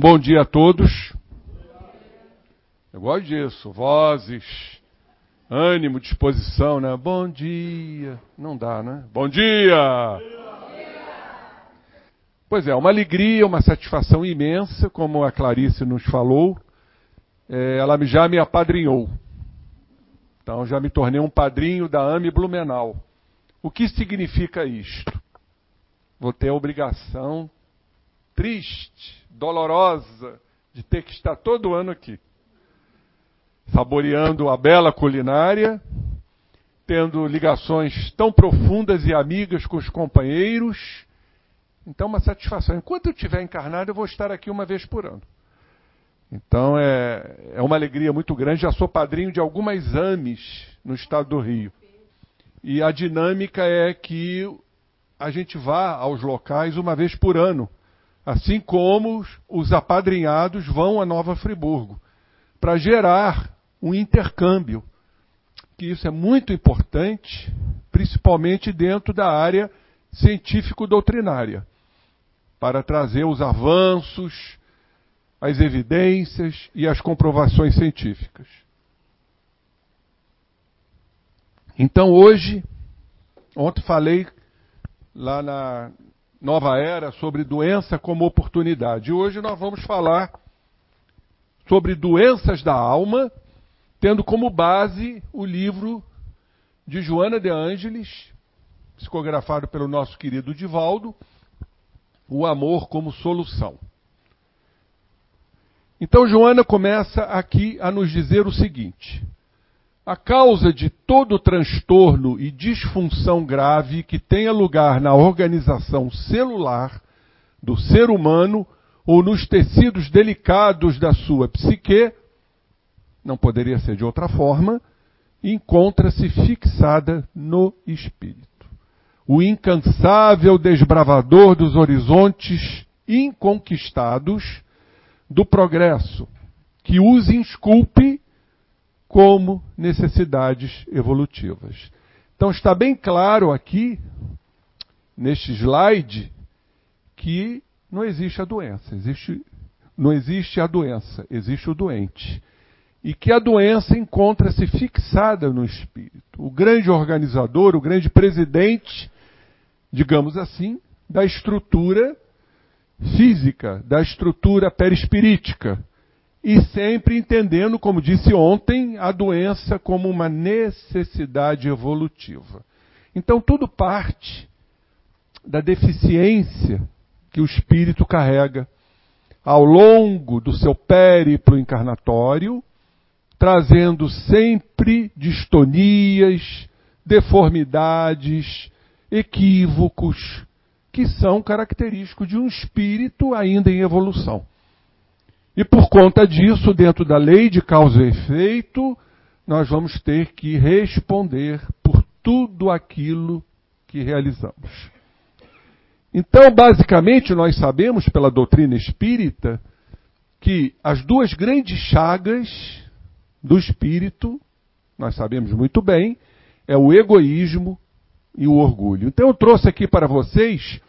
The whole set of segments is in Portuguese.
Bom dia a todos. Eu gosto disso. Vozes, ânimo, disposição, né? Bom dia. Não dá, né? Bom dia! Pois é, uma alegria, uma satisfação imensa, como a Clarice nos falou. É, ela já me apadrinhou. Então já me tornei um padrinho da AME Blumenau. O que significa isto? Vou ter a obrigação triste, dolorosa, de ter que estar todo ano aqui, saboreando a bela culinária, tendo ligações tão profundas e amigas com os companheiros. Então, uma satisfação. Enquanto eu estiver encarnado, eu vou estar aqui uma vez por ano. Então, é, é uma alegria muito grande. Já sou padrinho de algumas AMES no estado do Rio. E a dinâmica é que a gente vá aos locais uma vez por ano assim como os apadrinhados vão a Nova Friburgo, para gerar um intercâmbio, que isso é muito importante, principalmente dentro da área científico-doutrinária, para trazer os avanços, as evidências e as comprovações científicas. Então hoje, ontem falei lá na, nova era sobre doença como oportunidade. Hoje nós vamos falar sobre doenças da alma, tendo como base o livro de Joana de Ângeles, psicografado pelo nosso querido Divaldo, O Amor como Solução. Então Joana começa aqui a nos dizer o seguinte: a causa de todo transtorno e disfunção grave que tenha lugar na organização celular do ser humano ou nos tecidos delicados da sua psique, não poderia ser de outra forma, encontra-se fixada no espírito. O incansável desbravador dos horizontes inconquistados do progresso, que os esculpe como necessidades evolutivas. Então está bem claro aqui, neste slide, que não existe a doença, existe, não existe a doença, existe o doente. E que a doença encontra-se fixada no espírito. O grande organizador, o grande presidente, digamos assim, da estrutura física, da estrutura perispirítica, e sempre entendendo, como disse ontem, a doença como uma necessidade evolutiva. Então tudo parte da deficiência que o espírito carrega ao longo do seu périplo encarnatório, trazendo sempre distonias, deformidades, equívocos, que são característicos de um espírito ainda em evolução. E por conta disso, dentro da lei de causa e efeito, nós vamos ter que responder por tudo aquilo que realizamos. Então, basicamente, nós sabemos pela doutrina espírita que as duas grandes chagas do espírito, nós sabemos muito bem, é o egoísmo e o orgulho. Então, eu trouxe aqui para vocês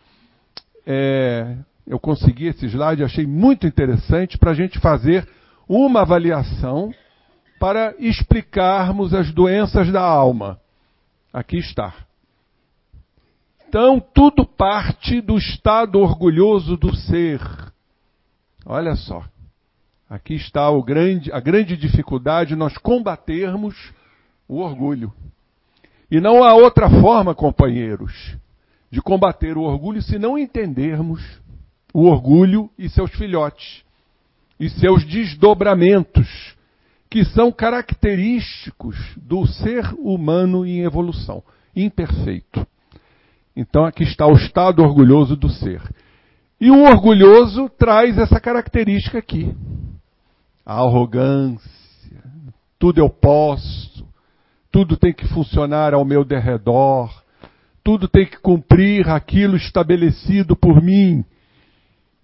é, eu consegui esse slide, achei muito interessante para a gente fazer uma avaliação para explicarmos as doenças da alma. Aqui está. Então, tudo parte do estado orgulhoso do ser. Olha só. Aqui está grande, a grande dificuldade nós combatermos o orgulho. E não há outra forma, companheiros, de combater o orgulho se não entendermos o orgulho e seus filhotes, e seus desdobramentos, que são característicos do ser humano em evolução, imperfeito. Então aqui está o estado orgulhoso do ser. E o orgulhoso traz essa característica aqui. A arrogância, tudo eu posso, tudo tem que funcionar ao meu derredor, tudo tem que cumprir aquilo estabelecido por mim.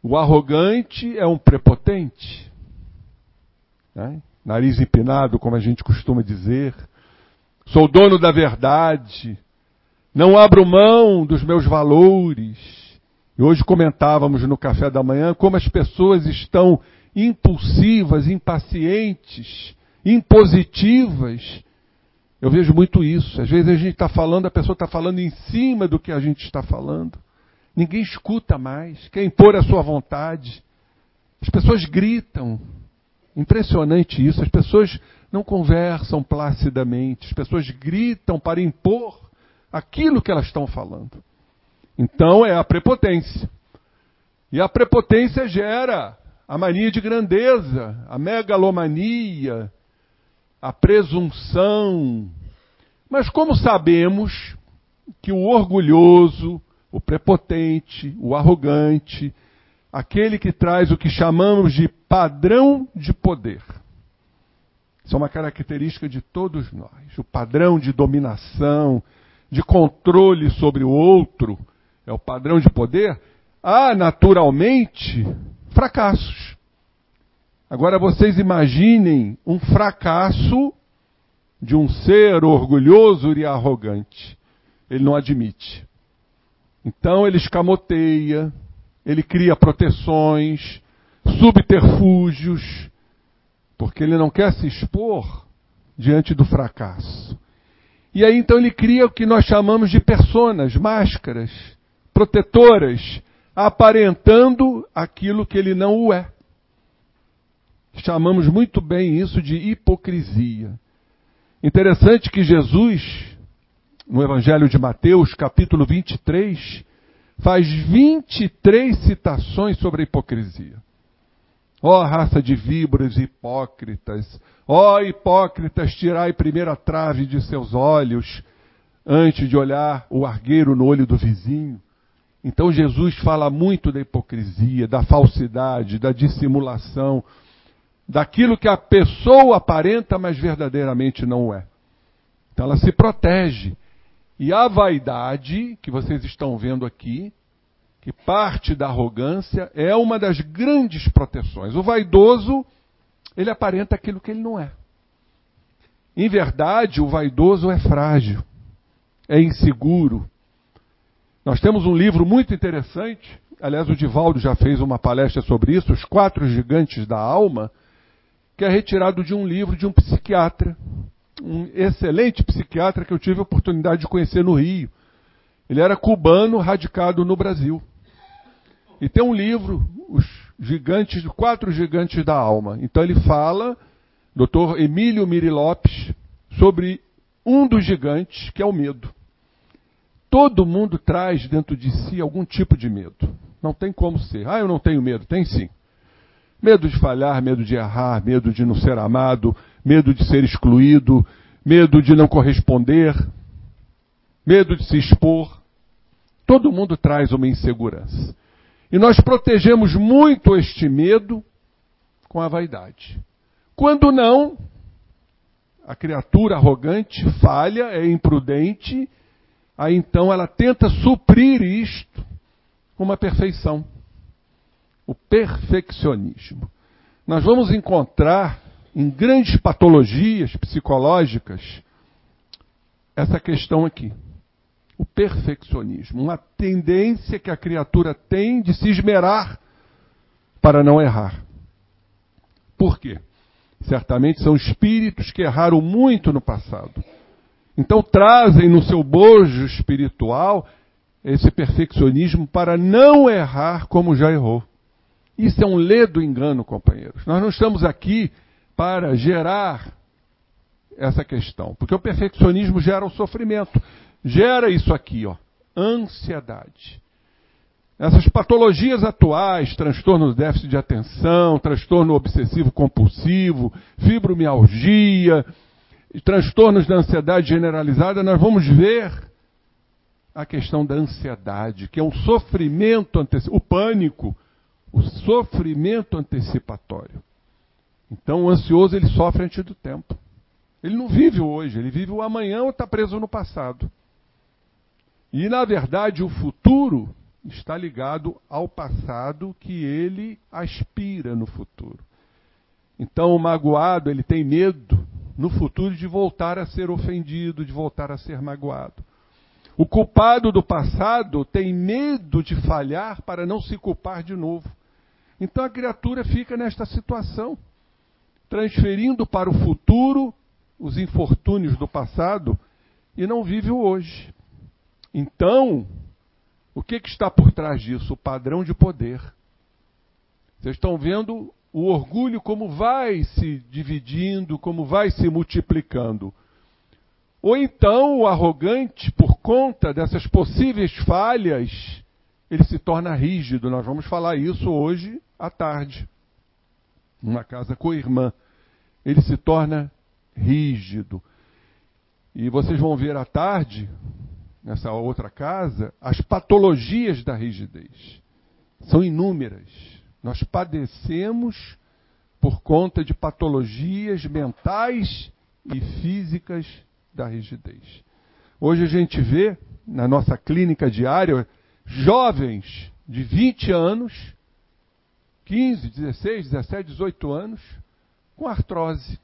O arrogante é um prepotente, né? nariz empinado, como a gente costuma dizer. Sou dono da verdade, não abro mão dos meus valores. E hoje comentávamos no café da manhã como as pessoas estão impulsivas, impacientes, impositivas. Eu vejo muito isso. Às vezes a gente está falando, a pessoa está falando em cima do que a gente está falando. Ninguém escuta mais, quer impor a sua vontade. As pessoas gritam. Impressionante isso. As pessoas não conversam placidamente. As pessoas gritam para impor aquilo que elas estão falando. Então é a prepotência. E a prepotência gera a mania de grandeza, a megalomania, a presunção. Mas como sabemos que o orgulhoso, o prepotente, o arrogante, aquele que traz o que chamamos de padrão de poder. Isso é uma característica de todos nós. O padrão de dominação, de controle sobre o outro, é o padrão de poder. Há, naturalmente, fracassos. Agora vocês imaginem um fracasso de um ser orgulhoso e arrogante. Ele não admite. Então ele escamoteia, ele cria proteções, subterfúgios, porque ele não quer se expor diante do fracasso. E aí então ele cria o que nós chamamos de personas, máscaras, protetoras, aparentando aquilo que ele não o é. Chamamos muito bem isso de hipocrisia. Interessante que Jesus no Evangelho de Mateus, capítulo 23, faz 23 citações sobre a hipocrisia. Ó oh, raça de víboras hipócritas, ó oh, hipócritas, tirai primeiro a trave de seus olhos, antes de olhar o argueiro no olho do vizinho. Então Jesus fala muito da hipocrisia, da falsidade, da dissimulação, daquilo que a pessoa aparenta, mas verdadeiramente não é. Então ela se protege e a vaidade, que vocês estão vendo aqui, que parte da arrogância, é uma das grandes proteções. O vaidoso, ele aparenta aquilo que ele não é. Em verdade, o vaidoso é frágil, é inseguro. Nós temos um livro muito interessante, aliás, o Divaldo já fez uma palestra sobre isso, Os Quatro Gigantes da Alma, que é retirado de um livro de um psiquiatra, um excelente psiquiatra que eu tive a oportunidade de conhecer no Rio. Ele era cubano, radicado no Brasil. E tem um livro, Os Gigantes, Quatro Gigantes da Alma. Então ele fala, Dr. Emílio Miri Lopes, sobre um dos gigantes, que é o medo. Todo mundo traz dentro de si algum tipo de medo. Não tem como ser. Ah, eu não tenho medo. Tem sim. Medo de falhar, medo de errar, medo de não ser amado, medo de ser excluído, medo de não corresponder, medo de se expor. Todo mundo traz uma insegurança. E nós protegemos muito este medo com a vaidade. Quando não, a criatura arrogante falha, é imprudente, aí então ela tenta suprir isto com uma perfeição. O perfeccionismo. Nós vamos encontrar em grandes patologias psicológicas essa questão aqui. O perfeccionismo, uma tendência que a criatura tem de se esmerar para não errar. Por quê? Certamente são espíritos que erraram muito no passado. Então trazem no seu bojo espiritual esse perfeccionismo para não errar como já errou. Isso é um ledo engano, companheiros. Nós não estamos aqui para gerar essa questão. Porque o perfeccionismo gera o sofrimento. Gera isso aqui, ó, ansiedade. Essas patologias atuais, transtorno do déficit de atenção, transtorno obsessivo compulsivo, fibromialgia, transtornos da ansiedade generalizada, nós vamos ver a questão da ansiedade, que é um sofrimento antecipatório, o pânico, o sofrimento antecipatório. Então o ansioso ele sofre antes do tempo. Ele não vive o hoje, ele vive o amanhã ou está preso no passado. E na verdade o futuro está ligado ao passado que ele aspira no futuro. Então o magoado ele tem medo no futuro de voltar a ser ofendido, de voltar a ser magoado. O culpado do passado tem medo de falhar para não se culpar de novo. Então a criatura fica nesta situação, transferindo para o futuro os infortúnios do passado e não vive o hoje. Então, o que, que está por trás disso? O padrão de poder. Vocês estão vendo o orgulho como vai se dividindo, como vai se multiplicando. Ou então o arrogante, por conta dessas possíveis falhas, ele se torna rígido. Nós vamos falar isso hoje à tarde, numa casa com a irmã. Ele se torna rígido. E vocês vão ver à tarde, nessa outra casa, as patologias da rigidez. São inúmeras. Nós padecemos por conta de patologias mentais e físicas da rigidez. Hoje a gente vê na nossa clínica diária jovens de 20 anos, 15, 16, 17, 18 anos, com artrose,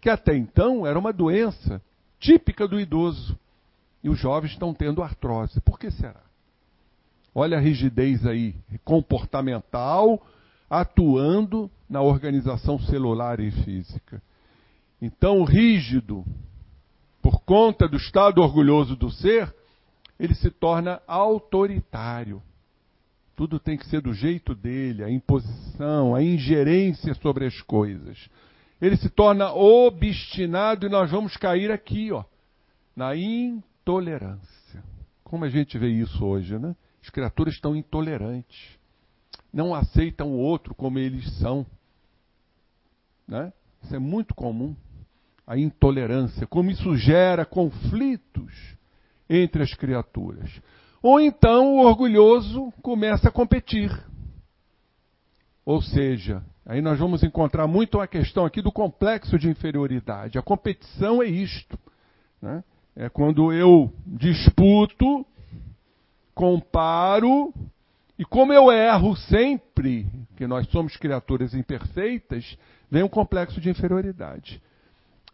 que até então era uma doença típica do idoso. E os jovens estão tendo artrose. Por que será? Olha a rigidez aí, comportamental, atuando na organização celular e física. Então, o rígido, por conta do estado orgulhoso do ser, ele se torna autoritário. Tudo tem que ser do jeito dele, a imposição, a ingerência sobre as coisas. Ele se torna obstinado e nós vamos cair aqui, ó, na intolerância. Como a gente vê isso hoje, né? As criaturas estão intolerantes. Não aceitam o outro como eles são. Né? Isso é muito comum a intolerância, como isso gera conflitos entre as criaturas. Ou então o orgulhoso começa a competir. Ou seja, aí nós vamos encontrar muito a questão aqui do complexo de inferioridade. A competição é isto. Né? É quando eu disputo, comparo, e como eu erro sempre, que nós somos criaturas imperfeitas, vem um complexo de inferioridade.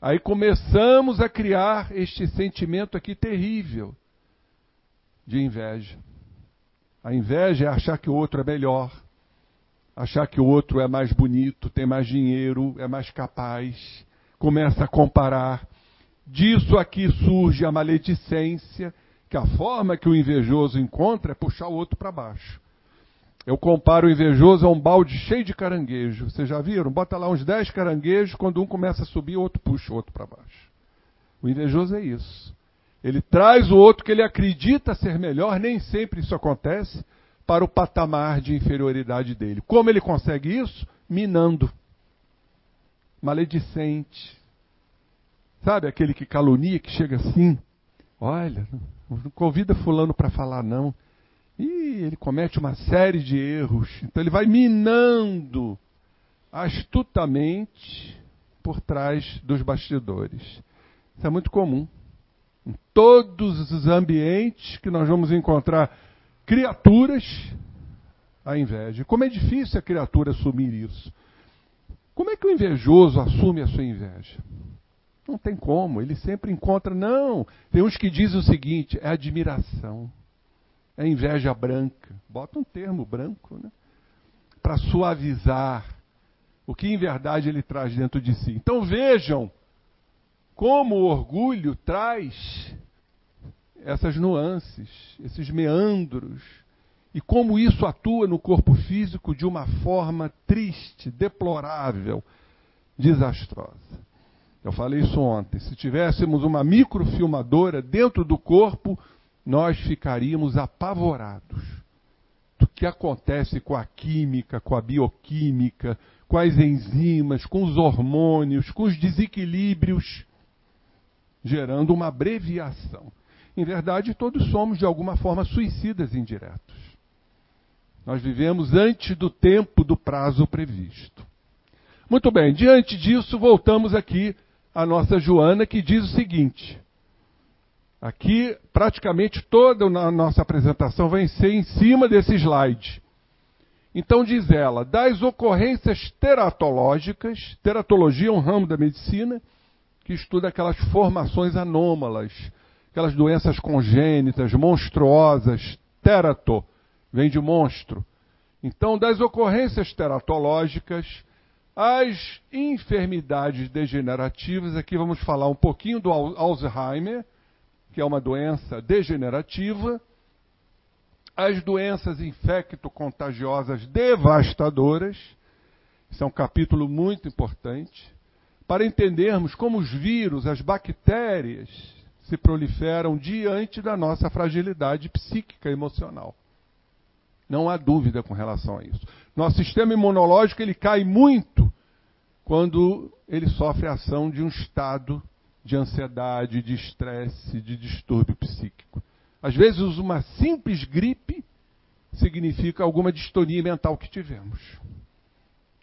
Aí começamos a criar este sentimento aqui terrível de inveja. A inveja é achar que o outro é melhor, achar que o outro é mais bonito, tem mais dinheiro, é mais capaz, começa a comparar. Disso aqui surge a maledicência, que a forma que o invejoso encontra é puxar o outro para baixo. Eu comparo o invejoso a um balde cheio de caranguejo. Vocês já viram? Bota lá uns 10 caranguejos, quando um começa a subir, o outro puxa o outro para baixo. O invejoso é isso. Ele traz o outro que ele acredita ser melhor, nem sempre isso acontece, para o patamar de inferioridade dele. Como ele consegue isso? Minando. Maledicente. Sabe aquele que calunia, que chega assim? Olha, não convida fulano para falar não. E ele comete uma série de erros. Então ele vai minando astutamente por trás dos bastidores. Isso é muito comum. Em todos os ambientes que nós vamos encontrar criaturas, a inveja. Como é difícil a criatura assumir isso. Como é que o invejoso assume a sua inveja? Não tem como, ele sempre encontra. Não, tem uns que dizem o seguinte: é admiração é inveja branca. Bota um termo branco, né? Para suavizar o que em verdade ele traz dentro de si. Então vejam como o orgulho traz essas nuances, esses meandros, e como isso atua no corpo físico de uma forma triste, deplorável, desastrosa. Eu falei isso ontem. Se tivéssemos uma microfilmadora dentro do corpo, nós ficaríamos apavorados do que acontece com a química, com a bioquímica, com as enzimas, com os hormônios, com os desequilíbrios, gerando uma abreviação. Em verdade, todos somos de alguma forma suicidas indiretos. Nós vivemos antes do tempo do prazo previsto. Muito bem, diante disso, voltamos aqui à nossa Joana, que diz o seguinte: Aqui, praticamente toda a nossa apresentação vai ser em cima desse slide. Então, diz ela, das ocorrências teratológicas, teratologia é um ramo da medicina que estuda aquelas formações anômalas, aquelas doenças congênitas, monstruosas, terato, vem de monstro. Então, das ocorrências teratológicas, as enfermidades degenerativas, aqui vamos falar um pouquinho do Alzheimer, que é uma doença degenerativa, as doenças infecto-contagiosas devastadoras, isso é um capítulo muito importante, para entendermos como os vírus, as bactérias, se proliferam diante da nossa fragilidade psíquica e emocional. Não há dúvida com relação a isso. Nosso sistema imunológico ele cai muito quando ele sofre a ação de um estado de ansiedade, de estresse, de distúrbio psíquico. Às vezes, uma simples gripe significa alguma distonia mental que tivemos,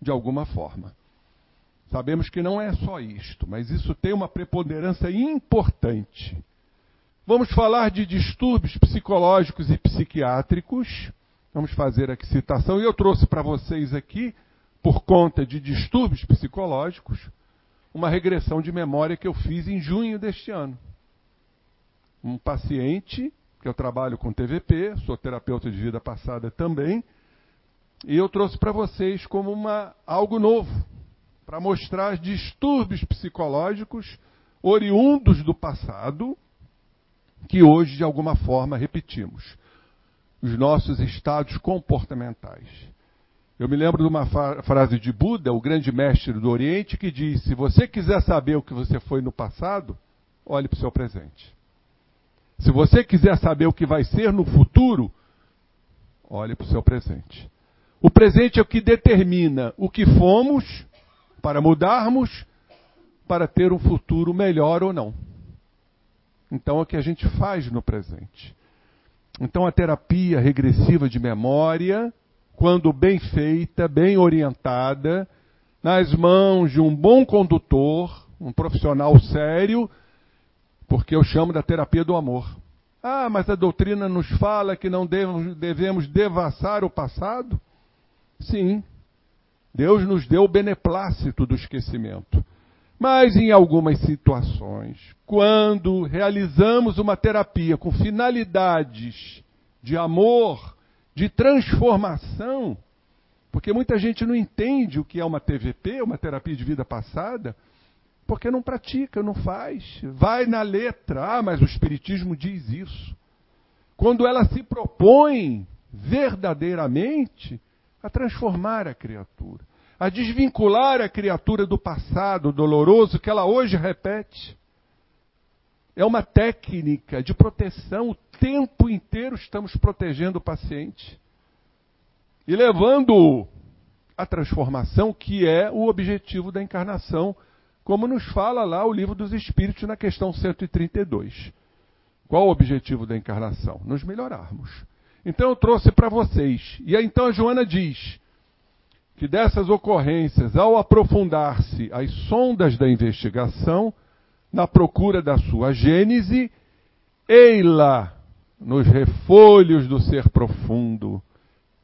de alguma forma. Sabemos que não é só isto, mas isso tem uma preponderância importante. Vamos falar de distúrbios psicológicos e psiquiátricos. Vamos fazer aqui citação. E eu trouxe para vocês aqui, por conta de distúrbios psicológicos, uma regressão de memória que eu fiz em junho deste ano. Um paciente, que eu trabalho com TVP, sou terapeuta de vida passada também, e eu trouxe para vocês como uma, algo novo, para mostrar distúrbios psicológicos oriundos do passado, que hoje, de alguma forma, repetimos. Os nossos estados comportamentais. Eu me lembro de uma frase de Buda, o grande mestre do Oriente, que diz: Se você quiser saber o que você foi no passado, olhe para o seu presente. Se você quiser saber o que vai ser no futuro, olhe para o seu presente. O presente é o que determina o que fomos para mudarmos, para ter um futuro melhor ou não. Então é o que a gente faz no presente. Então a terapia regressiva de memória, quando bem feita, bem orientada, nas mãos de um bom condutor, um profissional sério, porque eu chamo da terapia do amor. Ah, mas a doutrina nos fala que não devemos, devemos devassar o passado? Sim, Deus nos deu o beneplácito do esquecimento. Mas em algumas situações, quando realizamos uma terapia com finalidades de amor, de transformação, porque muita gente não entende o que é uma TVP, uma terapia de vida passada, porque não pratica, não faz. Vai na letra, ah, mas o Espiritismo diz isso. Quando ela se propõe verdadeiramente a transformar a criatura, a desvincular a criatura do passado doloroso que ela hoje repete. É uma técnica de proteção, o tempo inteiro estamos protegendo o paciente e levando-o à transformação, que é o objetivo da encarnação, como nos fala lá o livro dos Espíritos na questão 132. Qual o objetivo da encarnação? Nos melhorarmos. Então eu trouxe para vocês. E aí então a Joana diz que dessas ocorrências, ao aprofundar-se as sondas da investigação, na procura da sua gênese, ei-la nos refolhos do ser profundo,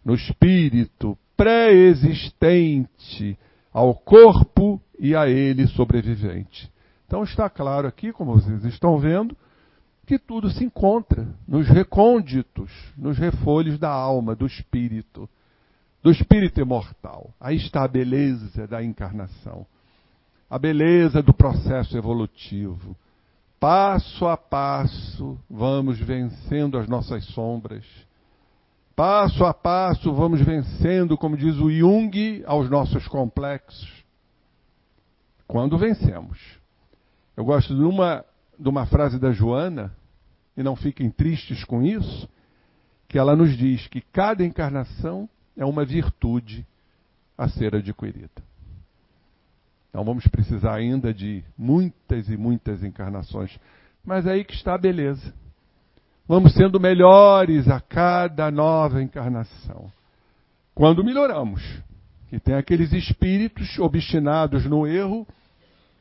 no espírito pré-existente ao corpo e a ele sobrevivente. Então está claro aqui, como vocês estão vendo, que tudo se encontra nos recônditos, nos refolhos da alma, do espírito, do espírito imortal. Aí está a beleza da encarnação, a beleza do processo evolutivo. Passo a passo vamos vencendo as nossas sombras. Passo a passo vamos vencendo, como diz o Jung, aos nossos complexos. Quando vencemos. Eu gosto de uma de uma frase da Joana, e não fiquem tristes com isso, que ela nos diz que cada encarnação é uma virtude a ser adquirida. Então vamos precisar ainda de muitas e muitas encarnações, mas é aí que está a beleza. Vamos sendo melhores a cada nova encarnação. Quando melhoramos, que tem aqueles espíritos obstinados no erro,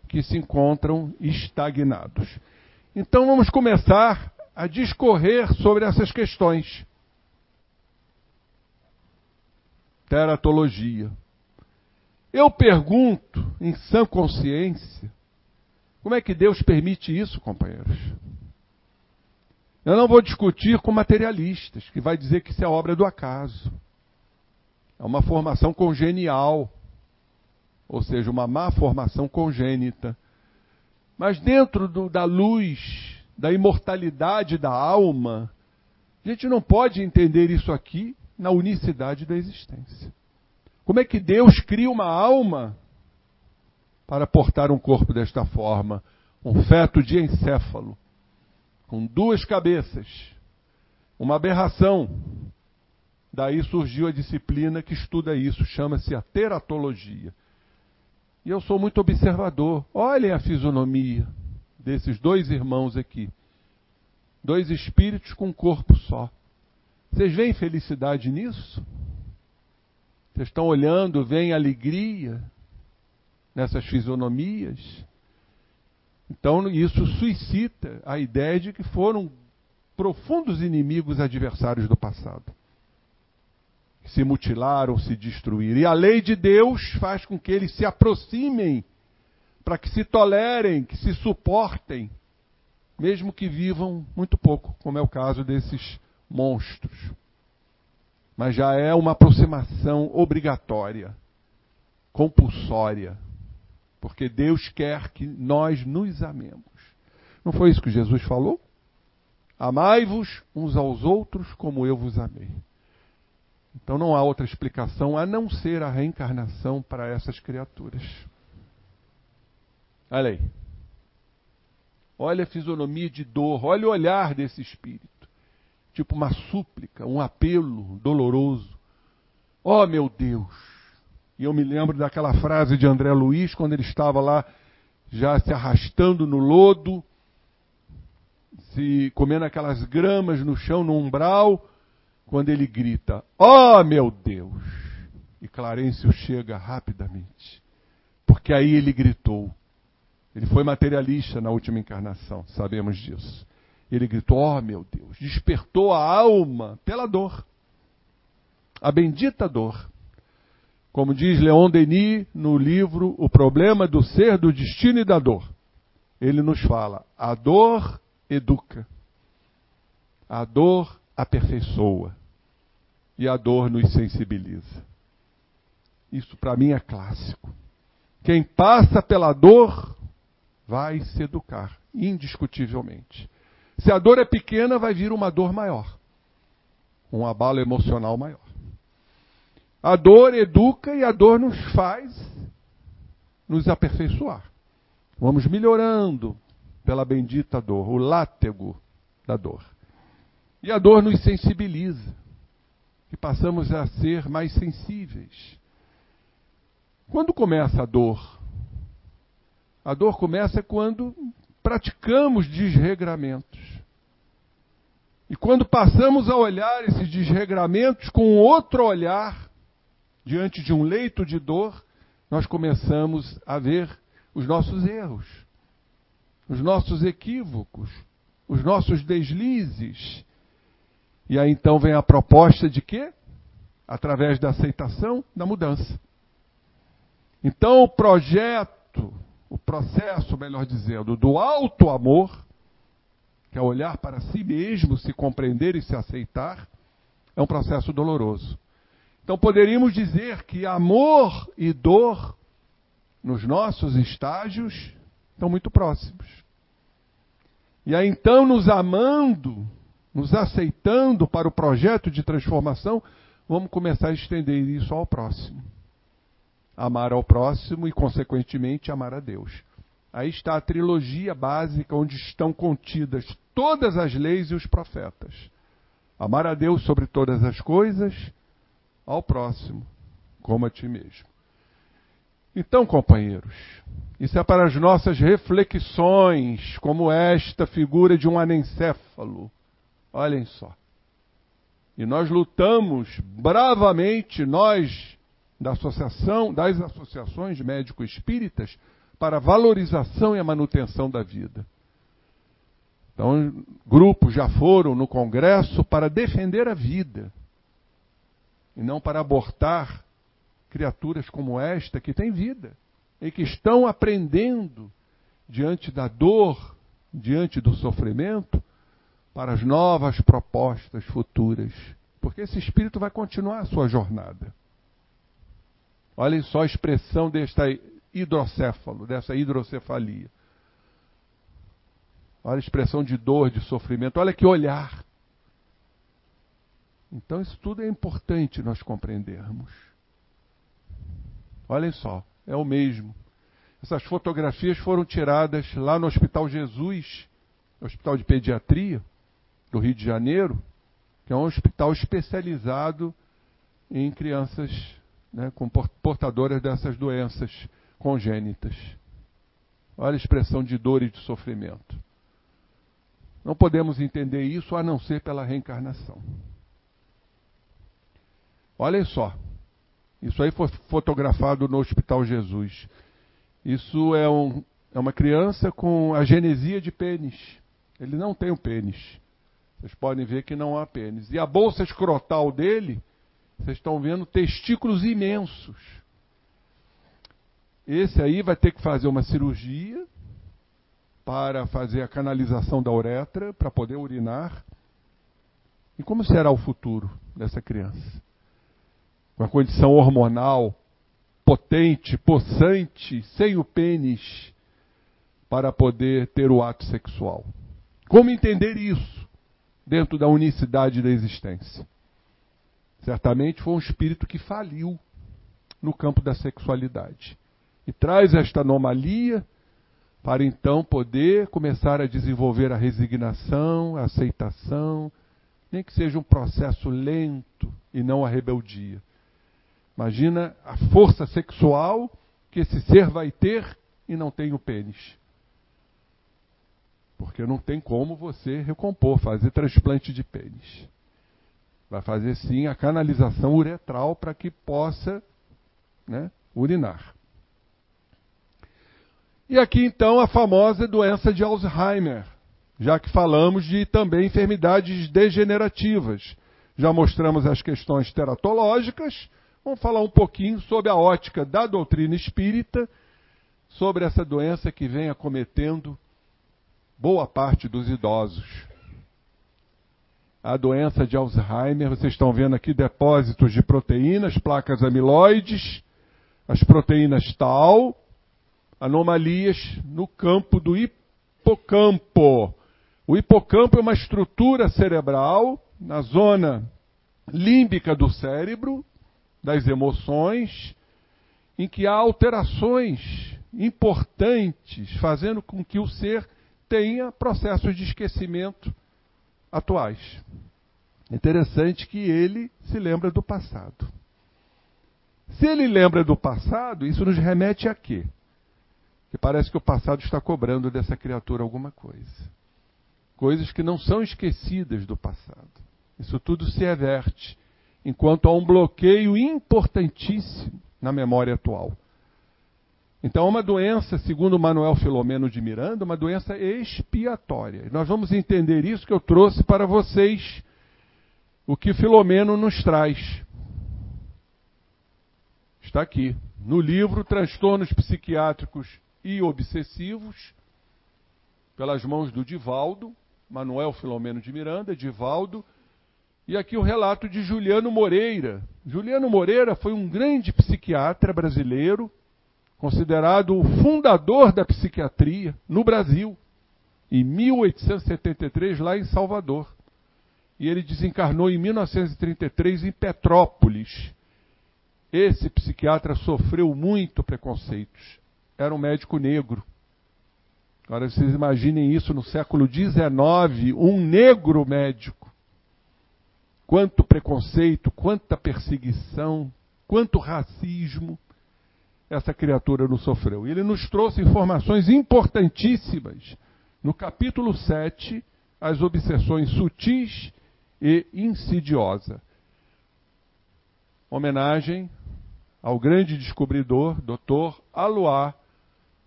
que se encontram estagnados. Então vamos começar a discorrer sobre essas questões. Teratologia. Eu pergunto, em sã consciência, como é que Deus permite isso, companheiros? Eu não vou discutir com materialistas, que vai dizer que isso é obra do acaso. É uma formação congenial, ou seja, uma má formação congênita. Mas dentro do, da luz, da imortalidade da alma, a gente não pode entender isso aqui na unicidade da existência. Como é que Deus cria uma alma para portar um corpo desta forma? Um feto de encéfalo, com duas cabeças, uma aberração. Daí surgiu a disciplina que estuda isso, chama-se a teratologia. E eu sou muito observador. Olhem a fisionomia desses dois irmãos aqui. Dois espíritos com um corpo só. Vocês veem felicidade nisso? Vocês estão olhando, veem alegria nessas fisionomias? Então isso suscita a ideia de que foram profundos inimigos adversários do passado. Se mutilaram, se destruíram. E a lei de Deus faz com que eles se aproximem, para que se tolerem, que se suportem, mesmo que vivam muito pouco, como é o caso desses monstros. Mas já é uma aproximação obrigatória, compulsória, porque Deus quer que nós nos amemos. Não foi isso que Jesus falou? Amai-vos uns aos outros como eu vos amei. Então não há outra explicação a não ser a reencarnação para essas criaturas. Olha aí. Olha a fisionomia de dor, olha o olhar desse espírito tipo uma súplica, um apelo doloroso. Oh, meu Deus! E eu me lembro daquela frase de André Luiz, quando ele estava lá, já se arrastando no lodo, se comendo aquelas gramas no chão, no umbral, quando ele grita: Oh, meu Deus! E Clarencio chega rapidamente, porque aí ele gritou. Ele foi materialista na última encarnação, sabemos disso. Ele gritou: Oh meu Deus! Despertou a alma pela dor. A bendita dor. Como diz Leon Denis no livro O Problema do Ser, do Destino e da Dor. Ele nos fala: a dor educa, a dor aperfeiçoa e a dor nos sensibiliza. Isso para mim é clássico. Quem passa pela dor vai se educar, indiscutivelmente. Se a dor é pequena, vai vir uma dor maior. Um abalo emocional maior. A dor educa e a dor nos faz nos aperfeiçoar. Vamos melhorando pela bendita dor, o látego da dor. E a dor nos sensibiliza, e passamos a ser mais sensíveis. Quando começa a dor? A dor começa quando praticamos desregramentos. E quando passamos a olhar esses desregramentos com outro olhar, diante de um leito de dor, nós começamos a ver os nossos erros, os nossos equívocos, os nossos deslizes. E aí então vem a proposta de quê? Através da aceitação da mudança. Então o projeto o processo, melhor dizendo, do alto amor, que é olhar para si mesmo, se compreender e se aceitar, é um processo doloroso. Então poderíamos dizer que amor e dor nos nossos estágios estão muito próximos. E aí então, nos amando, nos aceitando para o projeto de transformação, vamos começar a estender isso ao próximo amar ao próximo e, consequentemente, amar a Deus. Aí está a trilogia básica onde estão contidas todas as leis e os profetas. Amar a Deus sobre todas as coisas, ao próximo, como a ti mesmo. Então, companheiros, isso é para as nossas reflexões, como esta figura de um anencéfalo. Olhem só. E nós lutamos bravamente, nós da associação, das associações médico-espíritas para a valorização e a manutenção da vida. Então, grupos já foram no Congresso para defender a vida e não para abortar criaturas como esta que têm vida e que estão aprendendo diante da dor, diante do sofrimento, para as novas propostas futuras. Porque esse espírito vai continuar a sua jornada. Olhem só a expressão desta hidrocéfalo, dessa hidrocefalia. Olha a expressão de dor, de sofrimento. Olha que olhar. Então, isso tudo é importante nós compreendermos. Olhem só, é o mesmo. Essas fotografias foram tiradas lá no Hospital Jesus, Hospital de Pediatria, do Rio de Janeiro, que é um hospital especializado em crianças né, com portadoras dessas doenças congênitas. Olha a expressão de dor e de sofrimento. Não podemos entender isso a não ser pela reencarnação. Olhem só. Isso aí foi fotografado no Hospital Jesus. Isso é, um, é uma criança com a genesia de pênis. Ele não tem o pênis. Vocês podem ver que não há pênis. E a bolsa escrotal dele, vocês estão vendo testículos imensos. Esse aí vai ter que fazer uma cirurgia para fazer a canalização da uretra, para poder urinar. E como será o futuro dessa criança? Com a condição hormonal potente, possante, sem o pênis, para poder ter o ato sexual. Como entender isso dentro da unicidade da existência? Certamente foi um espírito que faliu no campo da sexualidade e traz esta anomalia para então poder começar a desenvolver a resignação, a aceitação, nem que seja um processo lento e não a rebeldia. Imagina a força sexual que esse ser vai ter e não tem o pênis. Porque não tem como você recompor, fazer transplante de pênis. Vai fazer sim a canalização uretral para que possa né, urinar. E aqui então a famosa doença de Alzheimer, já que falamos de também enfermidades degenerativas. Já mostramos as questões teratológicas, vamos falar um pouquinho sobre a ótica da doutrina espírita, sobre essa doença que vem acometendo boa parte dos idosos. A doença de Alzheimer, vocês estão vendo aqui depósitos de proteínas, placas amiloides, as proteínas tal, anomalias no campo do hipocampo. O hipocampo é uma estrutura cerebral na zona límbica do cérebro, das emoções, em que há alterações importantes, fazendo com que o ser tenha processos de esquecimento atuais. Interessante que ele se lembra do passado. Se ele lembra do passado, isso nos remete a quê? que parece que o passado está cobrando dessa criatura alguma coisa. Coisas que não são esquecidas do passado. Isso tudo se everte, enquanto há um bloqueio importantíssimo na memória atual. Então, uma doença, segundo Manuel Filomeno de Miranda, uma doença expiatória. Nós vamos entender isso que eu trouxe para vocês, o que Filomeno nos traz. Está aqui, no livro Transtornos Psiquiátricos e obsessivos, pelas mãos do Divaldo, Manuel Filomeno de Miranda, Divaldo, e aqui o relato de Juliano Moreira. Juliano Moreira foi um grande psiquiatra brasileiro, considerado o fundador da psiquiatria no Brasil, em 1873, lá em Salvador. E ele desencarnou em 1933 em Petrópolis. Esse psiquiatra sofreu muito preconceitos era um médico negro. Agora vocês imaginem isso no século XIX, um negro médico. Quanto preconceito, quanta perseguição, quanto racismo essa criatura não sofreu. E ele nos trouxe informações importantíssimas no capítulo 7, as obsessões sutis e insidiosa. Homenagem ao grande descobridor, Dr. Alois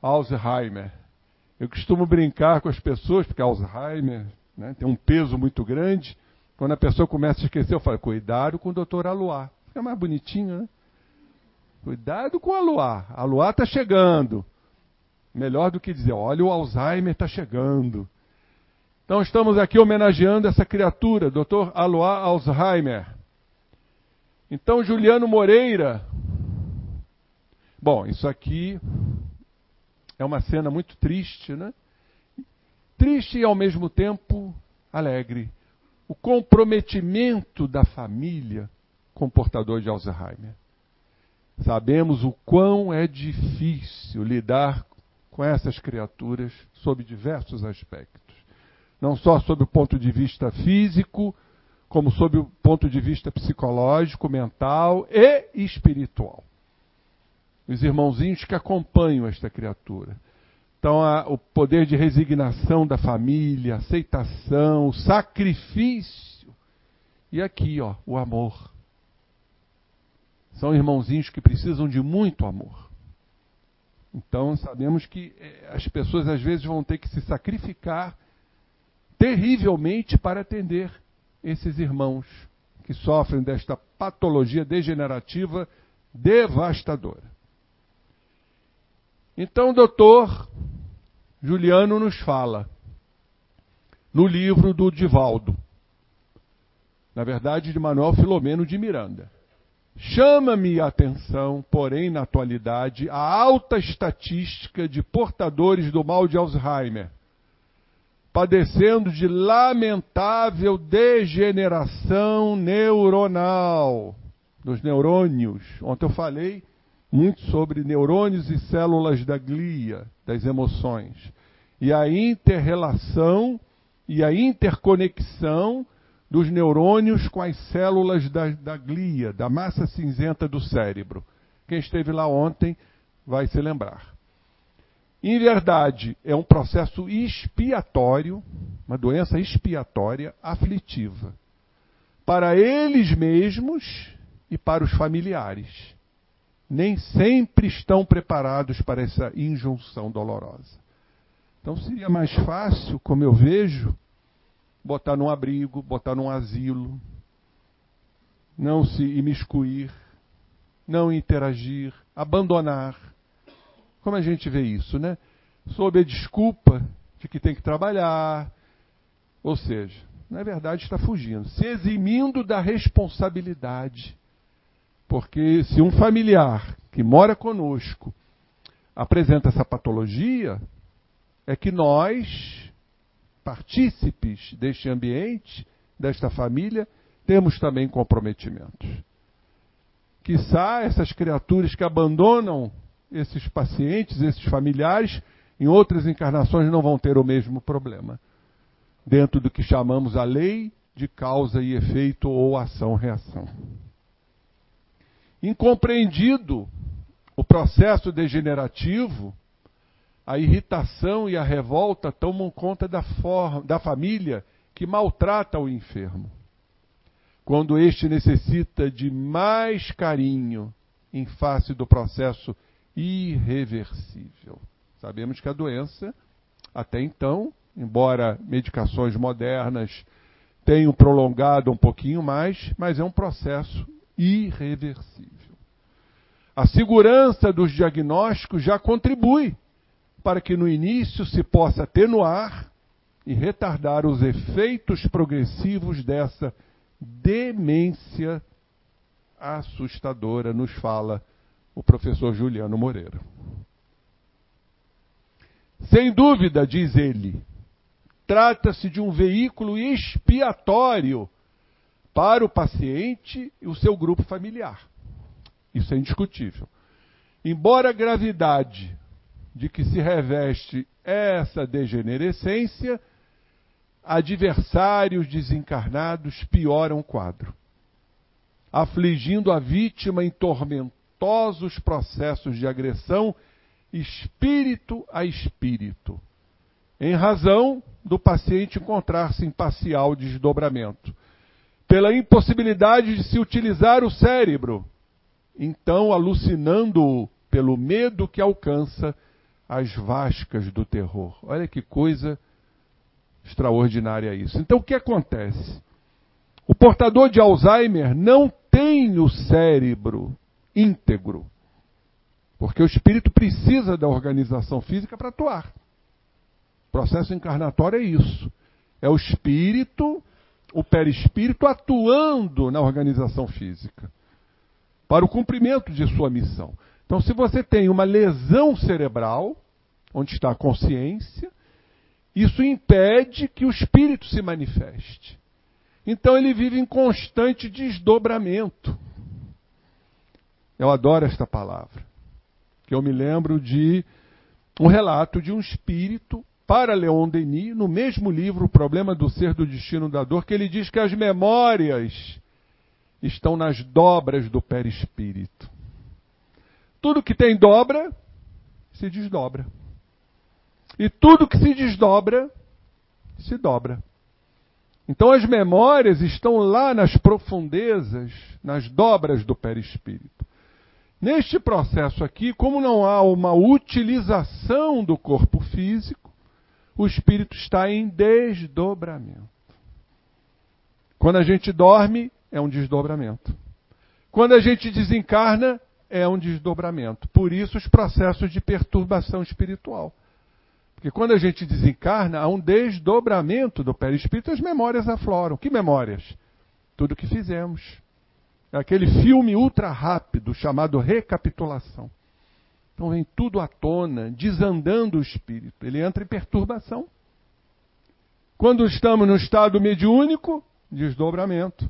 Alzheimer. Eu costumo brincar com as pessoas, porque Alzheimer né, tem um peso muito grande. Quando a pessoa começa a esquecer, eu falo, cuidado com o doutor Aluá. Fica mais bonitinho, né? Cuidado com o Aluá. Aluá está chegando. Melhor do que dizer, olha, o Alzheimer está chegando. Então estamos aqui homenageando essa criatura, Dr. Alois Alzheimer. Então Juliano Moreira. Bom, isso aqui é uma cena muito triste, né? Triste e ao mesmo tempo alegre. O comprometimento da família com o portador de Alzheimer. Sabemos o quão é difícil lidar com essas criaturas sob diversos aspectos não só sob o ponto de vista físico, como sob o ponto de vista psicológico, mental e espiritual. Os irmãozinhos que acompanham esta criatura. Então, a, o poder de resignação da família, aceitação, sacrifício. E aqui, ó, o amor. São irmãozinhos que precisam de muito amor. Então, sabemos que eh, as pessoas às vezes vão ter que se sacrificar terrivelmente para atender esses irmãos que sofrem desta patologia degenerativa devastadora. Então, o doutor Juliano nos fala no livro do Divaldo, na verdade, de Manuel Filomeno de Miranda. Chama-me a atenção, porém, na atualidade, a alta estatística de portadores do mal de Alzheimer, padecendo de lamentável degeneração neuronal dos neurônios. Ontem eu falei muito sobre neurônios e células da glia, das emoções, e a interrelação e a interconexão dos neurônios com as células da, da glia, da massa cinzenta do cérebro. Quem esteve lá ontem vai se lembrar. Em verdade, é um processo expiatório, uma doença expiatória aflitiva, para eles mesmos e para os familiares. Nem sempre estão preparados para essa injunção dolorosa. Então seria mais fácil, como eu vejo, botar num abrigo, botar num asilo, não se imiscuir, não interagir, abandonar como a gente vê isso, né? Sob a desculpa de que tem que trabalhar. Ou seja, na verdade está fugindo, se eximindo da responsabilidade. Porque se um familiar que mora conosco apresenta essa patologia, é que nós, partícipes deste ambiente, desta família, temos também comprometimentos. Quiçá essas criaturas que abandonam esses pacientes, esses familiares, em outras encarnações não vão ter o mesmo problema. Dentro do que chamamos a lei de causa e efeito ou ação-reação. Incompreendido o processo degenerativo, a irritação e a revolta tomam conta da, forma, da família que maltrata o enfermo. Quando este necessita de mais carinho em face do processo irreversível. Sabemos que a doença, até então, embora medicações modernas tenham prolongado um pouquinho mais, mas é um processo irreversível. A segurança dos diagnósticos já contribui para que no início se possa atenuar e retardar os efeitos progressivos dessa demência assustadora, nos fala o professor Juliano Moreira. Sem dúvida, diz ele, trata-se de um veículo expiatório para o paciente e o seu grupo familiar. Isso é indiscutível. Embora a gravidade de que se reveste essa degenerescência, adversários desencarnados pioram o quadro, afligindo a vítima em tormento tormentosos processos de agressão espírito a espírito, em razão do paciente encontrar-se em parcial desdobramento, pela impossibilidade de se utilizar o cérebro, então alucinando-o pelo medo que alcança as vascas do terror. Olha que coisa extraordinária isso. Então o que acontece? O portador de Alzheimer não tem o cérebro íntegro. Porque o espírito precisa da organização física para atuar. O processo encarnatório é isso. É o espírito, o perispírito atuando na organização física para o cumprimento de sua missão. Então, se você tem uma lesão cerebral, onde está a consciência, isso impede que o espírito se manifeste. Então ele vive em constante desdobramento. Eu adoro esta palavra. Que eu me lembro de um relato de um espírito para Leon Denis, no mesmo livro, O Problema do Ser, do Destino da Dor, que ele diz que as memórias estão nas dobras do perispírito. Tudo que tem dobra, se desdobra. E tudo que se desdobra, se dobra. Então as memórias estão lá nas profundezas, nas dobras do perispírito. Neste processo aqui, como não há uma utilização do corpo físico, o espírito está em desdobramento. Quando a gente dorme, é um desdobramento. Quando a gente desencarna, é um desdobramento. Por isso, os processos de perturbação espiritual. Porque quando a gente desencarna, há um desdobramento do perispírito, as memórias afloram. Que memórias? Tudo que fizemos. É aquele filme ultra rápido chamado recapitulação. Então vem tudo à tona, desandando o espírito. Ele entra em perturbação. Quando estamos no estado mediúnico, desdobramento.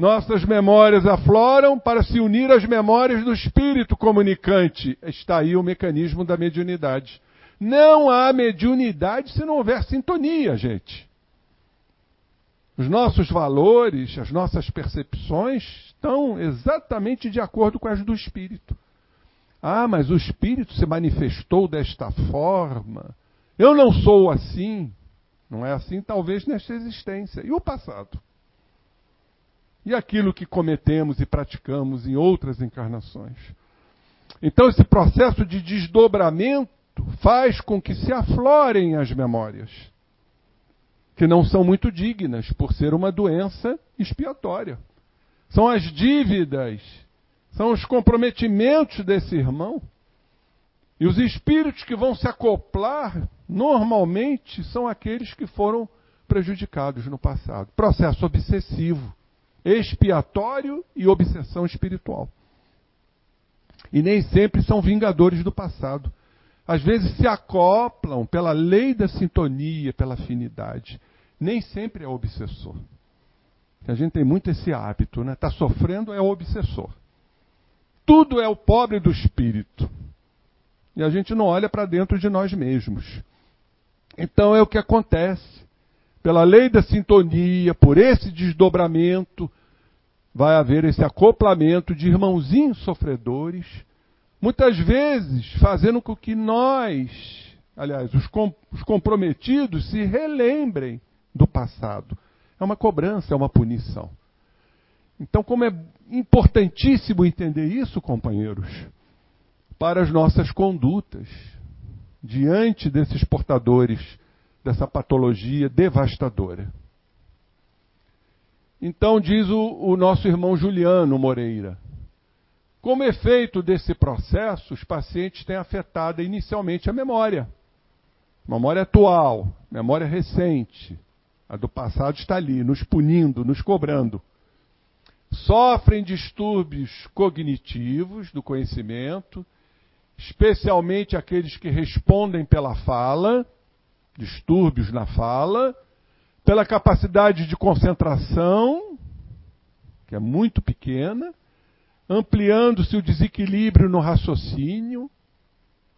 Nossas memórias afloram para se unir às memórias do espírito comunicante. Está aí o mecanismo da mediunidade. Não há mediunidade se não houver sintonia, gente. Os nossos valores, as nossas percepções estão exatamente de acordo com as do espírito. Ah, mas o espírito se manifestou desta forma. Eu não sou assim. Não é assim, talvez, nesta existência. E o passado? E aquilo que cometemos e praticamos em outras encarnações? Então, esse processo de desdobramento faz com que se aflorem as memórias, que não são muito dignas, por ser uma doença expiatória. São as dívidas, são os comprometimentos desse irmão. E os espíritos que vão se acoplar, normalmente, são aqueles que foram prejudicados no passado. Processo obsessivo, expiatório e obsessão espiritual. E nem sempre são vingadores do passado às vezes se acoplam pela lei da sintonia, pela afinidade. Nem sempre é obsessor. A gente tem muito esse hábito, né? Está sofrendo é o obsessor. Tudo é o pobre do espírito. E a gente não olha para dentro de nós mesmos. Então é o que acontece. Pela lei da sintonia, por esse desdobramento, vai haver esse acoplamento de irmãozinhos sofredores Muitas vezes fazendo com que nós, aliás, os, com, os comprometidos, se relembrem do passado. É uma cobrança, é uma punição. Então, como é importantíssimo entender isso, companheiros, para as nossas condutas diante desses portadores dessa patologia devastadora. Então, diz o, o nosso irmão Juliano Moreira, como efeito desse processo, os pacientes têm afetado inicialmente a memória. Memória atual, memória recente. A do passado está ali, nos punindo, nos cobrando. Sofrem distúrbios cognitivos do conhecimento, especialmente aqueles que respondem pela fala, distúrbios na fala, pela capacidade de concentração, que é muito pequena, ampliando-se o desequilíbrio no raciocínio,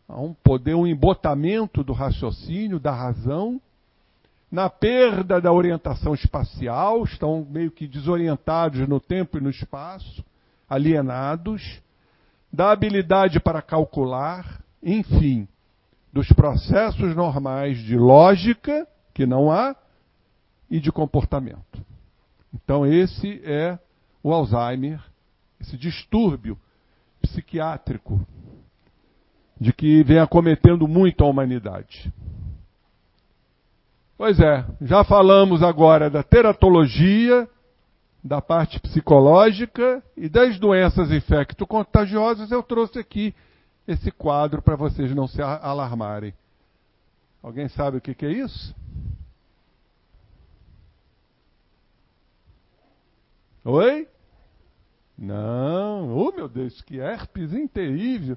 há um poder, um embotamento do raciocínio, da razão, na perda da orientação espacial, estão meio que desorientados no tempo e no espaço, alienados, da habilidade para calcular, enfim, dos processos normais de lógica, que não há, e de comportamento. Então, esse é o Alzheimer esse distúrbio psiquiátrico de que vem acometendo muito a humanidade. Pois é, já falamos agora da teratologia, da parte psicológica e das doenças infecto-contagiosas. Eu trouxe aqui esse quadro para vocês não se alarmarem. Alguém sabe o que, que é isso? Oi? Não, oh meu Deus, que herpes interível.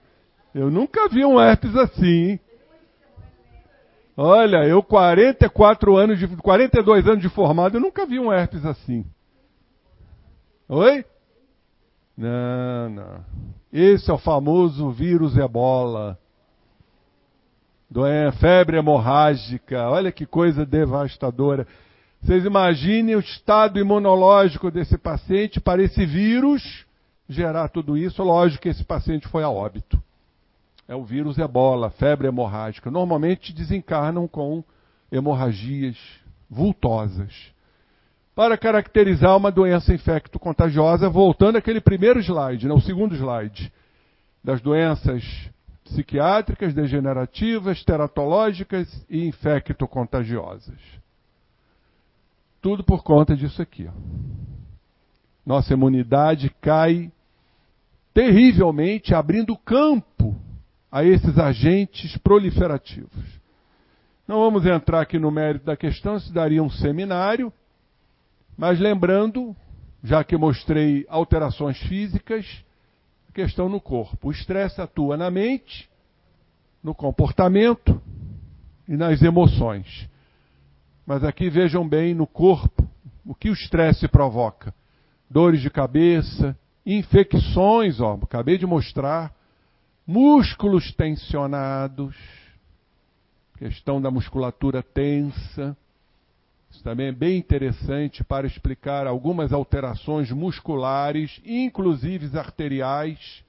Eu nunca vi um herpes assim. Hein? Olha, eu 44 anos de 42 anos de formado, eu nunca vi um herpes assim. Oi? Não, não. Esse é o famoso vírus ebola. Doença, febre hemorrágica. Olha que coisa devastadora. Vocês imaginem o estado imunológico desse paciente para esse vírus gerar tudo isso. Lógico que esse paciente foi a óbito. É o vírus ebola, febre hemorrágica. Normalmente desencarnam com hemorragias vultosas. Para caracterizar uma doença infecto-contagiosa, voltando àquele primeiro slide, né, o segundo slide, das doenças psiquiátricas, degenerativas, teratológicas e infecto-contagiosas. Tudo por conta disso aqui. Nossa imunidade cai terrivelmente, abrindo campo a esses agentes proliferativos. Não vamos entrar aqui no mérito da questão, isso daria um seminário, mas lembrando, já que mostrei alterações físicas, a questão no corpo. O estresse atua na mente, no comportamento e nas emoções. Mas aqui vejam bem no corpo o que o estresse provoca: dores de cabeça, infecções, ó, acabei de mostrar, músculos tensionados, questão da musculatura tensa. Isso também é bem interessante para explicar algumas alterações musculares, inclusive arteriais,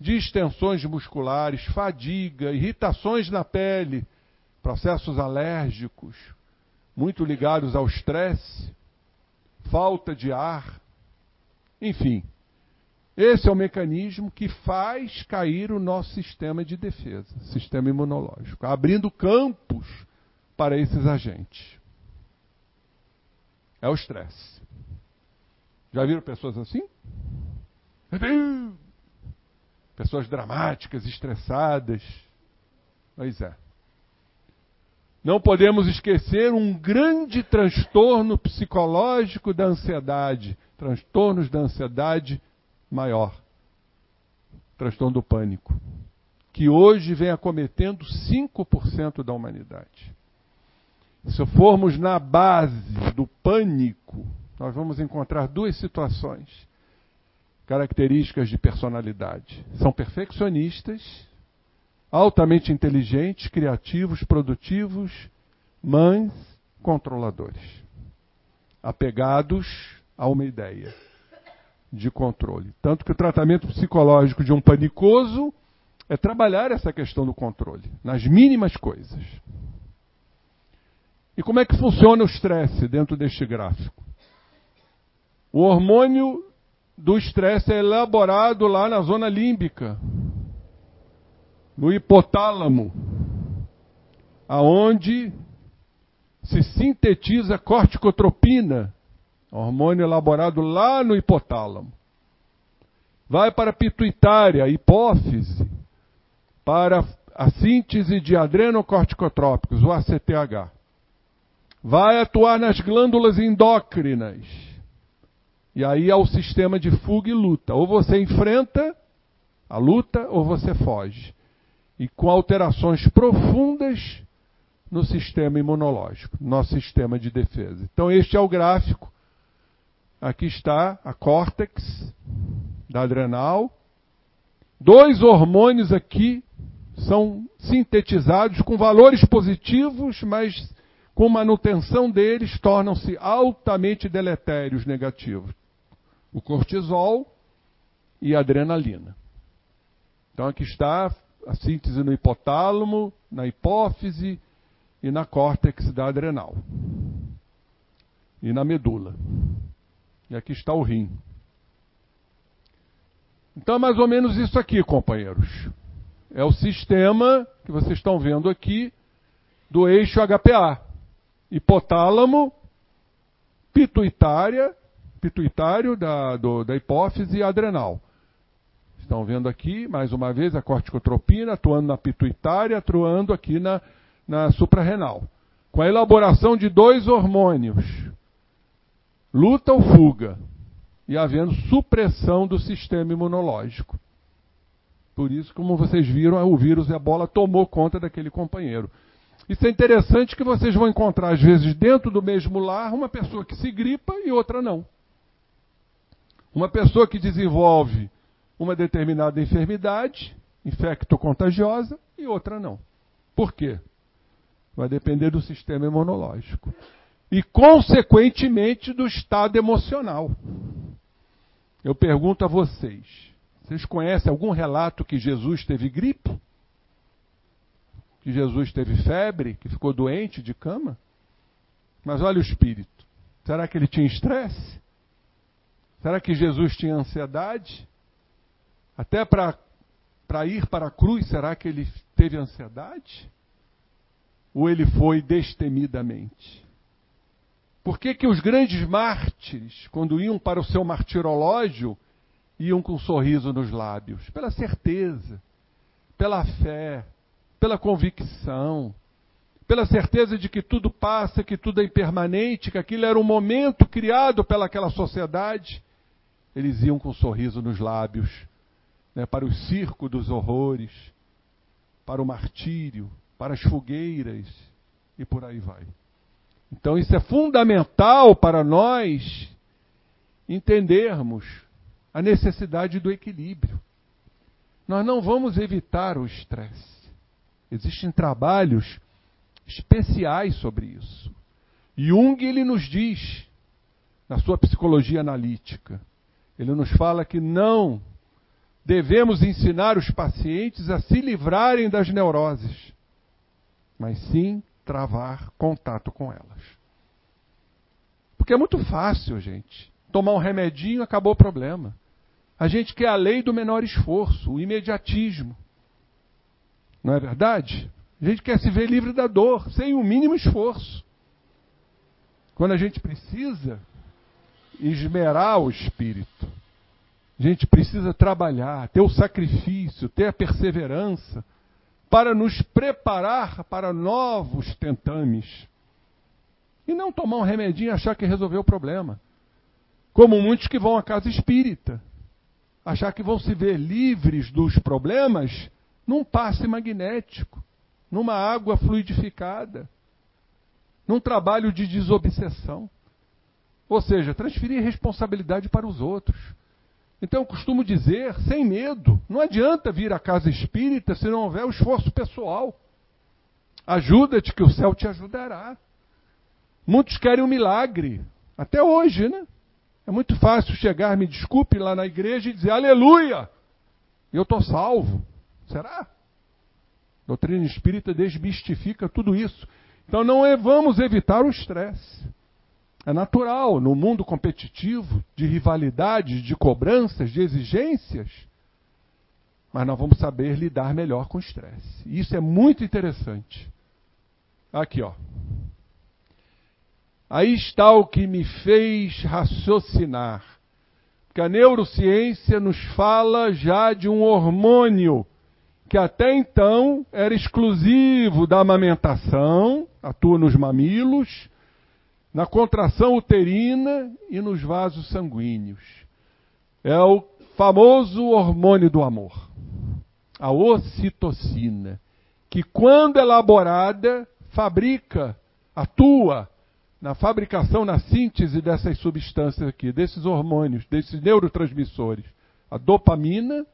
distensões musculares, fadiga, irritações na pele, processos alérgicos, muito ligados ao estresse, falta de ar, enfim. Esse é o mecanismo que faz cair o nosso sistema de defesa, sistema imunológico, abrindo campos para esses agentes. É o estresse. Já viram pessoas assim? Pessoas dramáticas, estressadas. Pois é. Não podemos esquecer um grande transtorno psicológico da ansiedade, transtornos da ansiedade maior, transtorno do pânico, que hoje vem acometendo 5% da humanidade. Se formos na base do pânico, nós vamos encontrar duas situações características de personalidade. São perfeccionistas altamente inteligentes, criativos, produtivos, mães controladores, apegados a uma ideia de controle. Tanto que o tratamento psicológico de um panicoso é trabalhar essa questão do controle, nas mínimas coisas. E como é que funciona o estresse dentro deste gráfico? O hormônio do estresse é elaborado lá na zona límbica, no hipotálamo, aonde se sintetiza corticotropina, hormônio elaborado lá no hipotálamo. Vai para a pituitária, hipófise, para a síntese de adrenocorticotrópicos, o ACTH. Vai atuar nas glândulas endócrinas. E aí é o sistema de fuga e luta. Ou você enfrenta a luta ou você foge e com alterações profundas no sistema imunológico, nosso sistema de defesa. Então, este é o gráfico. Aqui está a córtex da adrenal. Dois hormônios aqui são sintetizados com valores positivos, mas com manutenção deles tornam-se altamente deletérios negativos. O cortisol e a adrenalina. Então aqui está a síntese no hipotálamo, na hipófise e na córtex da adrenal. E na medula. E aqui está o rim. Então é mais ou menos isso aqui, companheiros. É o sistema que vocês estão vendo aqui do eixo HPA. Hipotálamo, pituitária, pituitário da, do, da hipófise adrenal. Estão vendo aqui, mais uma vez, a corticotropina atuando na pituitária, atuando aqui na, na suprarrenal. Com a elaboração de dois hormônios, luta ou fuga. e havendo supressão do sistema imunológico. Por isso, como vocês viram, o vírus e a bola tomou conta daquele companheiro. Isso é interessante que vocês vão encontrar, às vezes, dentro do mesmo lar, uma pessoa que se gripa e outra não. Uma pessoa que desenvolve uma determinada enfermidade, infecto-contagiosa, e outra não. Por quê? Vai depender do sistema imunológico. E, consequentemente, do estado emocional. Eu pergunto a vocês: vocês conhecem algum relato que Jesus teve gripe? Que Jesus teve febre, que ficou doente de cama? Mas olha o espírito. Será que ele tinha estresse? Será que Jesus tinha ansiedade? Até para ir para a cruz, será que ele teve ansiedade? Ou ele foi destemidamente? Por que, que os grandes mártires, quando iam para o seu martirológio, iam com um sorriso nos lábios? Pela certeza, pela fé, pela convicção, pela certeza de que tudo passa, que tudo é impermanente, que aquilo era um momento criado pelaquela sociedade. Eles iam com um sorriso nos lábios né, para o circo dos horrores, para o martírio, para as fogueiras e por aí vai. Então isso é fundamental para nós entendermos a necessidade do equilíbrio. Nós não vamos evitar o estresse. Existem trabalhos especiais sobre isso. Jung ele nos diz na sua psicologia analítica, ele nos fala que não devemos ensinar os pacientes a se livrarem das neuroses, mas sim travar contato com elas. Porque é muito fácil, gente. Tomar um remedinho, acabou o problema. A gente quer a lei do menor esforço, o imediatismo. Não é verdade? A gente quer se ver livre da dor, sem o mínimo esforço. Quando a gente precisa esmerar o espírito, a gente precisa trabalhar, ter o sacrifício, ter a perseverança, para nos preparar para novos tentames. E não tomar um remedinho e achar que resolveu o problema. Como muitos que vão à casa espírita. Achar que vão se ver livres dos problemas num passe magnético, numa água fluidificada, num trabalho de desobsessão. Ou seja, transferir responsabilidade para os outros. Então eu costumo dizer, sem medo, não adianta vir à casa espírita se não houver o esforço pessoal. Ajuda-te que o céu te ajudará. Muitos querem um milagre, até hoje, né? É muito fácil chegar, me desculpe, lá na igreja e dizer aleluia, eu estou salvo. Será? A doutrina espírita desmistifica tudo isso. Então não é, vamos evitar o estresse. É natural, no mundo competitivo, de rivalidades, de cobranças, de exigências, mas nós vamos saber lidar melhor com o estresse. Isso é muito interessante. Aqui, ó. Aí está o que me fez raciocinar. Porque a neurociência nos fala já de um hormônio que até então era exclusivo da amamentação, atua nos mamilos, na contração uterina e nos vasos sanguíneos. É o famoso hormônio do amor, a ocitocina, que quando elaborada, fabrica, atua na fabricação, na síntese dessas substâncias aqui, desses hormônios, desses neurotransmissores. A dopamina,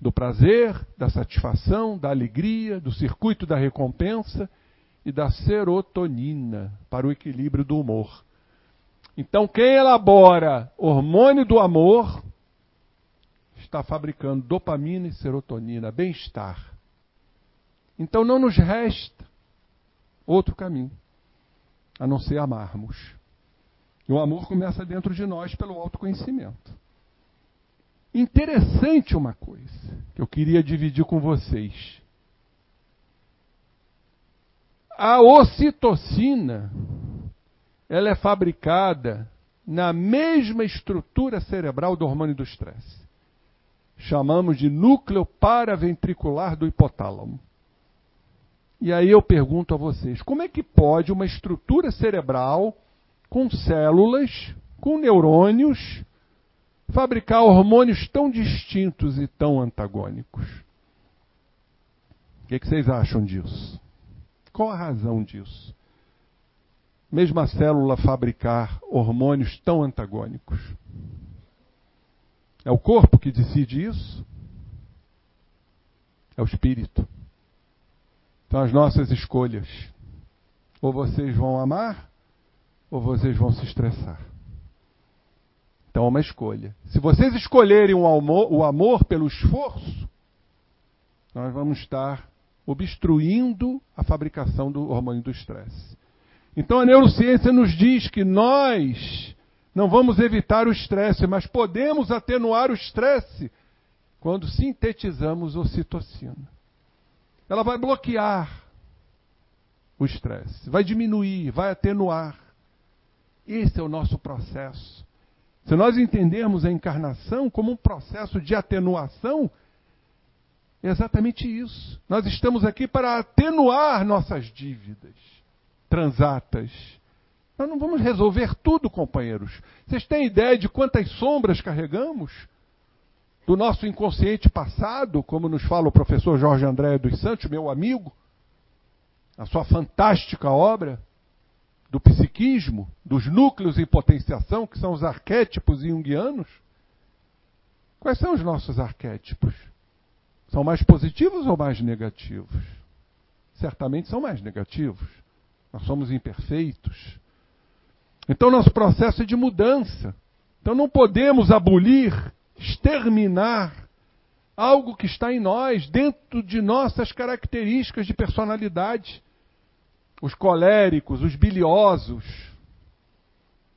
do prazer, da satisfação, da alegria, do circuito da recompensa e da serotonina para o equilíbrio do humor. Então, quem elabora hormônio do amor está fabricando dopamina e serotonina, bem-estar. Então, não nos resta outro caminho a não ser amarmos. E o amor começa dentro de nós pelo autoconhecimento. Interessante uma coisa que eu queria dividir com vocês. A ocitocina, ela é fabricada na mesma estrutura cerebral do hormônio do estresse. Chamamos de núcleo paraventricular do hipotálamo. E aí eu pergunto a vocês, como é que pode uma estrutura cerebral com células, com neurônios, fabricar hormônios tão distintos e tão antagônicos? O que, que vocês acham disso? Qual a razão disso? Mesma célula fabricar hormônios tão antagônicos. É o corpo que decide isso? É o espírito. São as nossas escolhas. Ou vocês vão amar, ou vocês vão se estressar. Então é uma escolha. Se vocês escolherem o amor, o amor pelo esforço, nós vamos estar obstruindo a fabricação do hormônio do estresse. Então a neurociência nos diz que nós não vamos evitar o estresse, mas podemos atenuar o estresse quando sintetizamos ocitocina. Ela vai bloquear o estresse, vai diminuir, vai atenuar. Esse é o nosso processo. Se nós entendermos a encarnação como um processo de atenuação, é exatamente isso. Nós estamos aqui para atenuar nossas dívidas transatas. Nós não vamos resolver tudo, companheiros. Vocês têm ideia de quantas sombras carregamos? Do nosso inconsciente passado, como nos fala o professor Jorge André dos Santos, meu amigo, a sua fantástica obra do psiquismo, dos núcleos em potenciação, que são os arquétipos junguianos. Quais são os nossos arquétipos? São mais positivos ou mais negativos? Certamente são mais negativos. Nós somos imperfeitos. Então, nosso processo é de mudança. Então, não podemos abolir, exterminar algo que está em nós, dentro de nossas características de personalidade. Os coléricos, os biliosos,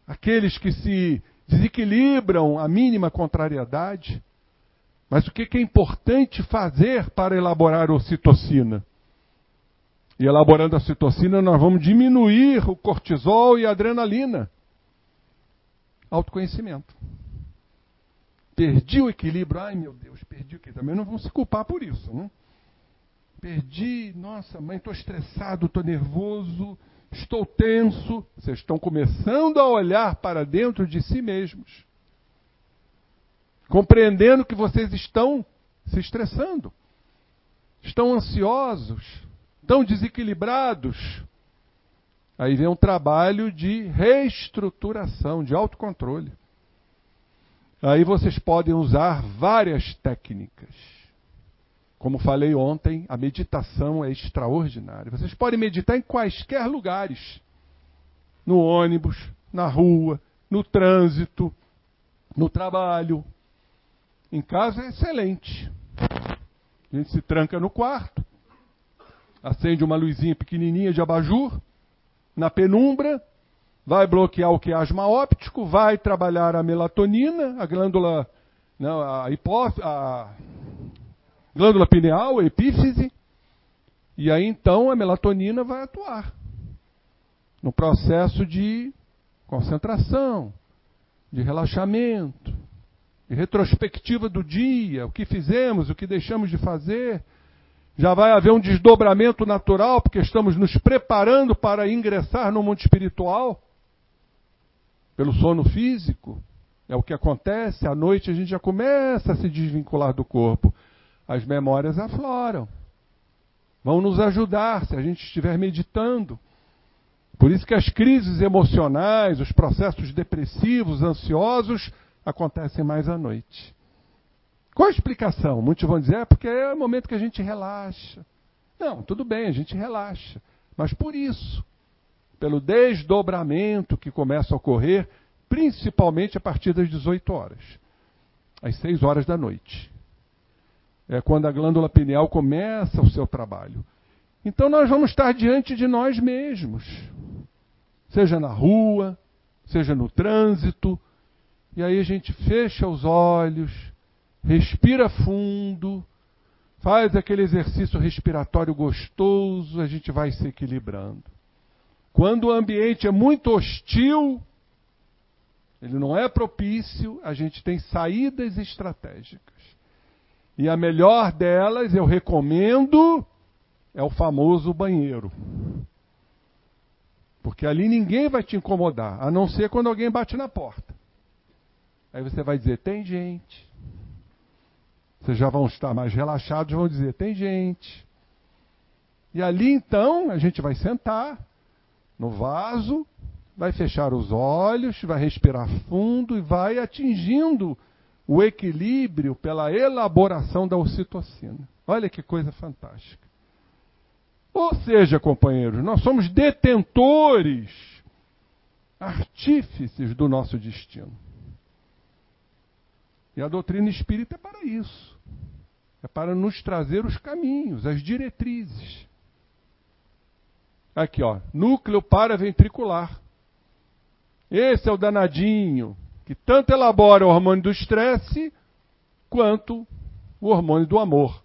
aqueles que se desequilibram à mínima contrariedade. Mas o que é importante fazer para elaborar ocitocina? E elaborando a citocina, nós vamos diminuir o cortisol e a adrenalina. Autoconhecimento. Perdi o equilíbrio. Ai, meu Deus, perdi o equilíbrio. Também não vão se culpar por isso. Né? Perdi, nossa, mãe, estou estressado, estou nervoso, estou tenso. Vocês estão começando a olhar para dentro de si mesmos. Compreendendo que vocês estão se estressando. Estão ansiosos tão desequilibrados. Aí vem um trabalho de reestruturação, de autocontrole. Aí vocês podem usar várias técnicas. Como falei ontem, a meditação é extraordinária. Vocês podem meditar em quaisquer lugares: no ônibus, na rua, no trânsito, no trabalho. Em casa é excelente. A gente se tranca no quarto, acende uma luzinha pequenininha de abajur na penumbra, vai bloquear o quiasma óptico, vai trabalhar a melatonina, a glândula, não, a, hipóf a glândula pineal, epífise, e aí então a melatonina vai atuar no processo de concentração, de relaxamento, de retrospectiva do dia, o que fizemos, o que deixamos de fazer, já vai haver um desdobramento natural, porque estamos nos preparando para ingressar no mundo espiritual, pelo sono físico. É o que acontece, à noite a gente já começa a se desvincular do corpo. As memórias afloram. Vão nos ajudar se a gente estiver meditando. Por isso que as crises emocionais, os processos depressivos, ansiosos, acontecem mais à noite. Qual a explicação? Muitos vão dizer, é porque é o momento que a gente relaxa. Não, tudo bem, a gente relaxa. Mas por isso, pelo desdobramento que começa a ocorrer, principalmente a partir das 18 horas, às 6 horas da noite. É quando a glândula pineal começa o seu trabalho. Então nós vamos estar diante de nós mesmos, seja na rua, seja no trânsito, e aí a gente fecha os olhos respira fundo, faz aquele exercício respiratório gostoso, a gente vai se equilibrando. Quando o ambiente é muito hostil, ele não é propício, a gente tem saídas estratégicas. E a melhor delas, eu recomendo, é o famoso banheiro. Porque ali ninguém vai te incomodar, a não ser quando alguém bate na porta. Aí você vai dizer: tem gente. Vocês já vão estar mais relaxados, vão dizer: tem gente. E ali então a gente vai sentar no vaso, vai fechar os olhos, vai respirar fundo e vai atingindo o equilíbrio pela elaboração da ocitocina. Olha que coisa fantástica. Ou seja, companheiros, nós somos detentores, artífices do nosso destino. E a doutrina espírita é para isso. É para nos trazer os caminhos, as diretrizes. Aqui, ó, núcleo paraventricular. Esse é o danadinho que tanto elabora o hormônio do estresse quanto o hormônio do amor.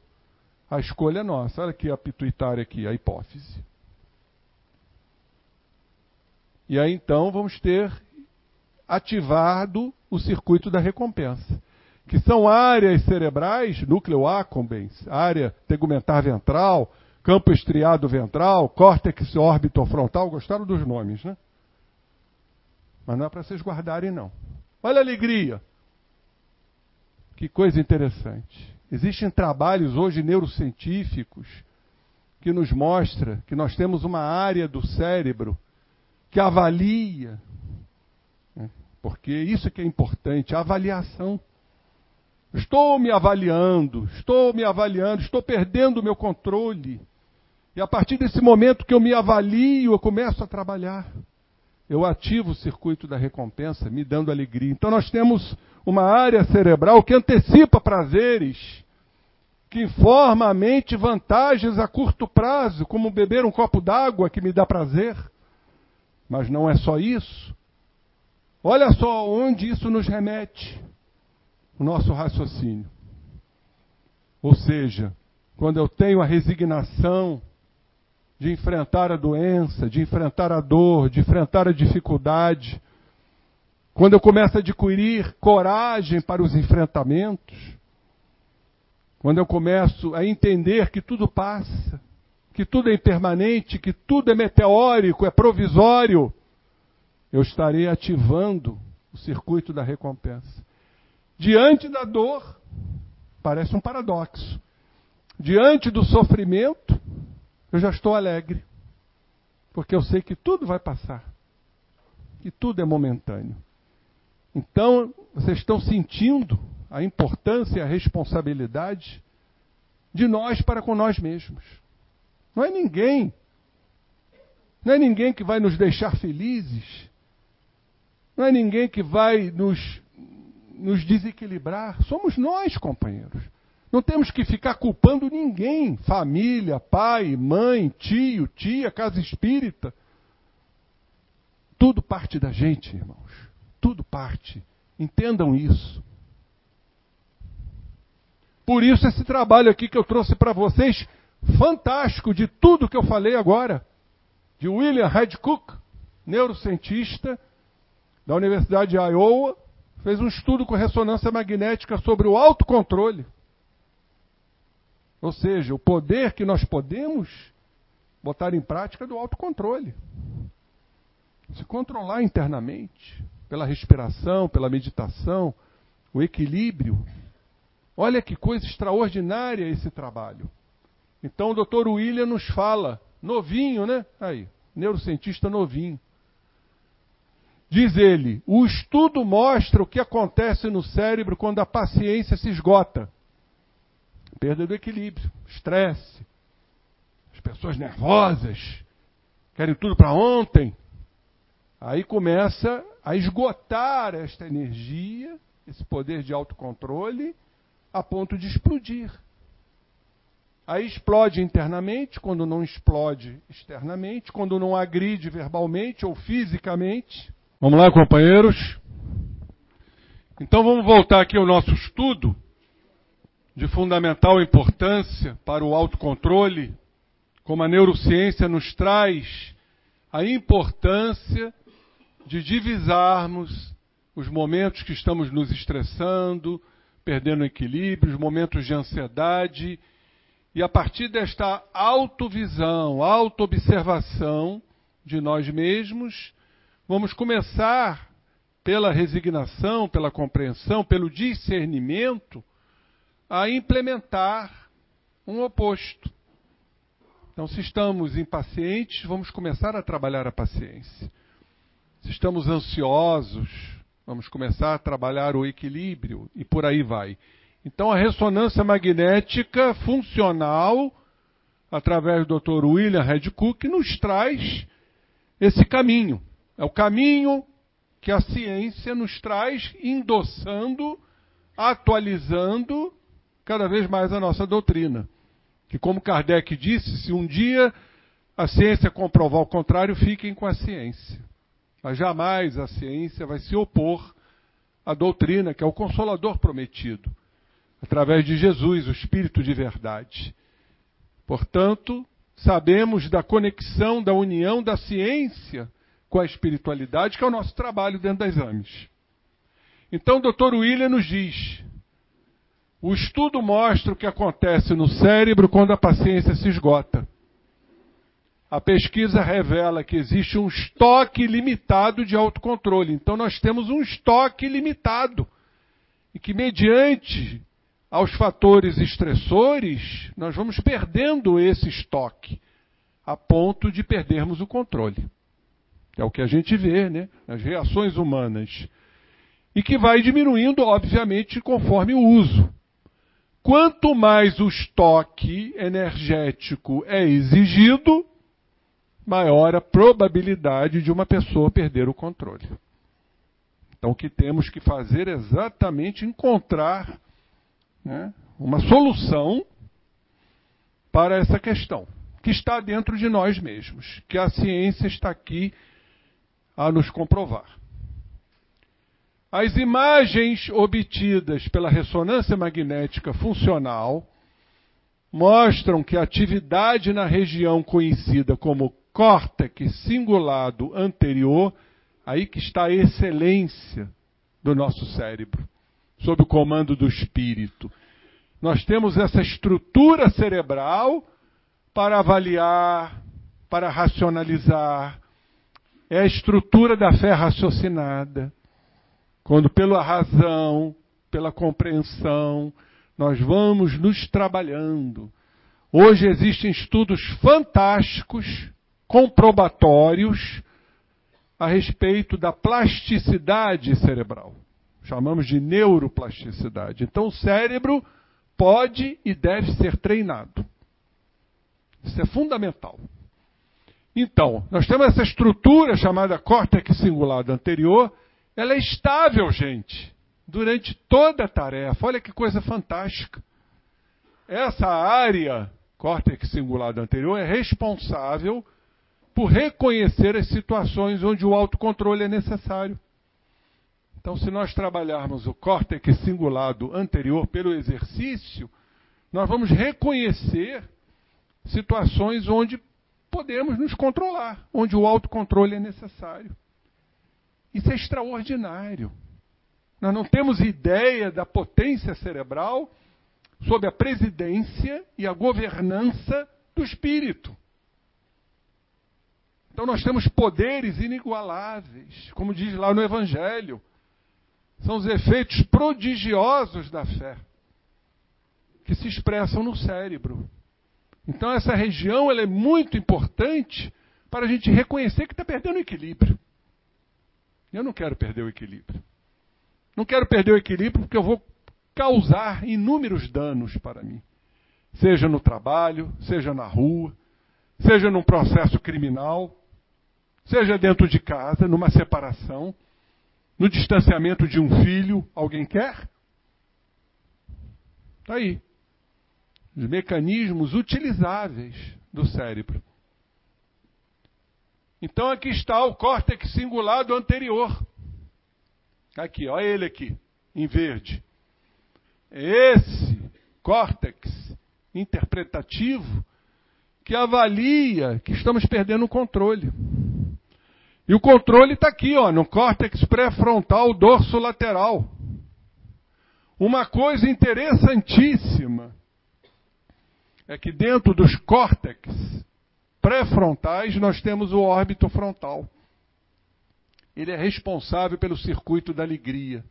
A escolha é nossa. Olha aqui a pituitária aqui, a hipófise. E aí então vamos ter ativado o circuito da recompensa, que são áreas cerebrais, núcleo accumbens, área tegumentar ventral, campo estriado ventral, córtex orbitofrontal, gostaram dos nomes, né? Mas não é para vocês guardarem, não. Olha a alegria. Que coisa interessante. Existem trabalhos hoje neurocientíficos que nos mostra que nós temos uma área do cérebro que avalia, né? porque isso que é importante, a avaliação. Estou me avaliando, estou me avaliando, estou perdendo o meu controle. E a partir desse momento que eu me avalio, eu começo a trabalhar eu ativo o circuito da recompensa, me dando alegria. Então nós temos uma área cerebral que antecipa prazeres, que informa a mente vantagens a curto prazo, como beber um copo d'água que me dá prazer. Mas não é só isso. Olha só onde isso nos remete, o nosso raciocínio. Ou seja, quando eu tenho a resignação, de enfrentar a doença, de enfrentar a dor, de enfrentar a dificuldade. Quando eu começo a adquirir coragem para os enfrentamentos, quando eu começo a entender que tudo passa, que tudo é impermanente, que tudo é meteórico, é provisório, eu estarei ativando o circuito da recompensa. Diante da dor, parece um paradoxo. Diante do sofrimento, eu já estou alegre. Porque eu sei que tudo vai passar. Que tudo é momentâneo. Então, vocês estão sentindo a importância e a responsabilidade de nós para com nós mesmos. Não é ninguém. Não é ninguém que vai nos deixar felizes. Não é ninguém que vai nos, nos desequilibrar. Somos nós, companheiros. Não temos que ficar culpando ninguém, família, pai, mãe, tio, tia, casa espírita. Tudo parte da gente, irmãos. Tudo parte. Entendam isso. Por isso esse trabalho aqui que eu trouxe para vocês, fantástico de tudo que eu falei agora, de William Hadcock, neurocientista da Universidade de Iowa, fez um estudo com ressonância magnética sobre o autocontrole. Ou seja, o poder que nós podemos botar em prática do autocontrole. Se controlar internamente, pela respiração, pela meditação, o equilíbrio. Olha que coisa extraordinária esse trabalho. Então o doutor William nos fala, novinho, né? Aí, neurocientista novinho. Diz ele: o estudo mostra o que acontece no cérebro quando a paciência se esgota perda do equilíbrio, estresse, as pessoas nervosas, querem tudo para ontem. Aí começa a esgotar esta energia, esse poder de autocontrole, a ponto de explodir. Aí explode internamente, quando não explode externamente, quando não agride verbalmente ou fisicamente. Vamos lá, companheiros? Então vamos voltar aqui ao nosso estudo de fundamental importância para o autocontrole, como a neurociência nos traz a importância de divisarmos os momentos que estamos nos estressando, perdendo equilíbrio, os momentos de ansiedade, e a partir desta autovisão, autoobservação de nós mesmos, vamos começar pela resignação, pela compreensão, pelo discernimento, a implementar um oposto. Então, se estamos impacientes, vamos começar a trabalhar a paciência. Se estamos ansiosos, vamos começar a trabalhar o equilíbrio e por aí vai. Então, a ressonância magnética funcional, através do Dr. William Redcook, nos traz esse caminho. É o caminho que a ciência nos traz, endossando, atualizando cada vez mais a nossa doutrina. Que, como Kardec disse, se um dia a ciência comprovar o contrário, fiquem com a ciência. Mas jamais a ciência vai se opor à doutrina, que é o consolador prometido, através de Jesus, o Espírito de verdade. Portanto, sabemos da conexão, da união da ciência com a espiritualidade, que é o nosso trabalho dentro das exames. Então, o Dr. William nos diz: o estudo mostra o que acontece no cérebro quando a paciência se esgota. A pesquisa revela que existe um estoque limitado de autocontrole. Então, nós temos um estoque limitado. E que, mediante aos fatores estressores, nós vamos perdendo esse estoque, a ponto de perdermos o controle. É o que a gente vê, né? As reações humanas. E que vai diminuindo, obviamente, conforme o uso. Quanto mais o estoque energético é exigido, maior a probabilidade de uma pessoa perder o controle. Então, o que temos que fazer é exatamente encontrar né, uma solução para essa questão, que está dentro de nós mesmos, que a ciência está aqui a nos comprovar. As imagens obtidas pela ressonância magnética funcional mostram que a atividade na região conhecida como córtex cingulado anterior, aí que está a excelência do nosso cérebro, sob o comando do espírito. Nós temos essa estrutura cerebral para avaliar, para racionalizar, é a estrutura da fé raciocinada. Quando pela razão, pela compreensão, nós vamos nos trabalhando. Hoje existem estudos fantásticos, comprobatórios, a respeito da plasticidade cerebral. Chamamos de neuroplasticidade. Então, o cérebro pode e deve ser treinado. Isso é fundamental. Então, nós temos essa estrutura chamada córtex cingulado anterior, ela é estável, gente, durante toda a tarefa. Olha que coisa fantástica. Essa área, córtex cingulado anterior, é responsável por reconhecer as situações onde o autocontrole é necessário. Então, se nós trabalharmos o córtex cingulado anterior pelo exercício, nós vamos reconhecer situações onde podemos nos controlar, onde o autocontrole é necessário. Isso é extraordinário. Nós não temos ideia da potência cerebral sob a presidência e a governança do espírito. Então nós temos poderes inigualáveis, como diz lá no Evangelho. São os efeitos prodigiosos da fé que se expressam no cérebro. Então essa região ela é muito importante para a gente reconhecer que está perdendo equilíbrio. Eu não quero perder o equilíbrio. Não quero perder o equilíbrio porque eu vou causar inúmeros danos para mim. Seja no trabalho, seja na rua, seja num processo criminal, seja dentro de casa, numa separação, no distanciamento de um filho. Alguém quer? Está aí os mecanismos utilizáveis do cérebro. Então aqui está o córtex cingulado anterior. Aqui, olha ele aqui, em verde. Esse córtex interpretativo que avalia que estamos perdendo o controle. E o controle está aqui, ó, no córtex pré-frontal dorso lateral. Uma coisa interessantíssima é que dentro dos córtex pré-frontais nós temos o órbito frontal. Ele é responsável pelo circuito da alegria.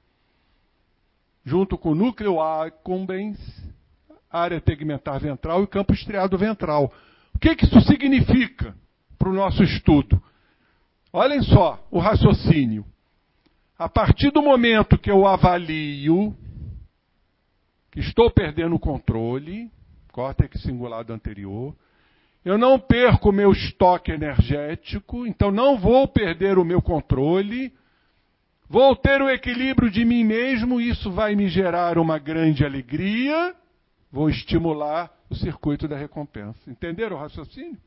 Junto com o núcleo accumbens, área tegmentar ventral e campo estriado ventral. O que, que isso significa para o nosso estudo? Olhem só o raciocínio. A partir do momento que eu avalio que estou perdendo o controle, córtex cingulado anterior, eu não perco o meu estoque energético, então não vou perder o meu controle, vou ter o equilíbrio de mim mesmo, isso vai me gerar uma grande alegria, vou estimular o circuito da recompensa. Entenderam o raciocínio?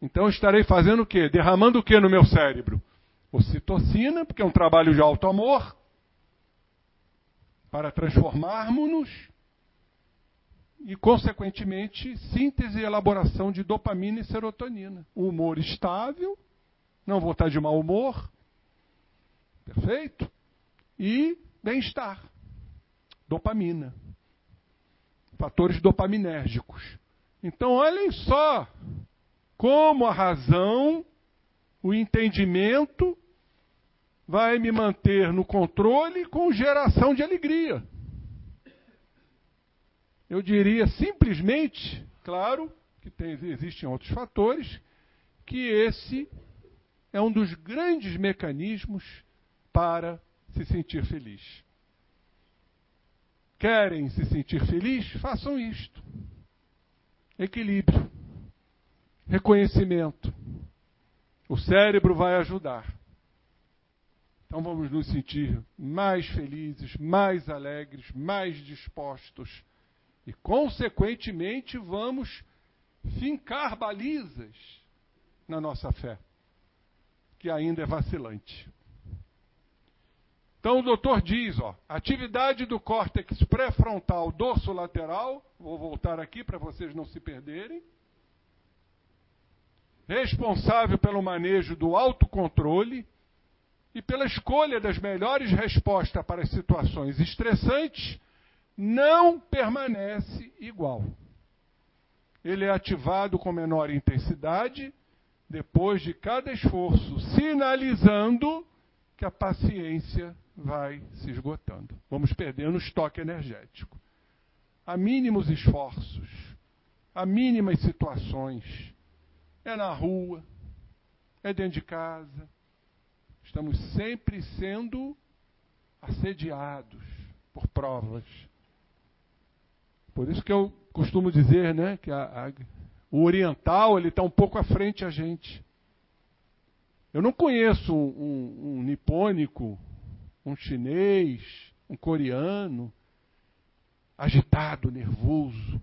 Então estarei fazendo o quê? Derramando o quê no meu cérebro? Ocitocina, porque é um trabalho de alto amor, para transformarmos-nos e, consequentemente, síntese e elaboração de dopamina e serotonina. O humor estável, não vou estar de mau humor, perfeito? E bem-estar, dopamina, fatores dopaminérgicos. Então, olhem só como a razão, o entendimento, vai me manter no controle com geração de alegria. Eu diria simplesmente, claro, que tem, existem outros fatores, que esse é um dos grandes mecanismos para se sentir feliz. Querem se sentir feliz? Façam isto. Equilíbrio. Reconhecimento. O cérebro vai ajudar. Então vamos nos sentir mais felizes, mais alegres, mais dispostos e, consequentemente, vamos fincar balizas na nossa fé, que ainda é vacilante. Então o doutor diz, ó, atividade do córtex pré-frontal dorso-lateral, vou voltar aqui para vocês não se perderem, responsável pelo manejo do autocontrole e pela escolha das melhores respostas para situações estressantes não permanece igual. Ele é ativado com menor intensidade depois de cada esforço, sinalizando que a paciência vai se esgotando. Vamos perdendo o estoque energético. Há mínimos esforços, há mínimas situações. É na rua, é dentro de casa. Estamos sempre sendo assediados por provas. Por isso que eu costumo dizer, né, que a, a, o oriental ele está um pouco à frente a gente. Eu não conheço um, um, um nipônico, um chinês, um coreano agitado, nervoso.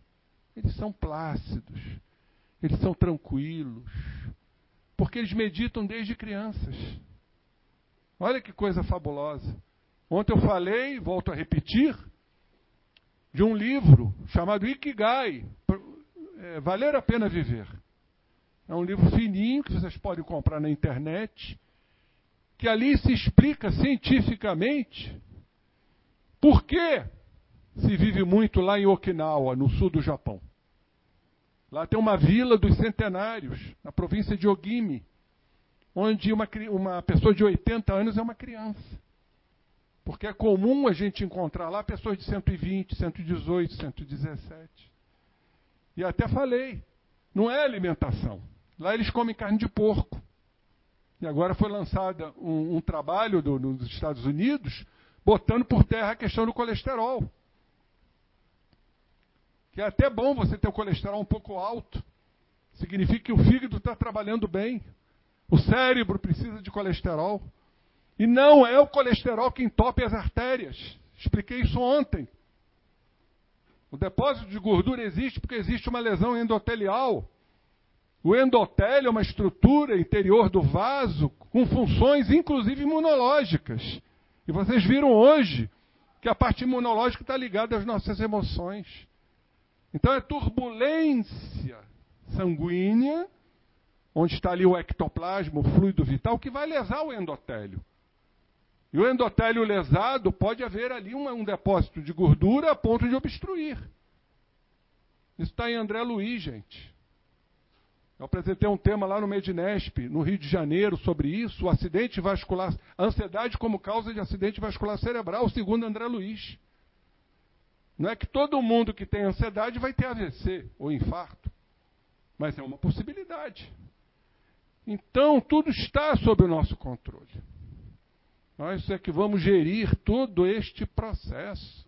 Eles são plácidos, eles são tranquilos, porque eles meditam desde crianças. Olha que coisa fabulosa. Ontem eu falei, volto a repetir, de um livro chamado Ikigai, é, Valer a Pena Viver. É um livro fininho que vocês podem comprar na internet, que ali se explica cientificamente por que se vive muito lá em Okinawa, no sul do Japão. Lá tem uma vila dos centenários, na província de Ogimi, onde uma, uma pessoa de 80 anos é uma criança. Porque é comum a gente encontrar lá pessoas de 120, 118, 117. E até falei, não é alimentação. Lá eles comem carne de porco. E agora foi lançado um, um trabalho do, nos Estados Unidos botando por terra a questão do colesterol. Que é até bom você ter o colesterol um pouco alto. Significa que o fígado está trabalhando bem. O cérebro precisa de colesterol. E não é o colesterol que entope as artérias. Expliquei isso ontem. O depósito de gordura existe porque existe uma lesão endotelial. O endotélio é uma estrutura interior do vaso com funções inclusive imunológicas. E vocês viram hoje que a parte imunológica está ligada às nossas emoções. Então é turbulência sanguínea, onde está ali o ectoplasma, o fluido vital, que vai lesar o endotélio. E o endotélio lesado pode haver ali um, um depósito de gordura a ponto de obstruir. Isso está em André Luiz, gente. Eu apresentei um tema lá no Medinesp, no Rio de Janeiro, sobre isso, o acidente vascular, ansiedade como causa de acidente vascular cerebral, segundo André Luiz. Não é que todo mundo que tem ansiedade vai ter AVC ou infarto, mas é uma possibilidade. Então, tudo está sob o nosso controle. Nós é que vamos gerir todo este processo.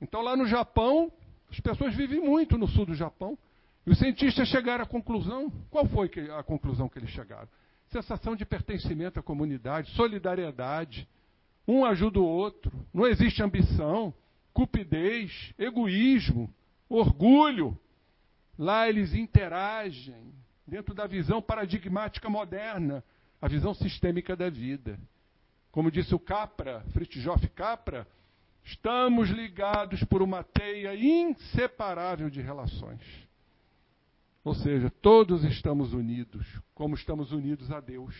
Então, lá no Japão, as pessoas vivem muito no sul do Japão. E os cientistas chegaram à conclusão. Qual foi a conclusão que eles chegaram? Sensação de pertencimento à comunidade, solidariedade. Um ajuda o outro. Não existe ambição, cupidez, egoísmo, orgulho. Lá eles interagem dentro da visão paradigmática moderna, a visão sistêmica da vida. Como disse o Capra, Fritjof Capra, estamos ligados por uma teia inseparável de relações. Ou seja, todos estamos unidos, como estamos unidos a Deus.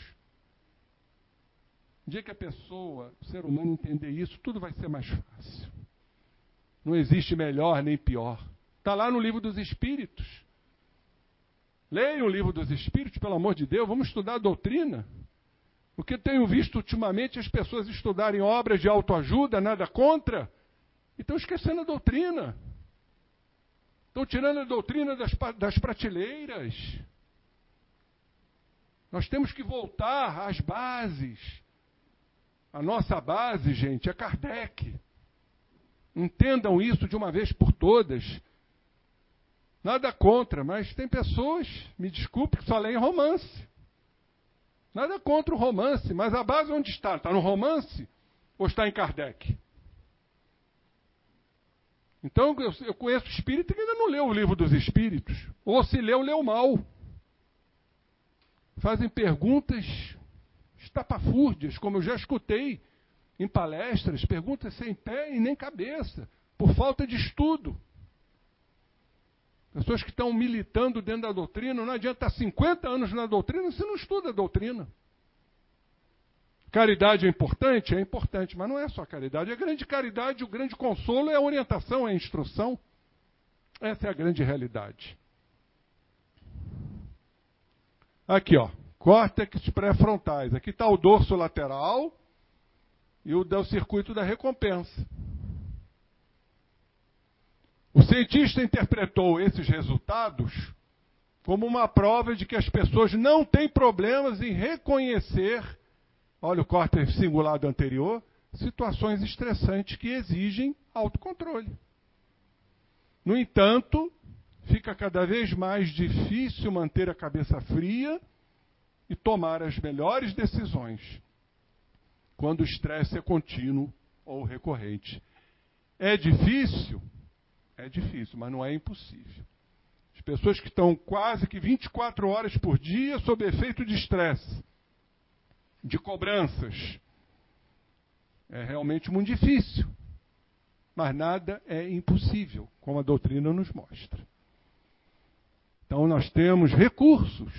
No dia que a pessoa, o ser humano entender isso, tudo vai ser mais fácil. Não existe melhor nem pior. Está lá no livro dos Espíritos. Leiam o livro dos Espíritos, pelo amor de Deus, vamos estudar a doutrina. O que tenho visto ultimamente as pessoas estudarem obras de autoajuda, nada contra, e estão esquecendo a doutrina. Estão tirando a doutrina das, das prateleiras. Nós temos que voltar às bases. A nossa base, gente, é Kardec. Entendam isso de uma vez por todas. Nada contra, mas tem pessoas, me desculpe, que só leem romance. Nada contra o romance, mas a base onde está? Está no romance ou está em Kardec? Então eu conheço espírito que ainda não leu o livro dos espíritos. Ou se leu, leu mal. Fazem perguntas estapafúrdias, como eu já escutei em palestras, perguntas sem pé e nem cabeça, por falta de estudo. Pessoas que estão militando dentro da doutrina, não adianta estar 50 anos na doutrina se não estuda a doutrina. Caridade é importante? É importante, mas não é só caridade. A grande caridade, o grande consolo é a orientação, é a instrução. Essa é a grande realidade. Aqui, ó, córtex pré-frontais. Aqui está o dorso lateral e o do circuito da recompensa. O cientista interpretou esses resultados como uma prova de que as pessoas não têm problemas em reconhecer, olha o córtex cingulado anterior, situações estressantes que exigem autocontrole. No entanto, fica cada vez mais difícil manter a cabeça fria e tomar as melhores decisões quando o estresse é contínuo ou recorrente. É difícil? É difícil, mas não é impossível. As pessoas que estão quase que 24 horas por dia sob efeito de estresse, de cobranças, é realmente muito difícil. Mas nada é impossível, como a doutrina nos mostra. Então nós temos recursos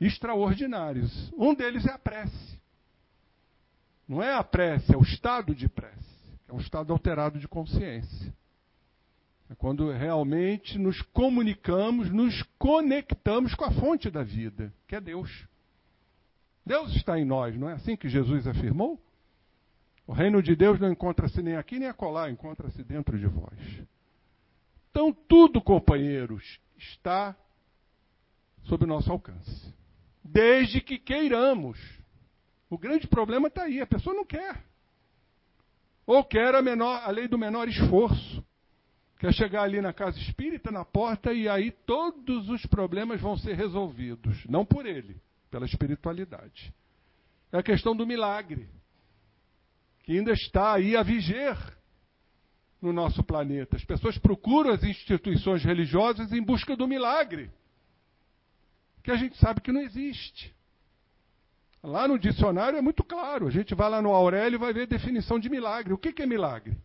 extraordinários. Um deles é a prece. Não é a prece, é o estado de prece. É um estado alterado de consciência. É quando realmente nos comunicamos, nos conectamos com a fonte da vida, que é Deus. Deus está em nós, não é assim que Jesus afirmou? O reino de Deus não encontra-se nem aqui nem acolá, encontra-se dentro de vós. Então, tudo, companheiros, está sob nosso alcance. Desde que queiramos. O grande problema está aí, a pessoa não quer. Ou quer a, menor, a lei do menor esforço. Quer chegar ali na casa espírita, na porta, e aí todos os problemas vão ser resolvidos. Não por ele, pela espiritualidade. É a questão do milagre, que ainda está aí a viger no nosso planeta. As pessoas procuram as instituições religiosas em busca do milagre, que a gente sabe que não existe. Lá no dicionário é muito claro. A gente vai lá no Aurélio e vai ver a definição de milagre. O que, que é milagre?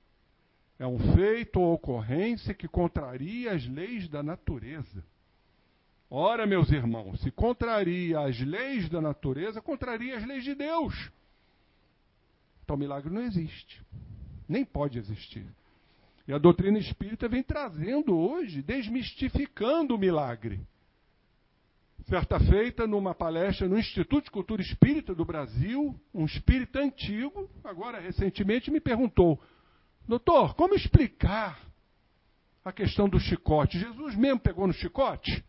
É um feito ou ocorrência que contraria as leis da natureza. Ora, meus irmãos, se contraria as leis da natureza, contraria as leis de Deus. Então, milagre não existe. Nem pode existir. E a doutrina espírita vem trazendo hoje, desmistificando o milagre. Certa feita, numa palestra no Instituto de Cultura Espírita do Brasil, um espírita antigo, agora recentemente, me perguntou: Doutor, como explicar a questão do chicote? Jesus mesmo pegou no chicote?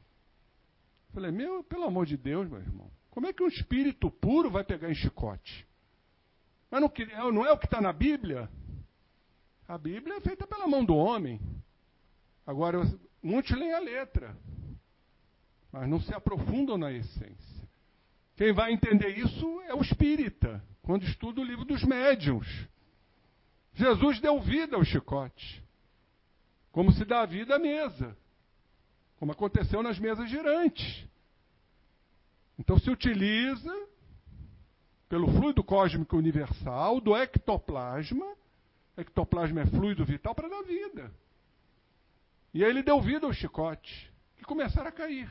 Falei, meu, pelo amor de Deus, meu irmão, como é que um espírito puro vai pegar em chicote? Mas não, não é o que está na Bíblia? A Bíblia é feita pela mão do homem. Agora, muitos leem a letra, mas não se aprofundam na essência. Quem vai entender isso é o espírita, quando estuda o livro dos médiuns. Jesus deu vida ao chicote, como se dá vida à mesa como aconteceu nas mesas girantes. Então se utiliza pelo fluido cósmico universal do ectoplasma, ectoplasma é fluido vital para dar vida. E aí ele deu vida ao chicote, que começaram a cair,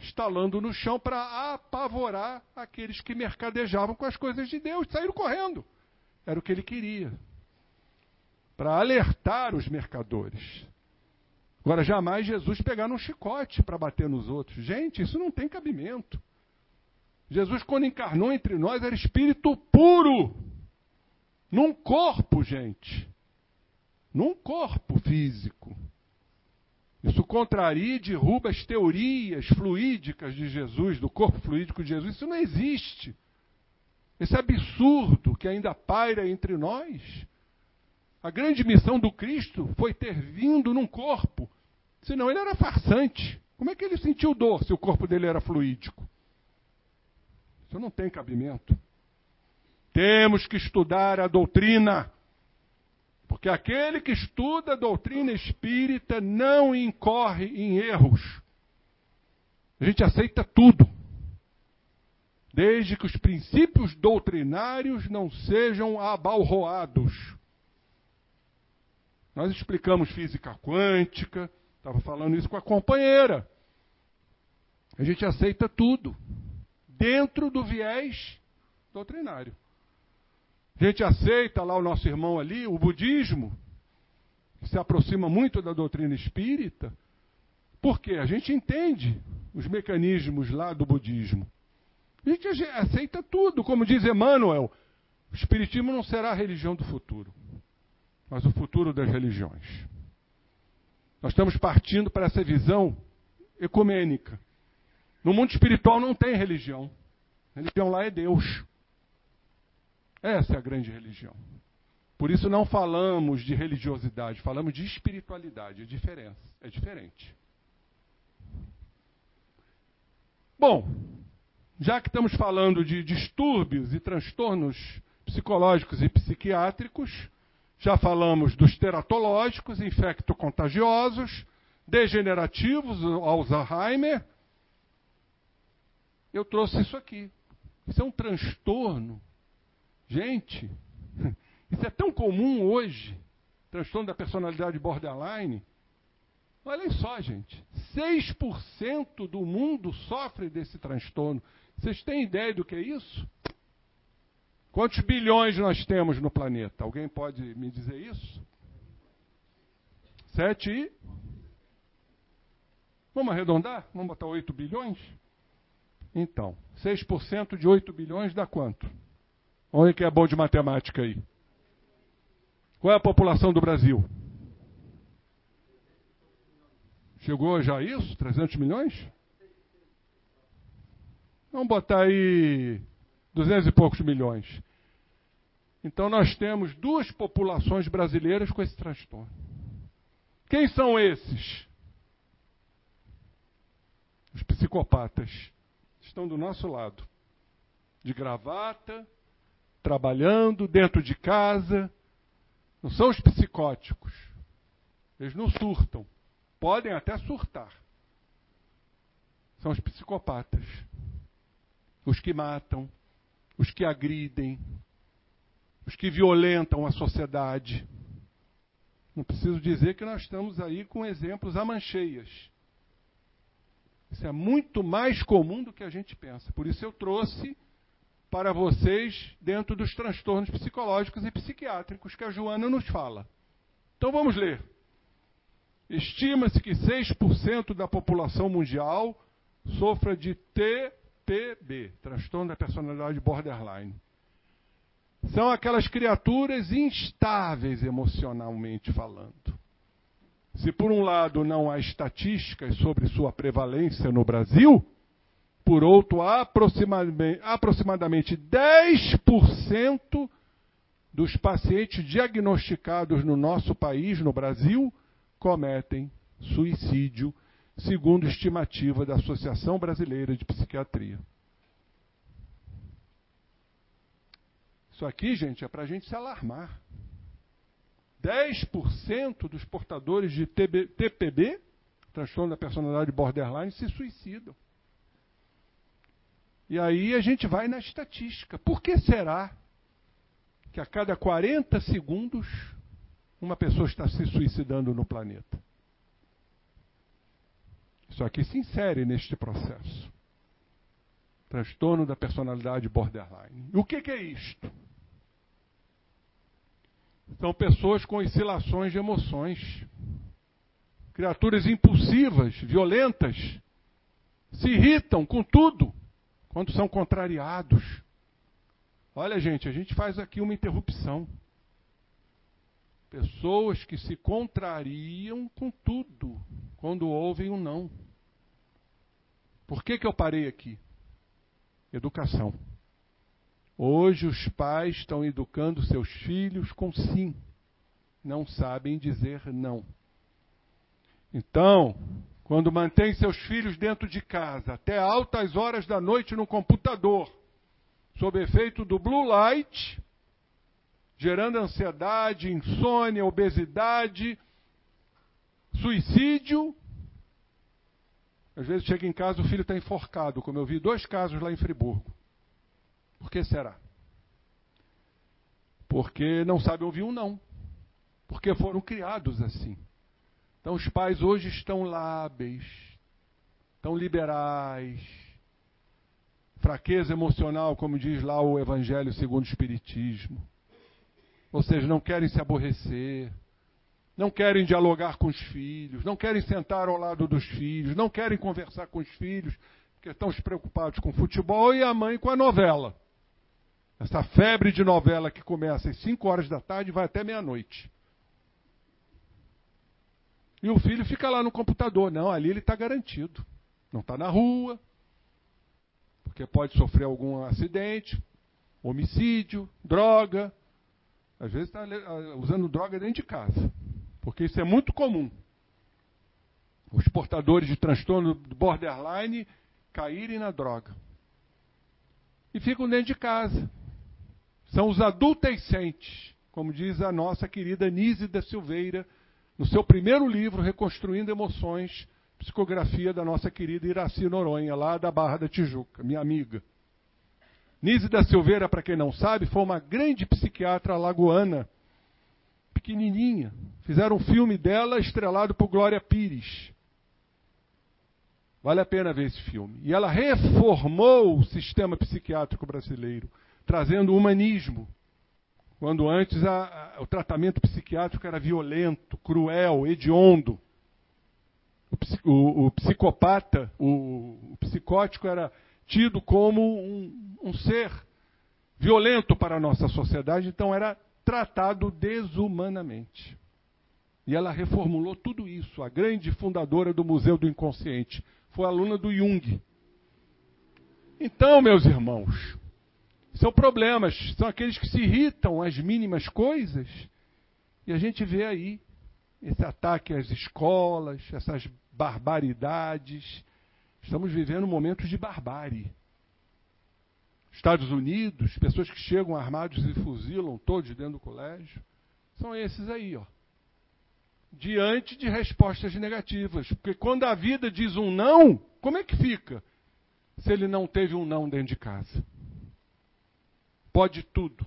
estalando no chão para apavorar aqueles que mercadejavam com as coisas de Deus, saíram correndo. Era o que ele queria. Para alertar os mercadores. Agora, jamais Jesus pegar um chicote para bater nos outros. Gente, isso não tem cabimento. Jesus, quando encarnou entre nós, era espírito puro. Num corpo, gente. Num corpo físico. Isso contraria e derruba as teorias fluídicas de Jesus, do corpo fluídico de Jesus. Isso não existe. Esse absurdo que ainda paira entre nós. A grande missão do Cristo foi ter vindo num corpo Senão ele era farsante. Como é que ele sentiu dor se o corpo dele era fluídico? Isso não tem cabimento. Temos que estudar a doutrina. Porque aquele que estuda a doutrina espírita não incorre em erros. A gente aceita tudo. Desde que os princípios doutrinários não sejam abalroados. Nós explicamos física quântica, Estava falando isso com a companheira. A gente aceita tudo dentro do viés doutrinário. A gente aceita lá o nosso irmão ali, o budismo, que se aproxima muito da doutrina espírita, porque a gente entende os mecanismos lá do budismo. A gente aceita tudo, como diz Emmanuel, o espiritismo não será a religião do futuro, mas o futuro das religiões. Nós estamos partindo para essa visão ecumênica. No mundo espiritual não tem religião. A religião lá é Deus. Essa é a grande religião. Por isso não falamos de religiosidade, falamos de espiritualidade. É diferença, é diferente. Bom, já que estamos falando de distúrbios e transtornos psicológicos e psiquiátricos, já falamos dos teratológicos, infectocontagiosos, degenerativos, Alzheimer. Eu trouxe isso aqui. Isso é um transtorno. Gente, isso é tão comum hoje. Transtorno da personalidade borderline. Olhem só, gente. 6% do mundo sofre desse transtorno. Vocês têm ideia do que é isso? Quantos bilhões nós temos no planeta? Alguém pode me dizer isso? Sete e. Vamos arredondar? Vamos botar 8 bilhões? Então, 6% de 8 bilhões dá quanto? Onde que é bom de matemática aí? Qual é a população do Brasil? Chegou já a isso? 300 milhões? Vamos botar aí duzentos e poucos milhões. Então nós temos duas populações brasileiras com esse transtorno. Quem são esses? Os psicopatas. Estão do nosso lado. De gravata, trabalhando dentro de casa. Não são os psicóticos. Eles não surtam. Podem até surtar. São os psicopatas. Os que matam, os que agridem, os que violentam a sociedade. Não preciso dizer que nós estamos aí com exemplos a mancheias. Isso é muito mais comum do que a gente pensa. Por isso eu trouxe para vocês dentro dos transtornos psicológicos e psiquiátricos que a Joana nos fala. Então vamos ler. Estima-se que 6% da população mundial sofra de TPB, transtorno da personalidade borderline. São aquelas criaturas instáveis emocionalmente falando. Se por um lado não há estatísticas sobre sua prevalência no Brasil, por outro, aproximadamente, aproximadamente 10% dos pacientes diagnosticados no nosso país, no Brasil, cometem suicídio, segundo estimativa da Associação Brasileira de Psiquiatria. Isso aqui, gente, é para a gente se alarmar. 10% dos portadores de TB, TPB, transtorno da personalidade borderline, se suicidam. E aí a gente vai na estatística. Por que será que a cada 40 segundos uma pessoa está se suicidando no planeta? Isso aqui se insere neste processo. Transtorno da personalidade borderline. O que, que é isto? São pessoas com oscilações de emoções. Criaturas impulsivas, violentas, se irritam com tudo quando são contrariados. Olha, gente, a gente faz aqui uma interrupção. Pessoas que se contrariam com tudo quando ouvem um não. Por que, que eu parei aqui? Educação. Hoje os pais estão educando seus filhos com sim. Não sabem dizer não. Então, quando mantém seus filhos dentro de casa até altas horas da noite no computador, sob efeito do blue light, gerando ansiedade, insônia, obesidade, suicídio. Às vezes chega em casa o filho está enforcado, como eu vi dois casos lá em Friburgo. Por que será? Porque não sabem ouvir um não. Porque foram criados assim. Então os pais hoje estão lábeis, estão liberais. Fraqueza emocional, como diz lá o Evangelho segundo o Espiritismo. Ou seja, não querem se aborrecer, não querem dialogar com os filhos, não querem sentar ao lado dos filhos, não querem conversar com os filhos, porque estão preocupados com o futebol e a mãe com a novela. Essa febre de novela que começa às 5 horas da tarde e vai até meia-noite. E o filho fica lá no computador. Não, ali ele está garantido. Não está na rua, porque pode sofrer algum acidente, homicídio, droga. Às vezes está usando droga dentro de casa, porque isso é muito comum. Os portadores de transtorno borderline caírem na droga. E ficam dentro de casa. São os adultescentes, como diz a nossa querida Nise da Silveira, no seu primeiro livro, Reconstruindo Emoções, psicografia da nossa querida Iraci Noronha, lá da Barra da Tijuca, minha amiga. Nise da Silveira, para quem não sabe, foi uma grande psiquiatra lagoana, pequenininha. Fizeram um filme dela estrelado por Glória Pires. Vale a pena ver esse filme. E ela reformou o sistema psiquiátrico brasileiro trazendo humanismo. Quando antes a, a, o tratamento psiquiátrico era violento, cruel, hediondo. O, o, o psicopata, o, o, psicótico era tido como um, um ser violento para a nossa sociedade, então era tratado desumanamente. E ela reformulou tudo isso. A grande fundadora do Museu do Inconsciente foi aluna do Jung. Então, meus irmãos, são problemas, são aqueles que se irritam às mínimas coisas. E a gente vê aí esse ataque às escolas, essas barbaridades. Estamos vivendo momentos de barbárie. Estados Unidos, pessoas que chegam armados e fuzilam todos dentro do colégio. São esses aí, ó. Diante de respostas negativas. Porque quando a vida diz um não, como é que fica? Se ele não teve um não dentro de casa pode tudo.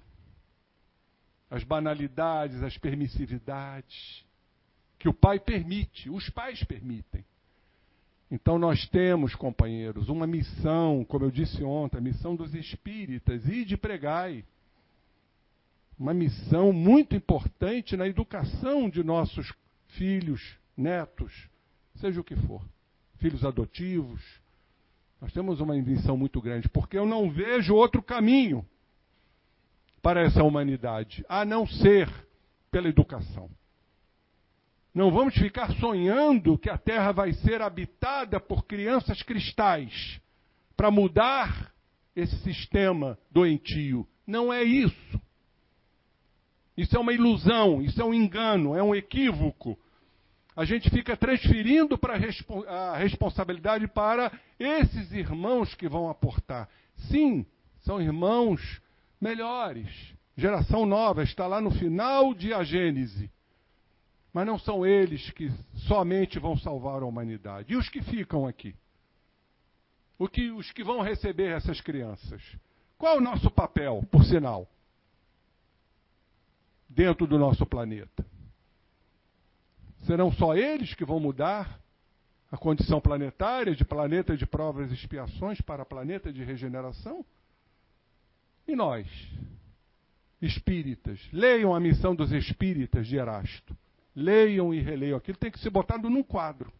As banalidades, as permissividades, que o pai permite, os pais permitem. Então nós temos, companheiros, uma missão, como eu disse ontem, a missão dos espíritas, e de pregai. Uma missão muito importante na educação de nossos filhos, netos, seja o que for. Filhos adotivos, Nós temos uma missão muito grande, porque eu não vejo outro caminho para essa humanidade, a não ser pela educação. Não vamos ficar sonhando que a Terra vai ser habitada por crianças cristais para mudar esse sistema doentio. Não é isso. Isso é uma ilusão, isso é um engano, é um equívoco. A gente fica transferindo para a responsabilidade para esses irmãos que vão aportar. Sim, são irmãos melhores. Geração nova está lá no final de A Gênese. Mas não são eles que somente vão salvar a humanidade. E os que ficam aqui? O que, os que vão receber essas crianças? Qual é o nosso papel, por sinal, dentro do nosso planeta? Serão só eles que vão mudar a condição planetária de planeta de provas e expiações para planeta de regeneração? E nós, espíritas, leiam a missão dos espíritas de Erasto. Leiam e releiam. Aquilo tem que ser botado num quadro.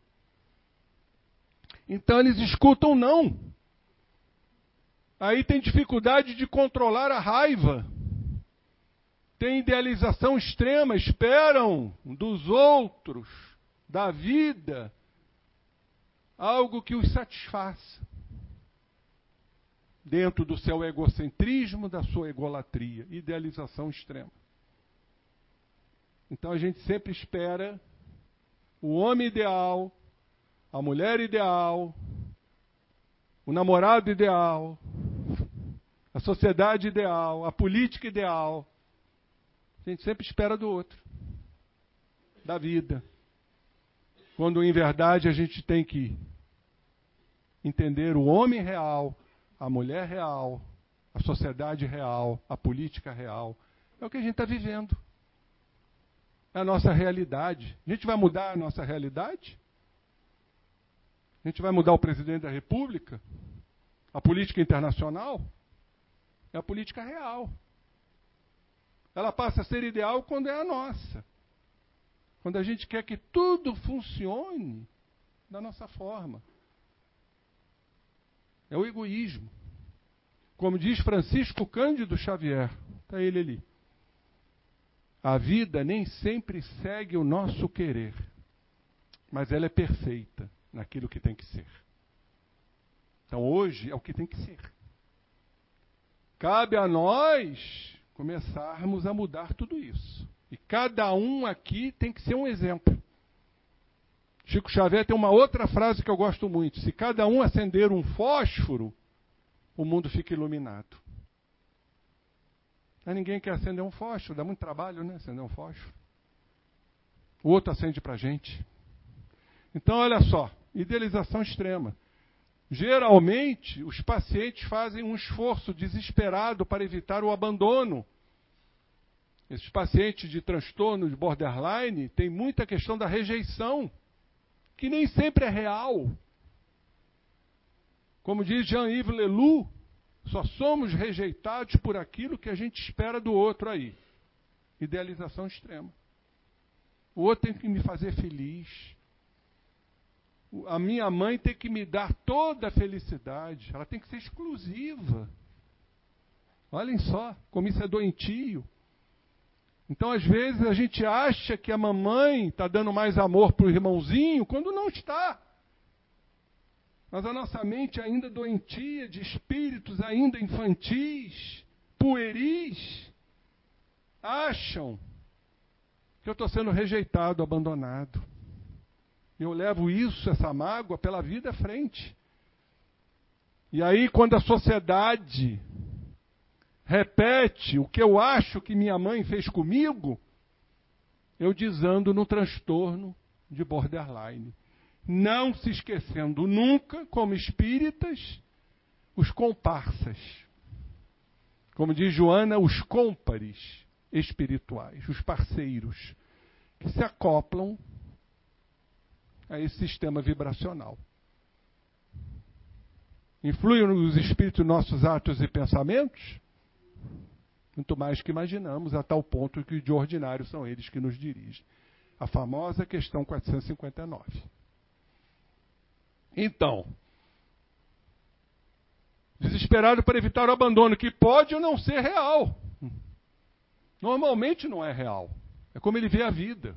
Então eles escutam não. Aí tem dificuldade de controlar a raiva. Tem idealização extrema, esperam dos outros, da vida, algo que os satisfaça dentro do seu egocentrismo, da sua egolatria, idealização extrema. Então a gente sempre espera o homem ideal, a mulher ideal, o namorado ideal, a sociedade ideal, a política ideal. A gente sempre espera do outro, da vida. Quando em verdade a gente tem que entender o homem real, a mulher real, a sociedade real, a política real. É o que a gente está vivendo. É a nossa realidade. A gente vai mudar a nossa realidade? A gente vai mudar o presidente da República? A política internacional? É a política real. Ela passa a ser ideal quando é a nossa. Quando a gente quer que tudo funcione da nossa forma. É o egoísmo. Como diz Francisco Cândido Xavier, está ele ali. A vida nem sempre segue o nosso querer, mas ela é perfeita naquilo que tem que ser. Então hoje é o que tem que ser. Cabe a nós começarmos a mudar tudo isso. E cada um aqui tem que ser um exemplo. Chico Xavier tem uma outra frase que eu gosto muito: se cada um acender um fósforo, o mundo fica iluminado. Mas ninguém quer acender um fósforo, dá muito trabalho, né? Acender um fósforo. O outro acende para gente. Então, olha só, idealização extrema. Geralmente, os pacientes fazem um esforço desesperado para evitar o abandono. Esses pacientes de transtorno de borderline têm muita questão da rejeição que nem sempre é real. Como diz Jean-Yves Leloup, só somos rejeitados por aquilo que a gente espera do outro aí. Idealização extrema. O outro tem que me fazer feliz. A minha mãe tem que me dar toda a felicidade. Ela tem que ser exclusiva. Olhem só como isso é doentio. Então, às vezes, a gente acha que a mamãe está dando mais amor para o irmãozinho, quando não está. Mas a nossa mente ainda doentia, de espíritos ainda infantis, pueris, acham que eu estou sendo rejeitado, abandonado. Eu levo isso, essa mágoa, pela vida à frente. E aí, quando a sociedade repete o que eu acho que minha mãe fez comigo, eu desando no transtorno de borderline. Não se esquecendo nunca, como espíritas, os comparsas. Como diz Joana, os cômpares espirituais, os parceiros, que se acoplam a esse sistema vibracional. Influem nos espíritos nossos atos e pensamentos? muito mais que imaginamos, a tal ponto que de ordinário são eles que nos dirigem. A famosa questão 459. Então, Desesperado para evitar o abandono, que pode ou não ser real. Normalmente não é real. É como ele vê a vida.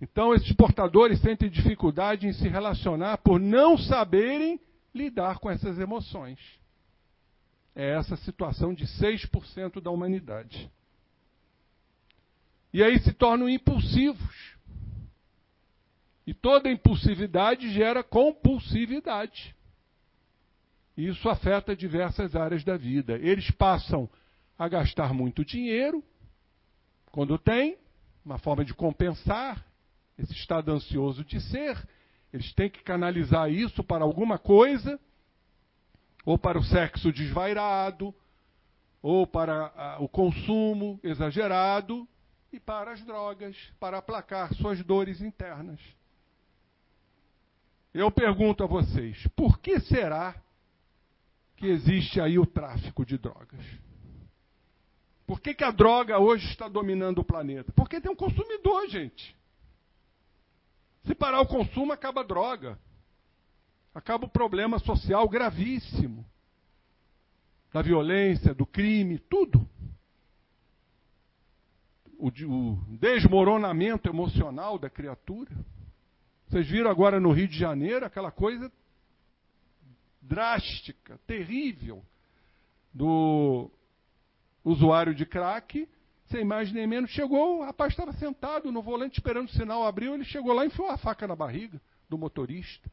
Então, esses portadores sentem dificuldade em se relacionar por não saberem lidar com essas emoções. É essa situação de 6% da humanidade. E aí se tornam impulsivos. E toda impulsividade gera compulsividade. Isso afeta diversas áreas da vida. Eles passam a gastar muito dinheiro, quando tem, uma forma de compensar esse estado ansioso de ser. Eles têm que canalizar isso para alguma coisa, ou para o sexo desvairado, ou para o consumo exagerado, e para as drogas, para aplacar suas dores internas. Eu pergunto a vocês, por que será que existe aí o tráfico de drogas? Por que, que a droga hoje está dominando o planeta? Porque tem um consumidor, gente. Se parar o consumo, acaba a droga. Acaba o problema social gravíssimo. Da violência, do crime, tudo. O, desmoronamento emocional da criatura. Vocês viram agora no Rio de Janeiro aquela coisa drástica, terrível, do usuário de crack, sem mais nem menos, chegou, o rapaz estava sentado no volante esperando o sinal abriu, ele chegou lá e enfiou a faca na barriga do motorista.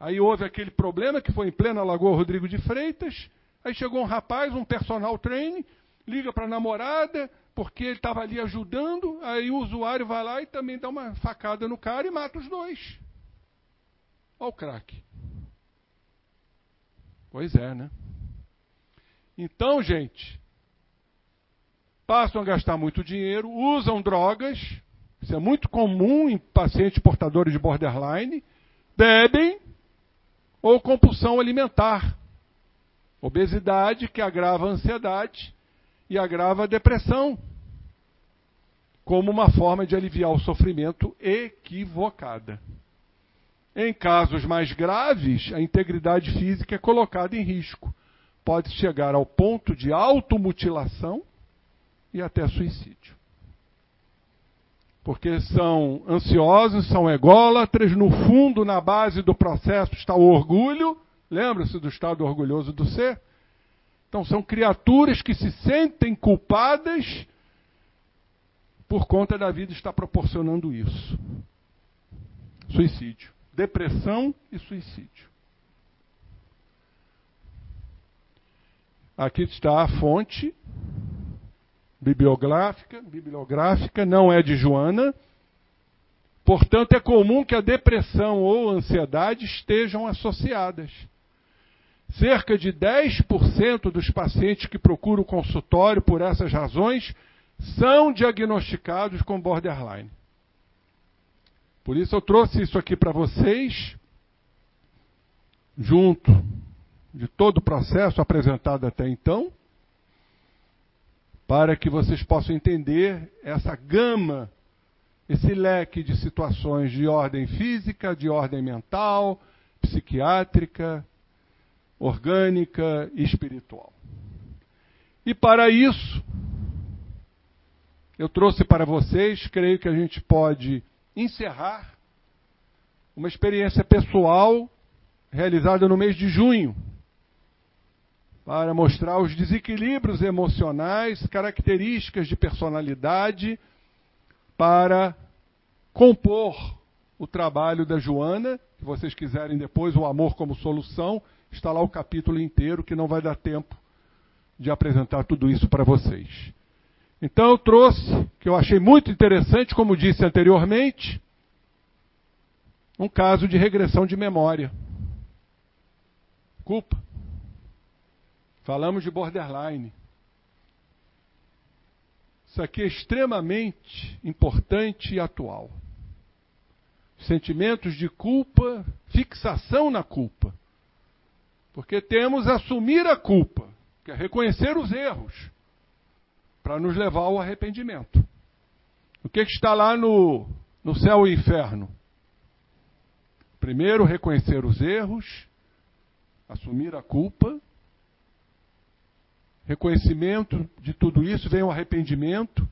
Aí houve aquele problema que foi em plena Lagoa Rodrigo de Freitas, aí chegou um rapaz, um personal trainer, liga para a namorada, porque ele estava ali ajudando, aí o usuário vai lá e também dá uma facada no cara e mata os dois. Olha o crack. Pois é, né? Então, gente, passam a gastar muito dinheiro, usam drogas, isso é muito comum em pacientes portadores de borderline, bebem ou compulsão alimentar, obesidade que agrava a ansiedade e agrava a depressão, como uma forma de aliviar o sofrimento equivocada. Em casos mais graves, a integridade física é colocada em risco. Pode chegar ao ponto de automutilação e até suicídio. Porque são ansiosos, são ególatras, no fundo, na base do processo está o orgulho. Lembra-se do estado orgulhoso do ser? Então, são criaturas que se sentem culpadas por conta da vida estar proporcionando isso. Suicídio depressão e suicídio. Aqui está a fonte bibliográfica, bibliográfica, não é de Joana. Portanto, é comum que a depressão ou ansiedade estejam associadas. Cerca de 10% dos pacientes que procuram consultório por essas razões são diagnosticados com borderline. Por isso eu trouxe isso aqui para vocês, junto de todo o processo apresentado até então, para que vocês possam entender essa gama, esse leque de situações de ordem física, de ordem mental, psiquiátrica, orgânica e espiritual. E para isso, eu trouxe para vocês, creio que a gente pode encerrar uma experiência pessoal realizada no mês de junho, para mostrar os desequilíbrios emocionais, características de personalidade, para compor o trabalho da Joana. Se vocês quiserem depois, o Amor como Solução, está lá o capítulo inteiro, que não vai dar tempo de apresentar tudo isso para vocês. Então eu trouxe, que eu achei muito interessante, como disse anteriormente, um caso de regressão de memória. Culpa. Falamos de borderline. Isso aqui é extremamente importante e atual. Sentimentos de culpa, fixação na culpa. Porque temos assumir a culpa, que é reconhecer os erros para nos levar ao arrependimento. O que, que está lá no, no céu e inferno? Primeiro, reconhecer os erros, assumir a culpa, reconhecimento de tudo isso, vem o arrependimento.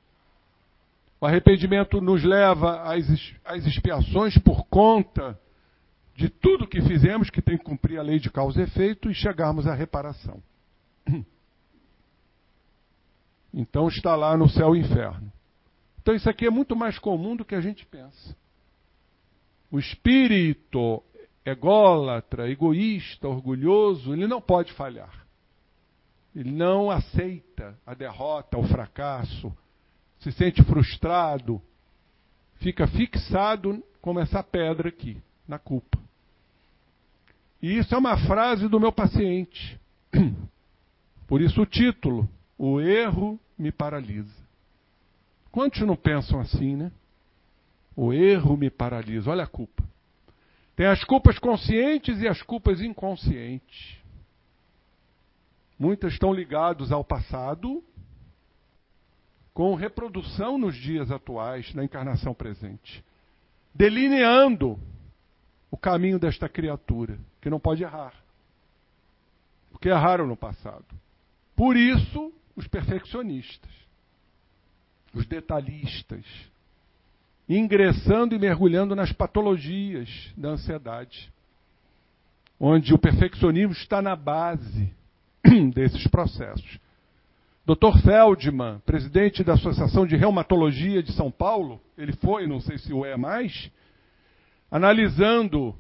O arrependimento nos leva às, expiações por conta de tudo que fizemos, que tem que cumprir a lei de causa e efeito, e chegarmos à reparação. Então está lá no céu e inferno. Então isso aqui é muito mais comum do que a gente pensa. O espírito ególatra, egoísta, orgulhoso, ele não pode falhar. Ele não aceita a derrota, o fracasso, se sente frustrado, fica fixado como essa pedra aqui, na culpa. E isso é uma frase do meu paciente. Por isso o título, O erro me paralisa. Quantos não pensam assim, né? O erro me paralisa. Olha a culpa. Tem as culpas conscientes e as culpas inconscientes. Muitas estão ligadas ao passado, com reprodução nos dias atuais, na encarnação presente, delineando o caminho desta criatura, que não pode errar, porque erraram no passado. Por isso, os perfeccionistas, os detalhistas, ingressando e mergulhando nas patologias da ansiedade, onde o perfeccionismo está na base desses processos. Dr. Feldman, presidente da Associação de Reumatologia de São Paulo, ele foi, não sei se o é mais, analisando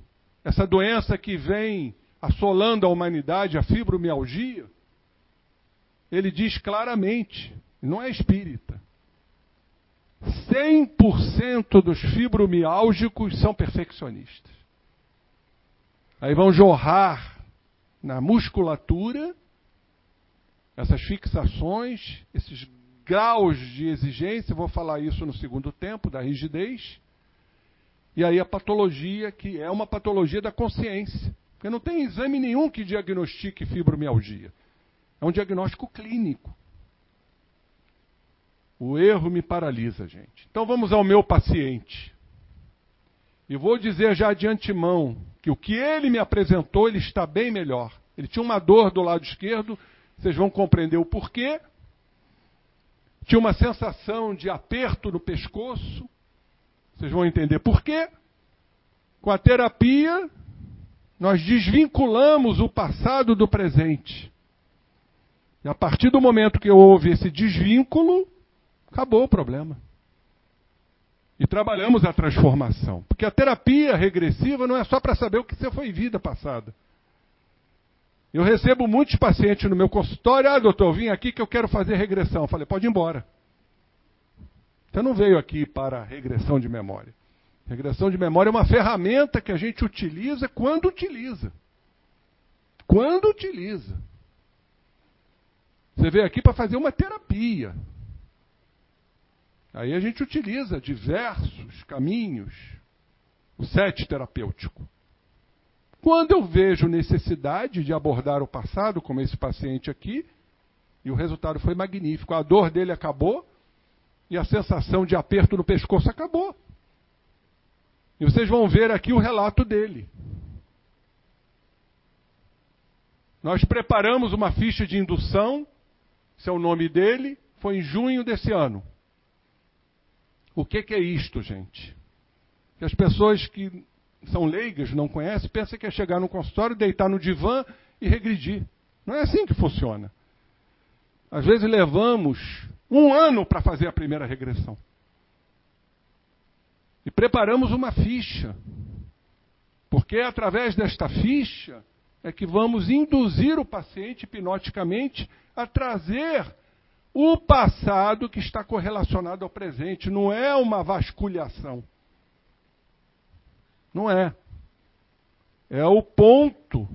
essa doença que vem assolando a humanidade, a fibromialgia, ele diz claramente, não é espírita, 100% dos fibromiálgicos são perfeccionistas. Aí vão jorrar na musculatura essas fixações, esses graus de exigência, vou falar isso no segundo tempo, da rigidez, e aí a patologia, que é uma patologia da consciência. Porque não tem exame nenhum que diagnostique fibromialgia. É um diagnóstico clínico. O erro me paralisa, gente. Então vamos ao meu paciente. E vou dizer já de antemão que o que ele me apresentou, ele está bem melhor. Ele tinha uma dor do lado esquerdo vocês vão compreender o porquê. Tinha uma sensação de aperto no pescoço. Vocês vão entender porquê. Com a terapia, nós desvinculamos o passado do presente. E a partir do momento que houve esse desvínculo, acabou o problema. E trabalhamos a transformação. Porque a terapia regressiva não é só para saber o que você foi vida passada. Eu recebo muitos pacientes no meu consultório. Ah, doutor, vim aqui que eu quero fazer regressão. Eu falei, pode ir embora. Você não veio aqui para regressão de memória. Regressão de memória é uma ferramenta que a gente utiliza quando utiliza. Quando utiliza. Você veio aqui para fazer uma terapia. Aí a gente utiliza diversos caminhos. O set terapêutico. Quando eu vejo necessidade de abordar o passado, como esse paciente aqui, e o resultado foi magnífico, a dor dele acabou e a sensação de aperto no pescoço acabou. E vocês vão ver aqui o relato dele. Nós preparamos uma ficha de indução, esse é o nome dele, foi em junho desse ano. O que, que é isto, gente? Que as pessoas que são leigas, não conhecem, pensa que é chegar no consultório, deitar no divã e regredir. Não é assim que funciona. Às vezes levamos um ano para fazer a primeira regressão. E preparamos uma ficha. Porque é através desta ficha é que vamos induzir o paciente hipnoticamente a trazer o passado que está correlacionado ao presente. Não é uma vasculhação. Não é. É o ponto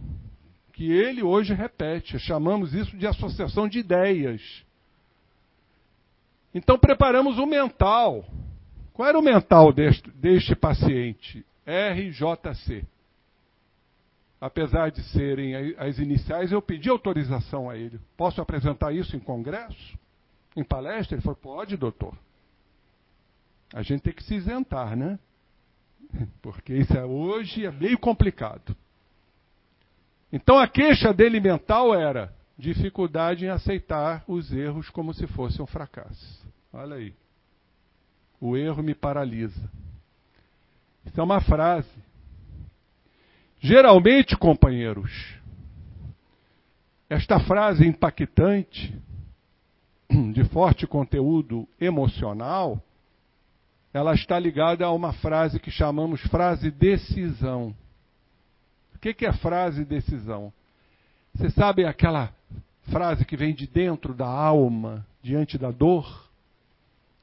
que ele hoje repete. Chamamos isso de associação de ideias. Então preparamos o mental. Qual era o mental deste, deste paciente? RJC. Apesar de serem as iniciais, eu pedi autorização a ele. Posso apresentar isso em congresso? Em palestra? Ele falou: pode, doutor. A gente tem que se isentar, né? Porque isso é, hoje é meio complicado. Então a queixa dele mental era dificuldade em aceitar os erros como se fosse um fracasso. Olha aí. O erro me paralisa. Isso é uma frase. Geralmente, companheiros, esta frase impactante, de forte conteúdo emocional, ela está ligada a uma frase que chamamos frase decisão. O que é frase decisão? Você sabe aquela frase que vem de dentro da alma, diante da dor?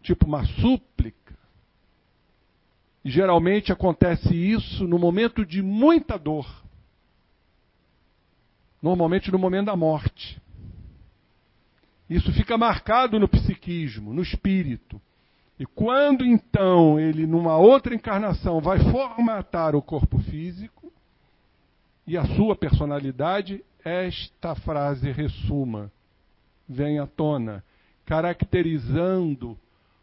Tipo uma súplica. E geralmente acontece isso no momento de muita dor. Normalmente no momento da morte. Isso fica marcado no psiquismo, no espírito. E quando então ele, numa outra encarnação, vai formatar o corpo físico e a sua personalidade, esta frase ressuma, vem à tona, caracterizando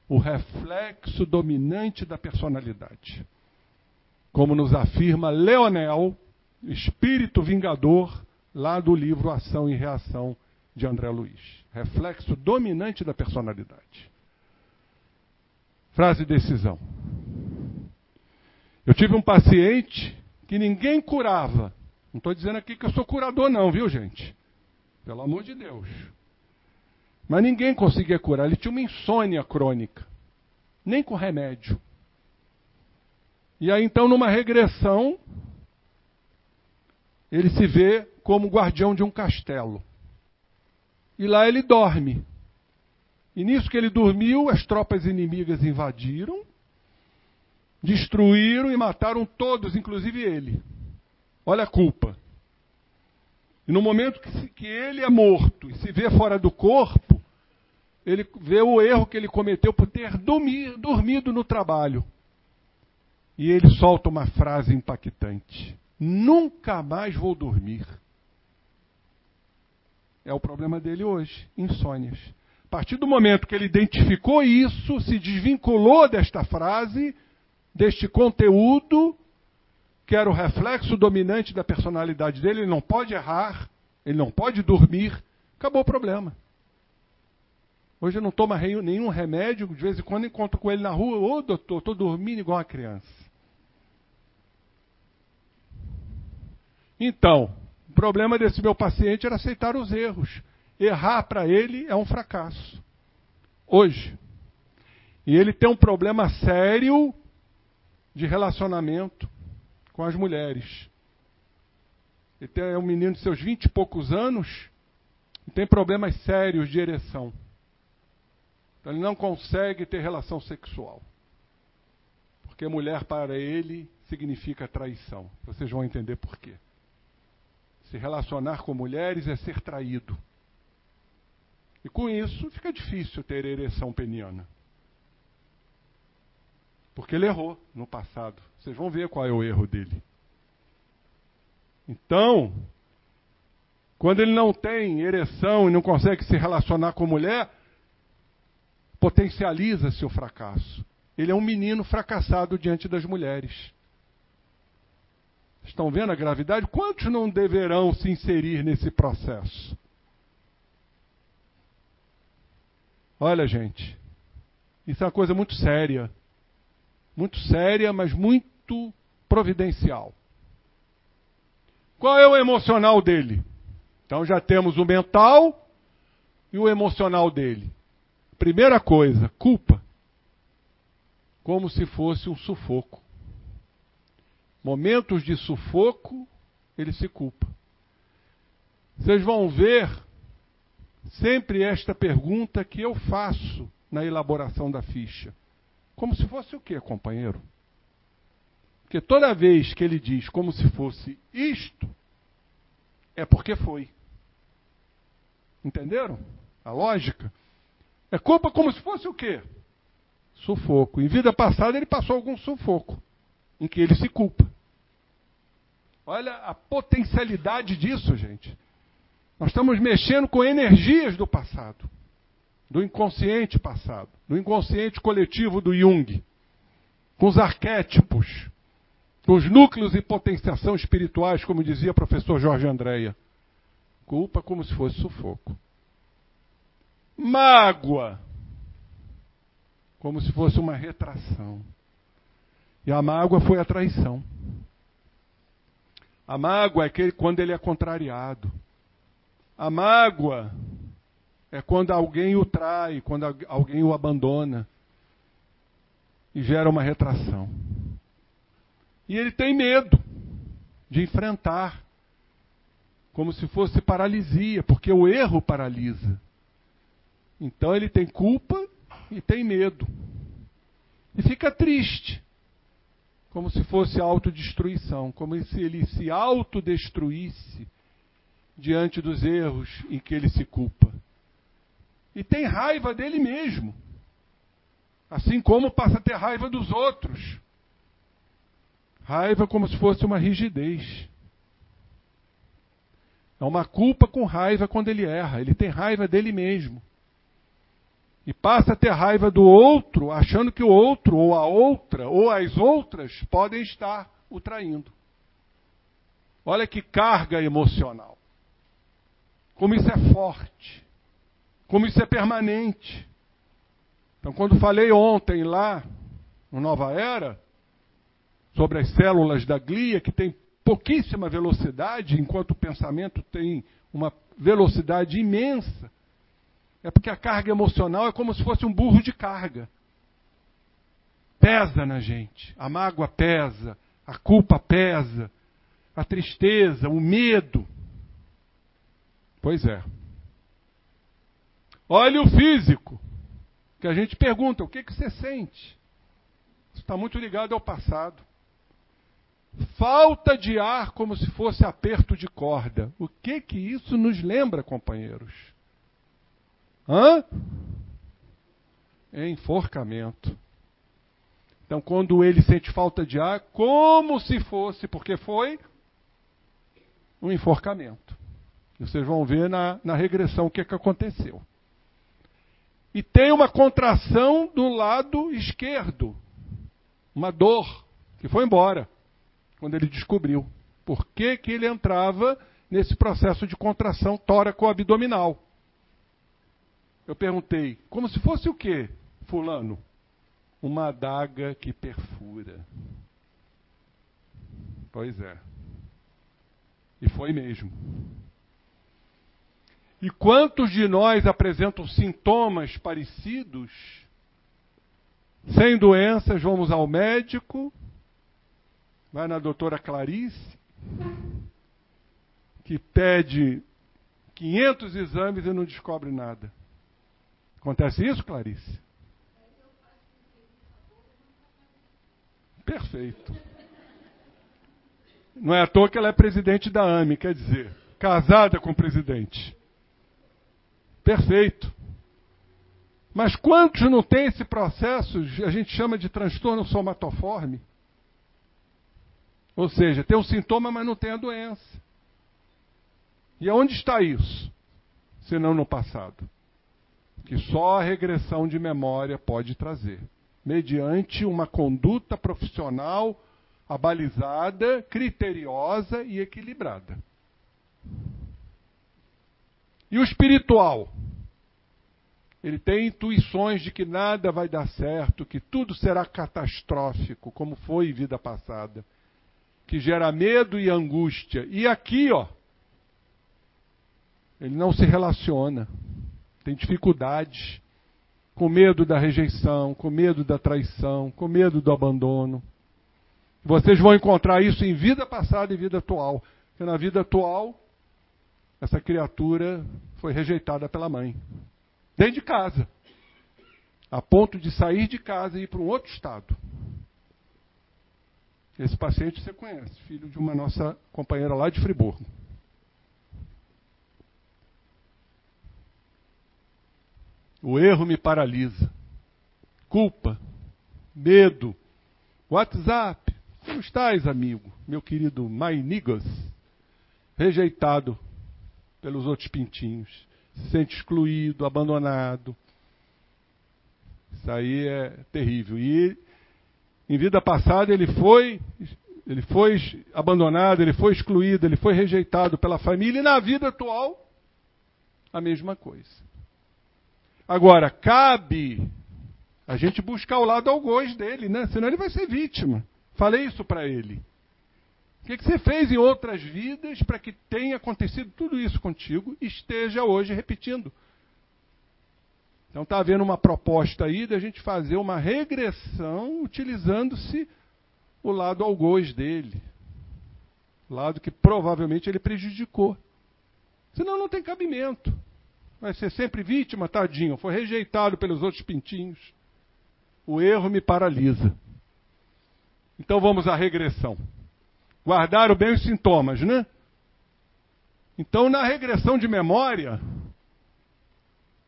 o reflexo dominante da personalidade. Como nos afirma Leonel, espírito vingador, lá do livro Ação e Reação de André Luiz. Reflexo dominante da personalidade. Frase decisão. Eu tive um paciente que ninguém curava. Não estou dizendo aqui que eu sou curador, não, viu, gente? Pelo amor de Deus. Mas ninguém conseguia curar. Ele tinha uma insônia crônica. Nem com remédio. E aí, então, numa regressão, ele se vê como guardião de um castelo. E lá ele dorme. E nisso que ele dormiu, as tropas inimigas invadiram, destruíram e mataram todos, inclusive ele. Olha a culpa. E no momento que, que ele é morto e se vê fora do corpo, ele vê o erro que ele cometeu por ter dormir, dormido no trabalho. E ele solta uma frase impactante: Nunca mais vou dormir. É o problema dele hoje, insônias. Partir do momento que ele identificou isso, se desvinculou desta frase, deste conteúdo, que era o reflexo dominante da personalidade dele, ele não pode errar, ele não pode dormir, acabou o problema. Hoje eu não tomo nenhum remédio, de vez em quando encontro com ele na rua, ô oh, doutor, estou dormindo igual uma criança. Então, o problema desse meu paciente era aceitar os erros. Errar para ele é um fracasso. Hoje. E ele tem um problema sério de relacionamento com as mulheres. Ele é um menino de seus vinte e poucos anos e tem problemas sérios de ereção. Então ele não consegue ter relação sexual. Porque mulher para ele significa traição. Vocês vão entender por quê. Se relacionar com mulheres é ser traído. E com isso fica difícil ter ereção peniana. Porque ele errou no passado. Vocês vão ver qual é o erro dele. Então, quando ele não tem ereção e não consegue se relacionar com mulher, potencializa seu fracasso. Ele é um menino fracassado diante das mulheres. Estão vendo a gravidade? Quantos não deverão se inserir nesse processo? Olha, gente, isso é uma coisa muito séria. Muito séria, mas muito providencial. Qual é o emocional dele? Então já temos o mental e o emocional dele. Primeira coisa, culpa. Como se fosse um sufoco. Momentos de sufoco, ele se culpa. Vocês vão ver sempre esta pergunta que eu faço na elaboração da ficha. Como se fosse o quê, companheiro? Porque toda vez que ele diz como se fosse isto, é porque foi. Entenderam? A lógica? É culpa como se fosse o quê? Sufoco. Em vida passada ele passou algum sufoco, em que ele se culpa. Olha a potencialidade disso, gente. Nós estamos mexendo com energias do passado, do inconsciente passado, do inconsciente coletivo do Jung, com os arquétipos os núcleos e potenciação espirituais, como dizia o professor Jorge Andréia. Culpa como se fosse sufoco. Mágoa, como se fosse uma retração. E a mágoa foi a traição. A mágoa é aquele, quando ele é contrariado. A mágoa é quando alguém o trai, quando alguém o abandona e gera uma retração. E ele tem medo de enfrentar, como se fosse paralisia, porque o erro paralisa. Então ele tem culpa e tem medo. E fica triste, como se fosse autodestruição, como se ele se autodestruísse diante dos erros em que ele se culpa. E tem raiva dele mesmo, assim como passa a ter raiva dos outros. Raiva como se fosse uma rigidez. É uma culpa com raiva quando ele erra. Ele tem raiva dele mesmo. E passa a ter raiva do outro, achando que o outro, ou a outra, ou as outras podem estar o traindo. Olha que carga emocional. Como isso é forte. Como isso é permanente. Então, quando falei ontem lá, no Nova Era, sobre as células da glia, que tem pouquíssima velocidade, enquanto o pensamento tem uma velocidade imensa. É porque a carga emocional é como se fosse um burro de carga. Pesa na gente. A mágoa pesa, a culpa pesa, a tristeza, o medo. Pois é. Olha o físico. Que a gente pergunta: o que, que você sente? Isso está muito ligado ao passado. Falta de ar como se fosse aperto de corda. O que que isso nos lembra, companheiros? Hã? Enforcamento. Então, quando ele sente falta de ar, como se fosse, porque foi um enforcamento. Vocês vão ver na, na regressão o que, que aconteceu. E tem uma contração do lado esquerdo, uma dor, que foi embora quando ele descobriu por que, que ele entrava nesse processo de contração tóraco-abdominal. Eu perguntei, como se fosse o quê, fulano? Uma adaga que perfura. Pois é. E foi mesmo. E quantos de nós apresentam sintomas parecidos? Sem doenças, vamos ao médico, vai na doutora Clarice, que pede 500 exames e não descobre nada. Acontece isso, Clarice? Perfeito. Não é à toa que ela é presidente da AME, quer dizer, casada com o presidente. Perfeito. Mas quantos não tem esse processo, a gente chama de transtorno somatoforme? Ou seja, tem um sintoma, mas não tem a doença. E onde está isso? Senão no passado. Que só a regressão de memória pode trazer. Mediante uma conduta profissional abalizada, criteriosa e equilibrada. E o espiritual? Ele tem intuições de que nada vai dar certo, que tudo será catastrófico, como foi em vida passada que gera medo e angústia. E aqui, ó, ele não se relaciona, tem dificuldades, com medo da rejeição, com medo da traição, com medo do abandono. Vocês vão encontrar isso em vida passada e vida atual. Porque na vida atual, essa criatura foi rejeitada pela mãe. Dentro de casa. A ponto de sair de casa e ir para um outro estado. Esse paciente você conhece, filho de uma nossa companheira lá de Friburgo. O erro me paralisa. Culpa, medo, WhatsApp. Como estás, amigo? Meu querido Mainigas, rejeitado pelos outros pintinhos. Se sente excluído, abandonado. Isso aí é terrível. E em vida passada ele foi ele foi abandonado, ele foi excluído, ele foi rejeitado pela família, e na vida atual, a mesma coisa. Agora, cabe a gente buscar o lado algoz dele, né? Senão ele vai ser vítima. Falei isso para ele. O que, você fez em outras vidas para que tenha acontecido tudo isso contigo e esteja hoje repetindo? Então está havendo uma proposta aí de a gente fazer uma regressão utilizando-se o lado algoz dele. Lado que provavelmente ele prejudicou. Senão não tem cabimento. Vai ser sempre vítima, tadinho. Foi rejeitado pelos outros pintinhos. O erro me paralisa. Então vamos à regressão. Guardaram bem os sintomas, né? Então, na regressão de memória,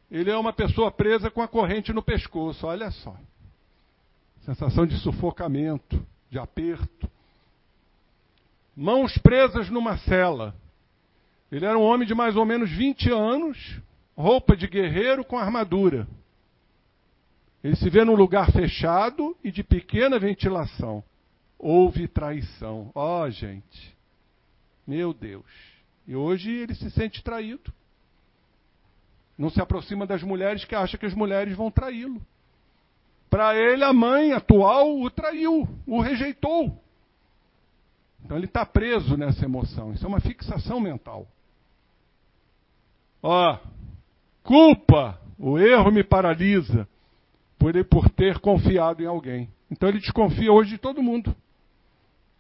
ele é uma pessoa presa com a corrente no pescoço, olha só. Sensação de sufocamento, de aperto. Mãos presas numa cela. Ele era um homem de mais ou menos 20 anos, roupa de guerreiro com armadura. Ele se vê num lugar fechado e de pequena ventilação. Houve traição. Ó, oh, gente. Meu Deus. E hoje ele se sente traído. Não se aproxima das mulheres que acha que as mulheres vão traí-lo. Para ele, a mãe atual o traiu, o rejeitou. Então ele está preso nessa emoção. Isso é uma fixação mental. Ó, culpa, o erro me paralisa por, por ter confiado em alguém. Então ele desconfia hoje de todo mundo.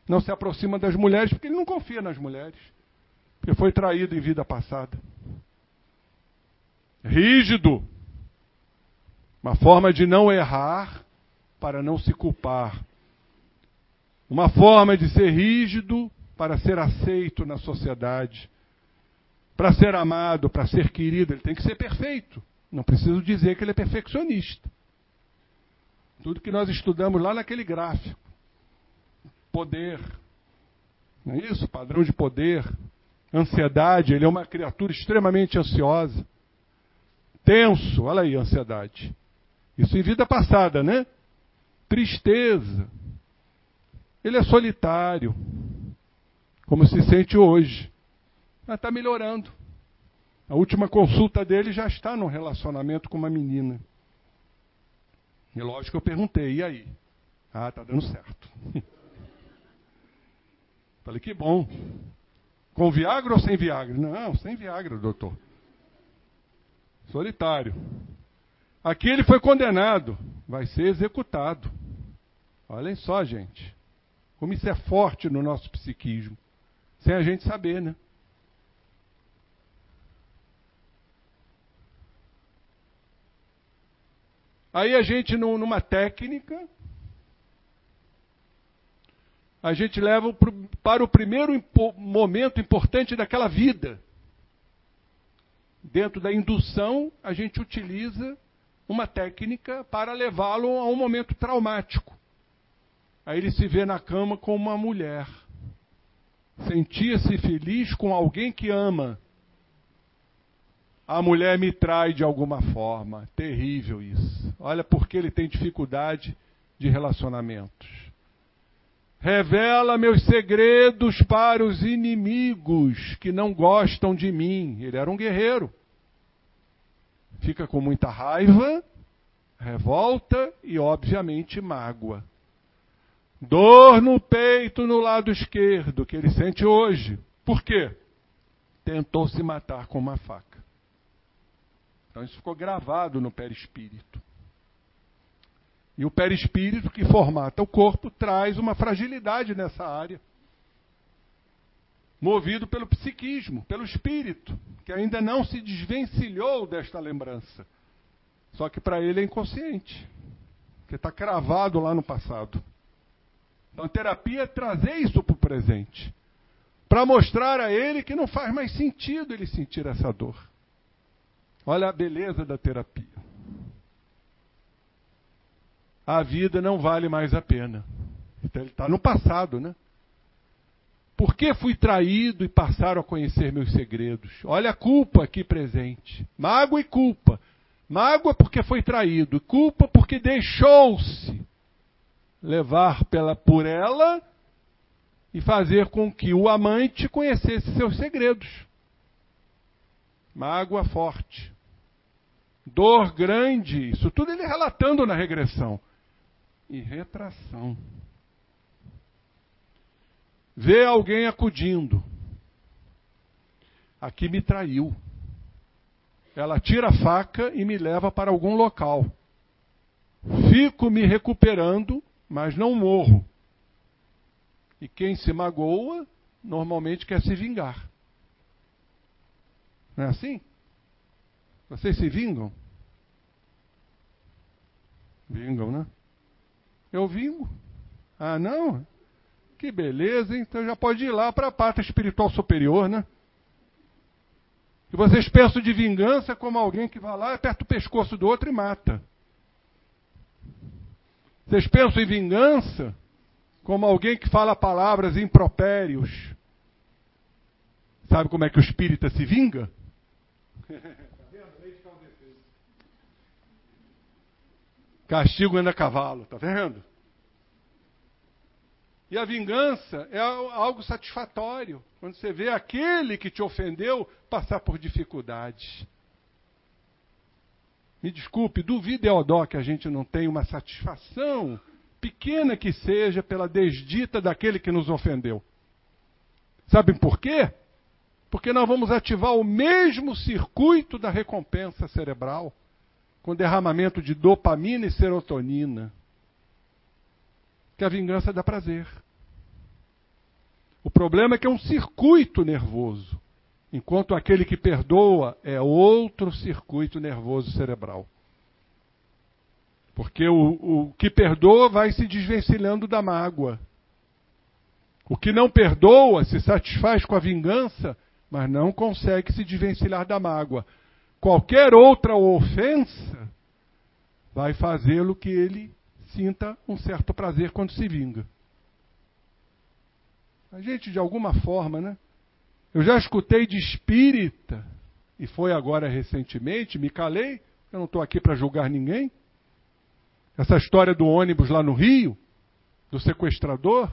Não se aproxima das mulheres porque ele não confia nas mulheres. Porque foi traído em vida passada. Rígido. Uma forma de não errar para não se culpar. Uma forma de ser rígido para ser aceito na sociedade. Para ser amado, para ser querido, ele tem que ser perfeito. Não preciso dizer que ele é perfeccionista. Tudo que nós estudamos lá naquele gráfico. Poder. Não é isso? Padrão de poder. Ansiedade. Ele é uma criatura extremamente ansiosa. Tenso. Olha aí, ansiedade. Isso em vida passada, né? Tristeza. Ele é solitário. Como se sente hoje. Mas está melhorando. A última consulta dele já está num relacionamento com uma menina. E lógico eu perguntei, e aí? Ah, tá dando certo. Falei, que bom. Com Viagra ou sem Viagra? Não, sem Viagra, doutor. Solitário. Aqui ele foi condenado, vai ser executado. Olhem só, gente. Como isso é forte no nosso psiquismo. Sem a gente saber, né? Aí a gente, numa técnica, a gente leva para o primeiro momento importante daquela vida. Dentro da indução, a gente utiliza uma técnica para levá-lo a um momento traumático. Aí ele se vê na cama com uma mulher. Sentia-se feliz com alguém que ama a mulher me trai de alguma forma. Terrível isso. Olha porque ele tem dificuldade de relacionamentos. Revela meus segredos para os inimigos que não gostam de mim. Ele era um guerreiro. Fica com muita raiva, revolta e, obviamente, mágoa. Dor no peito no lado esquerdo, que ele sente hoje. Por quê? Tentou se matar com uma faca. Então isso ficou gravado no perispírito. E o perispírito que formata o corpo traz uma fragilidade nessa área. Movido pelo psiquismo, pelo espírito, que ainda não se desvencilhou desta lembrança. Só que para ele é inconsciente, que está cravado lá no passado. Então a terapia é trazer isso para o presente, para mostrar a ele que não faz mais sentido ele sentir essa dor. Olha a beleza da terapia. A vida não vale mais a pena. Então ele está no passado, né? Por que fui traído e passaram a conhecer meus segredos? Olha a culpa aqui presente. Mágoa e culpa. Mágoa porque foi traído, culpa porque deixou-se levar pela, por ela e fazer com que o amante conhecesse seus segredos. Mágoa forte. Dor grande, isso tudo ele relatando na regressão. E retração. Vê alguém acudindo. Aqui me traiu. Ela tira a faca e me leva para algum local. Fico me recuperando, mas não morro. E quem se magoa, normalmente quer se vingar. Não é assim? Vocês se vingam? Vingam, né? Eu vingo. Ah, não? Que beleza, hein? Então já pode ir lá para a parte espiritual superior, né? E vocês pensam de vingança como alguém que vai lá, aperta o pescoço do outro e mata. Vocês pensam em vingança como alguém que fala palavras impropérios. Sabe como é que o espírita se vinga? Castigo anda a cavalo, tá vendo? E a vingança é algo satisfatório. Quando você vê aquele que te ofendeu passar por dificuldades. Me desculpe, duvido, Eodó, que a gente não tenha uma satisfação pequena que seja, pela desdita daquele que nos ofendeu. Sabem por quê? Porque nós vamos ativar o mesmo circuito da recompensa cerebral, com derramamento de dopamina e serotonina. Que a vingança dá prazer. O problema é que é um circuito nervoso, enquanto aquele que perdoa é outro circuito nervoso cerebral. Porque o, o que perdoa vai se desvencilhando da mágoa. O que não perdoa se satisfaz com a vingança, mas não consegue se desvencilhar da mágoa. Qualquer outra ofensa vai fazê-lo que ele sinta um certo prazer quando se vinga. A gente, de alguma forma, né? Eu já escutei de espírita, e foi agora recentemente, me calei, eu não estou aqui para julgar ninguém. Essa história do ônibus lá no Rio, do sequestrador,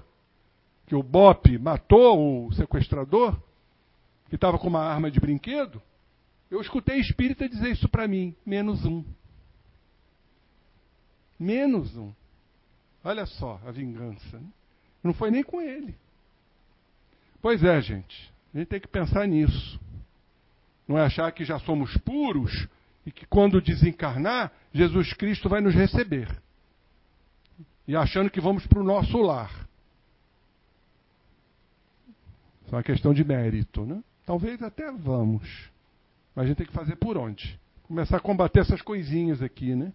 que o Bop matou o sequestrador, que estava com uma arma de brinquedo. Eu escutei espírita dizer isso para mim: menos um. Menos um. Olha só a vingança. Né? Não foi nem com ele. Pois é, gente. A gente tem que pensar nisso. Não é achar que já somos puros e que quando desencarnar, Jesus Cristo vai nos receber. E achando que vamos para o nosso lar. Isso é uma questão de mérito, né? Talvez até vamos. Mas a gente tem que fazer por onde? Começar a combater essas coisinhas aqui, né?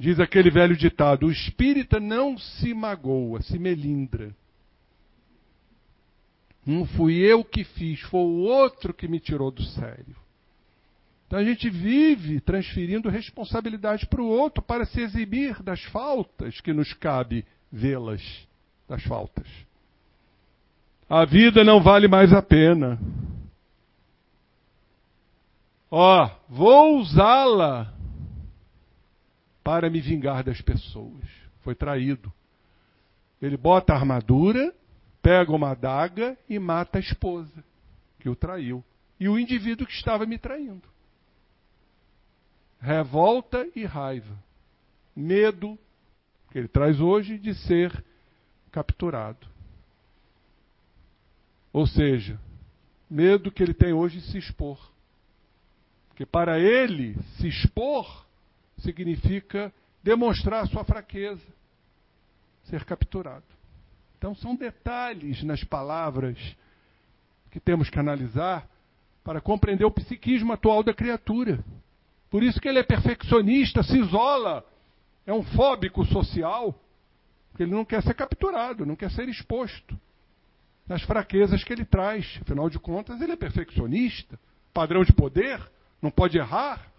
Diz aquele velho ditado: o espírita não se magoa, se melindra. Não fui eu que fiz, foi o outro que me tirou do sério. Então a gente vive transferindo responsabilidade para o outro para se exibir das faltas que nos cabe vê-las, das faltas. A vida não vale mais a pena. Ó, vou usá-la para me vingar das pessoas. Foi traído. Ele bota a armadura, pega uma adaga e mata a esposa que o traiu. E o indivíduo que estava me traindo revolta e raiva. Medo, que ele traz hoje, de ser capturado. Ou seja, medo que ele tem hoje de se expor. Porque para ele, se expor significa demonstrar sua fraqueza, ser capturado. Então, são detalhes nas palavras que temos que analisar para compreender o psiquismo atual da criatura. Por isso que ele é perfeccionista, se isola, é um fóbico social, porque ele não quer ser capturado, não quer ser exposto nas fraquezas que ele traz. Afinal de contas, ele é perfeccionista, padrão de poder, não pode errar.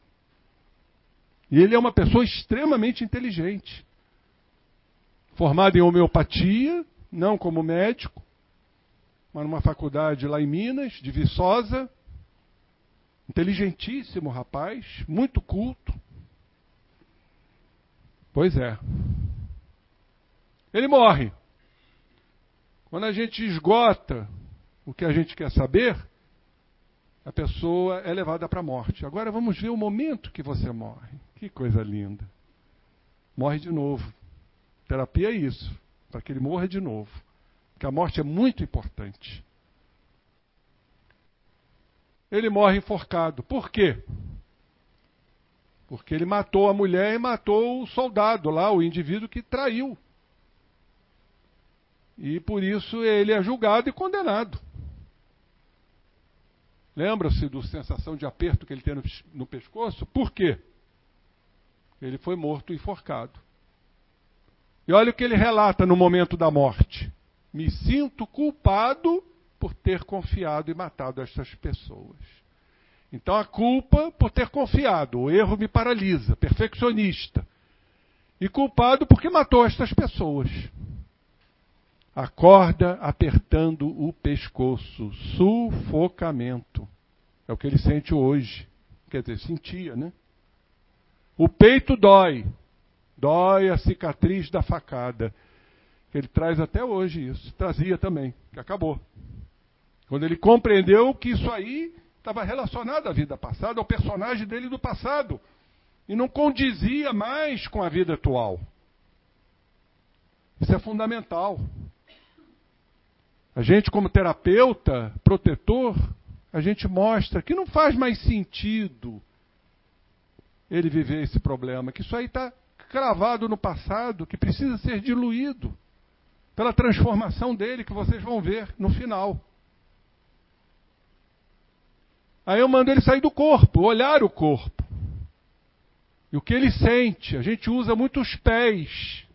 E ele é uma pessoa extremamente inteligente. Formado em homeopatia, não como médico, mas numa faculdade lá em Minas, de Viçosa, Inteligentíssimo rapaz, muito culto. Pois é. Ele morre. Quando a gente esgota o que a gente quer saber, a pessoa é levada para a morte. Agora vamos ver o momento que você morre. Que coisa linda. Morre de novo. Terapia é isso, para que ele morra de novo. Porque a morte é muito importante. Ele morre enforcado. Por quê? Porque ele matou a mulher e matou o soldado lá, o indivíduo que traiu. E por isso ele é julgado e condenado. Lembra-se do sensação de aperto que ele tem no, no pescoço? Por quê? Ele foi morto enforcado. E olha o que ele relata no momento da morte: Me sinto culpado por ter confiado e matado estas pessoas. Então a culpa por ter confiado, o erro me paralisa, perfeccionista. E culpado porque matou estas pessoas. Acorda apertando o pescoço, sufocamento. É o que ele sente hoje. Quer dizer, sentia, né? O peito dói. Dói a cicatriz da facada. Ele traz até hoje isso. Trazia também, que acabou. Quando ele compreendeu que isso aí estava relacionado à vida passada, ao personagem dele do passado. E não condizia mais com a vida atual. Isso é fundamental. A gente, como terapeuta, protetor, a gente mostra que não faz mais sentido ele viver esse problema, que isso aí está cravado no passado, que precisa ser diluído pela transformação dele, que vocês vão ver no final. Aí eu mando ele sair do corpo, olhar o corpo. E o que ele sente? A gente usa muito os pés.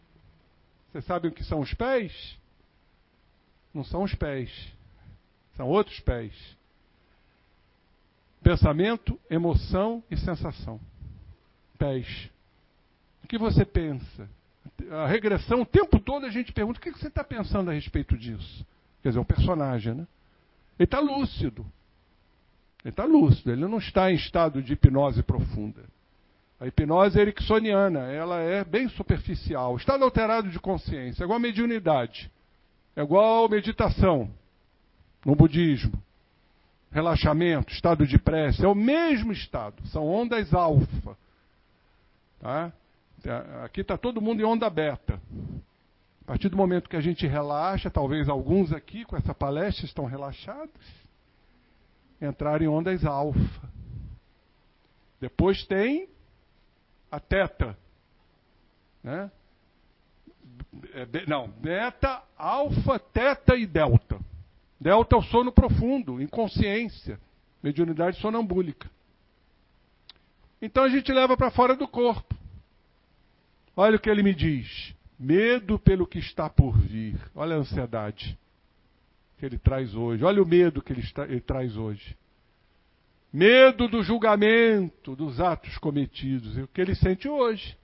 Vocês sabem o que são os pés? Não são os pés, são outros pés. Pensamento, emoção e sensação. Pés. O que você pensa? A regressão, o tempo todo a gente pergunta: o que você está pensando a respeito disso? Quer dizer, o personagem, né? Ele está lúcido. Ele está lúcido, ele não está em estado de hipnose profunda. A hipnose ericksoniana, ela é bem superficial. Estado alterado de consciência, igual a mediunidade. É igual meditação no budismo. Relaxamento, estado de prece, é o mesmo estado, são ondas alfa. Tá? Aqui está todo mundo em onda beta. A partir do momento que a gente relaxa, talvez alguns aqui com essa palestra estão relaxados, entrarem em ondas alfa. Depois tem a teta, né? É, não, beta, alfa, teta e delta. Delta é o sono profundo, inconsciência, mediunidade sonambúlica. Então a gente leva para fora do corpo. Olha o que ele me diz: medo pelo que está por vir. Olha a ansiedade que ele traz hoje. Olha o medo que ele, está, ele traz hoje. Medo do julgamento dos atos cometidos. É o que ele sente hoje.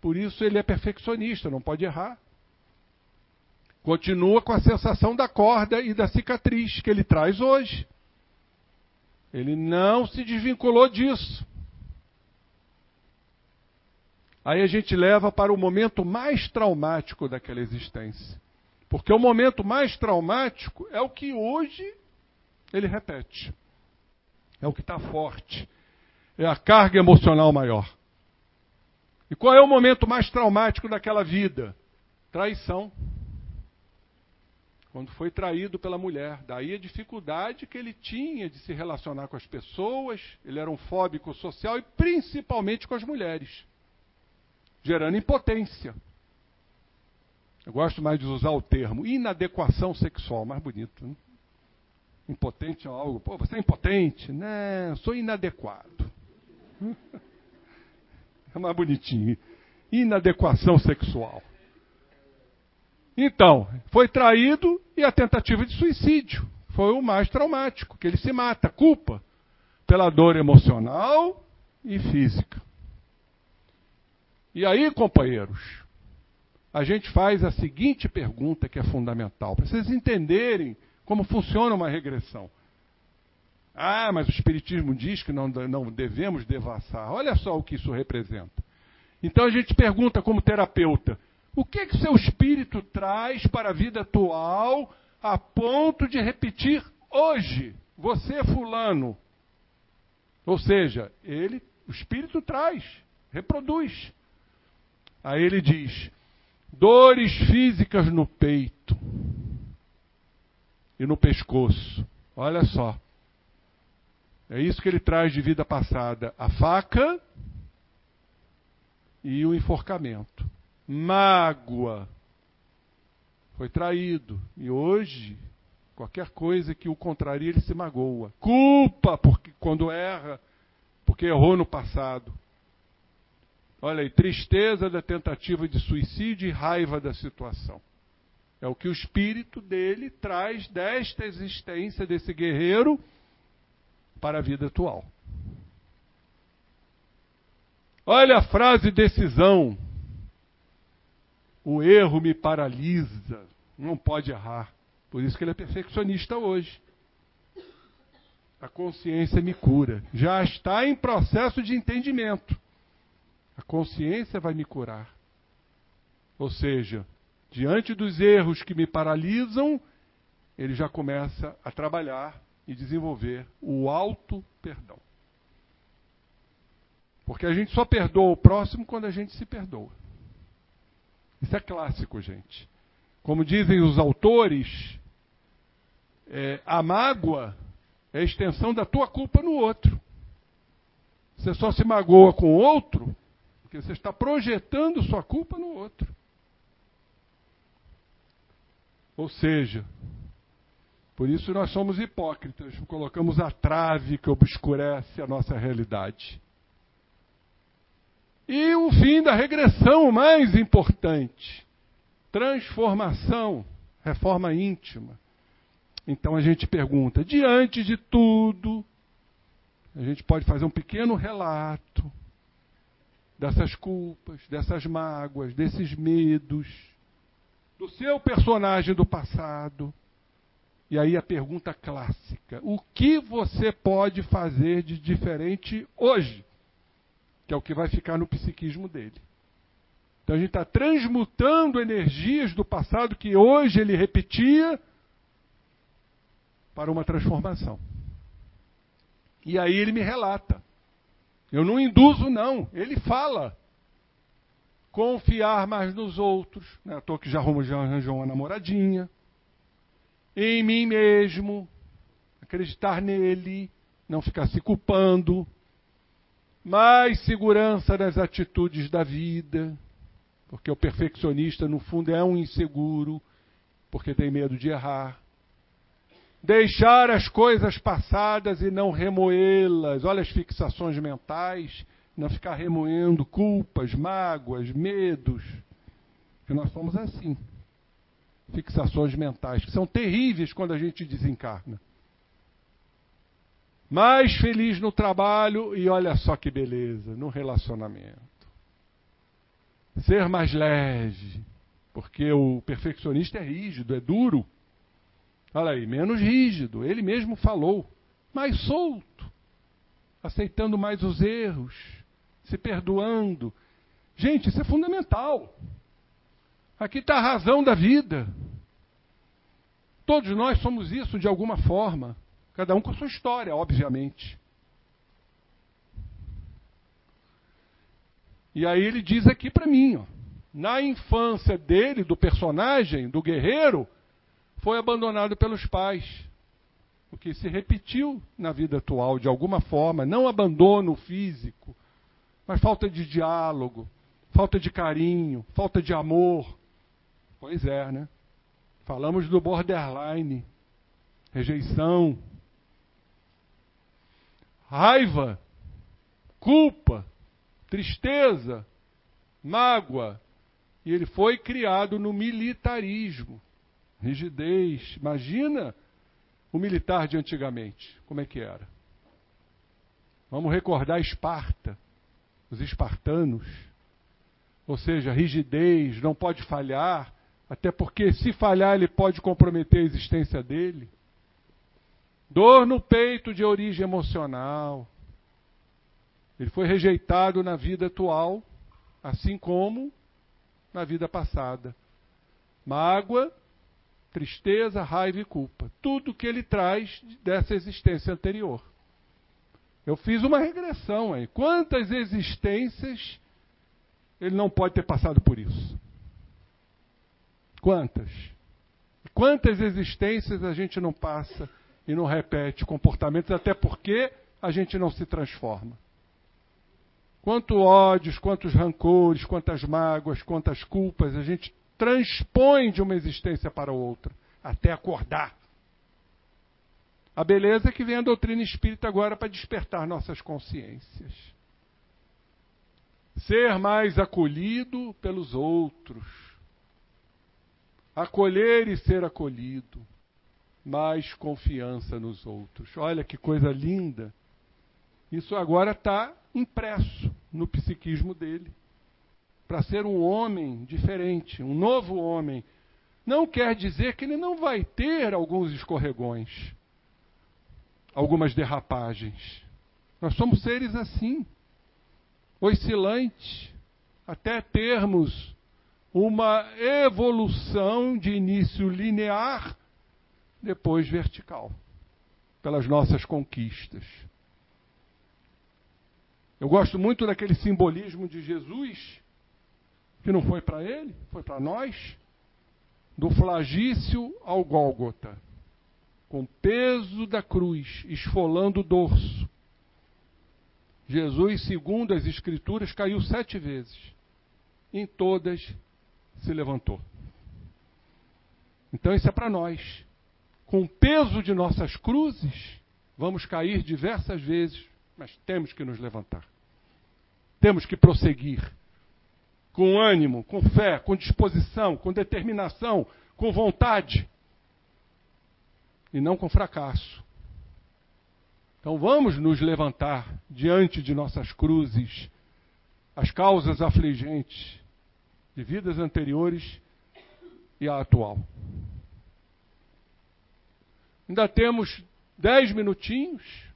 Por isso ele é perfeccionista, não pode errar. Continua com a sensação da corda e da cicatriz que ele traz hoje. Ele não se desvinculou disso. Aí a gente leva para o momento mais traumático daquela existência. Porque o momento mais traumático é o que hoje ele repete. É o que está forte. É a carga emocional maior. E qual é o momento mais traumático daquela vida? Traição. Quando foi traído pela mulher. Daí a dificuldade que ele tinha de se relacionar com as pessoas, ele era um fóbico social e principalmente com as mulheres, gerando impotência. Eu gosto mais de usar o termo inadequação sexual, mais bonito. Né? Impotente é algo, pô, você é impotente? Não, sou inadequado. É mais bonitinho. Inadequação sexual. Então, foi traído e a tentativa de suicídio foi o mais traumático, que ele se mata, culpa pela dor emocional e física. E aí, companheiros, a gente faz a seguinte pergunta que é fundamental, para vocês entenderem como funciona uma regressão. Ah, mas o Espiritismo diz que não, não devemos devassar. Olha só o que isso representa. Então a gente pergunta como terapeuta: O que que seu espírito traz para a vida atual a ponto de repetir hoje? Você fulano. Ou seja, ele, o espírito traz, reproduz. Aí ele diz: dores físicas no peito e no pescoço. Olha só. É isso que ele traz de vida passada: a faca e o enforcamento. Mágoa. Foi traído. E hoje, qualquer coisa que o contraria, ele se magoa. Culpa, porque quando erra, porque errou no passado. Olha aí, tristeza da tentativa de suicídio e raiva da situação. É o que o espírito dele traz desta existência desse guerreiro para a vida atual. Olha a frase decisão. O erro me paralisa. Não pode errar. Por isso que ele é perfeccionista hoje. A consciência me cura. Já está em processo de entendimento. A consciência vai me curar. Ou seja, diante dos erros que me paralisam, ele já começa a trabalhar e desenvolver o alto perdão. Porque a gente só perdoa o próximo quando a gente se perdoa. Isso é clássico, gente. Como dizem os autores, é, a mágoa é a extensão da tua culpa no outro. Você só se magoa com o outro porque você está projetando sua culpa no outro. Ou seja, por isso nós somos hipócritas, colocamos a trave que obscurece a nossa realidade. E o fim da regressão mais importante: transformação, reforma íntima. Então a gente pergunta, diante de tudo, a gente pode fazer um pequeno relato dessas culpas, dessas mágoas, desses medos, do seu personagem do passado. E aí a pergunta clássica: o que você pode fazer de diferente hoje? Que é o que vai ficar no psiquismo dele. Então a gente está transmutando energias do passado que hoje ele repetia para uma transformação. E aí ele me relata. Eu não induzo, não. Ele fala. Confiar mais nos outros. Né? À que já, arrumou, já arranjou uma namoradinha. Em mim mesmo. Acreditar nele. Não ficar se culpando. Mais segurança nas atitudes da vida. Porque o perfeccionista, no fundo, é um inseguro. Porque tem medo de errar deixar as coisas passadas e não remoê-las. Olha as fixações mentais, não ficar remoendo culpas, mágoas, medos. Que nós somos assim. Fixações mentais, que são terríveis quando a gente desencarna. Mais feliz no trabalho e olha só que beleza, no relacionamento. Ser mais leve, porque o perfeccionista é rígido, é duro. Olha aí, menos rígido, ele mesmo falou, mais solto, aceitando mais os erros, se perdoando. Gente, isso é fundamental. Aqui está a razão da vida. Todos nós somos isso de alguma forma, cada um com a sua história, obviamente. E aí ele diz aqui para mim, ó, na infância dele, do personagem, do guerreiro, foi abandonado pelos pais. O que se repetiu na vida atual de alguma forma, não abandono físico, mas falta de diálogo, falta de carinho, falta de amor. Pois é, né? Falamos do borderline, rejeição, raiva, culpa, tristeza, mágoa. E ele foi criado no militarismo rigidez. Imagina o militar de antigamente, como é que era. Vamos recordar Esparta, os espartanos. Ou seja, rigidez, não pode falhar, até porque se falhar ele pode comprometer a existência dele. Dor no peito de origem emocional. Ele foi rejeitado na vida atual, assim como na vida passada. Mágoa, tristeza, raiva e culpa. Tudo que ele traz dessa existência anterior. Eu fiz uma regressão aí. Quantas existências ele não pode ter passado por isso? Quantas? Quantas existências a gente não passa e não repete comportamentos, até porque a gente não se transforma? Quantos ódios, quantos rancores, quantas mágoas, quantas culpas a gente transpõe de uma existência para outra, até acordar. A beleza é que vem a doutrina espírita agora para despertar nossas consciências. Ser mais acolhido pelos outros. Acolher e ser acolhido. Mais confiança nos outros. Olha que coisa linda. Isso agora está impresso no psiquismo dele. Para ser um homem diferente, um novo homem. Não quer dizer que ele não vai ter alguns escorregões, algumas derrapagens. Nós somos seres assim, oscilantes, até termos uma evolução de início linear, depois vertical, pelas nossas conquistas. Eu gosto muito daquele simbolismo de Jesus, que não foi para ele, foi para nós, do flagício ao Gólgota, com peso da cruz, esfolando o dorso. Jesus, segundo as Escrituras, caiu sete vezes. Em todas se levantou. Então isso é para nós. Com o peso de nossas cruzes, vamos cair diversas vezes, mas temos que nos levantar. Temos que prosseguir. Com ânimo, com fé, com disposição, com determinação, com vontade. E não com fracasso. Então vamos nos levantar diante de nossas cruzes, as causas afligentes de vidas anteriores e a atual. Ainda temos dez minutinhos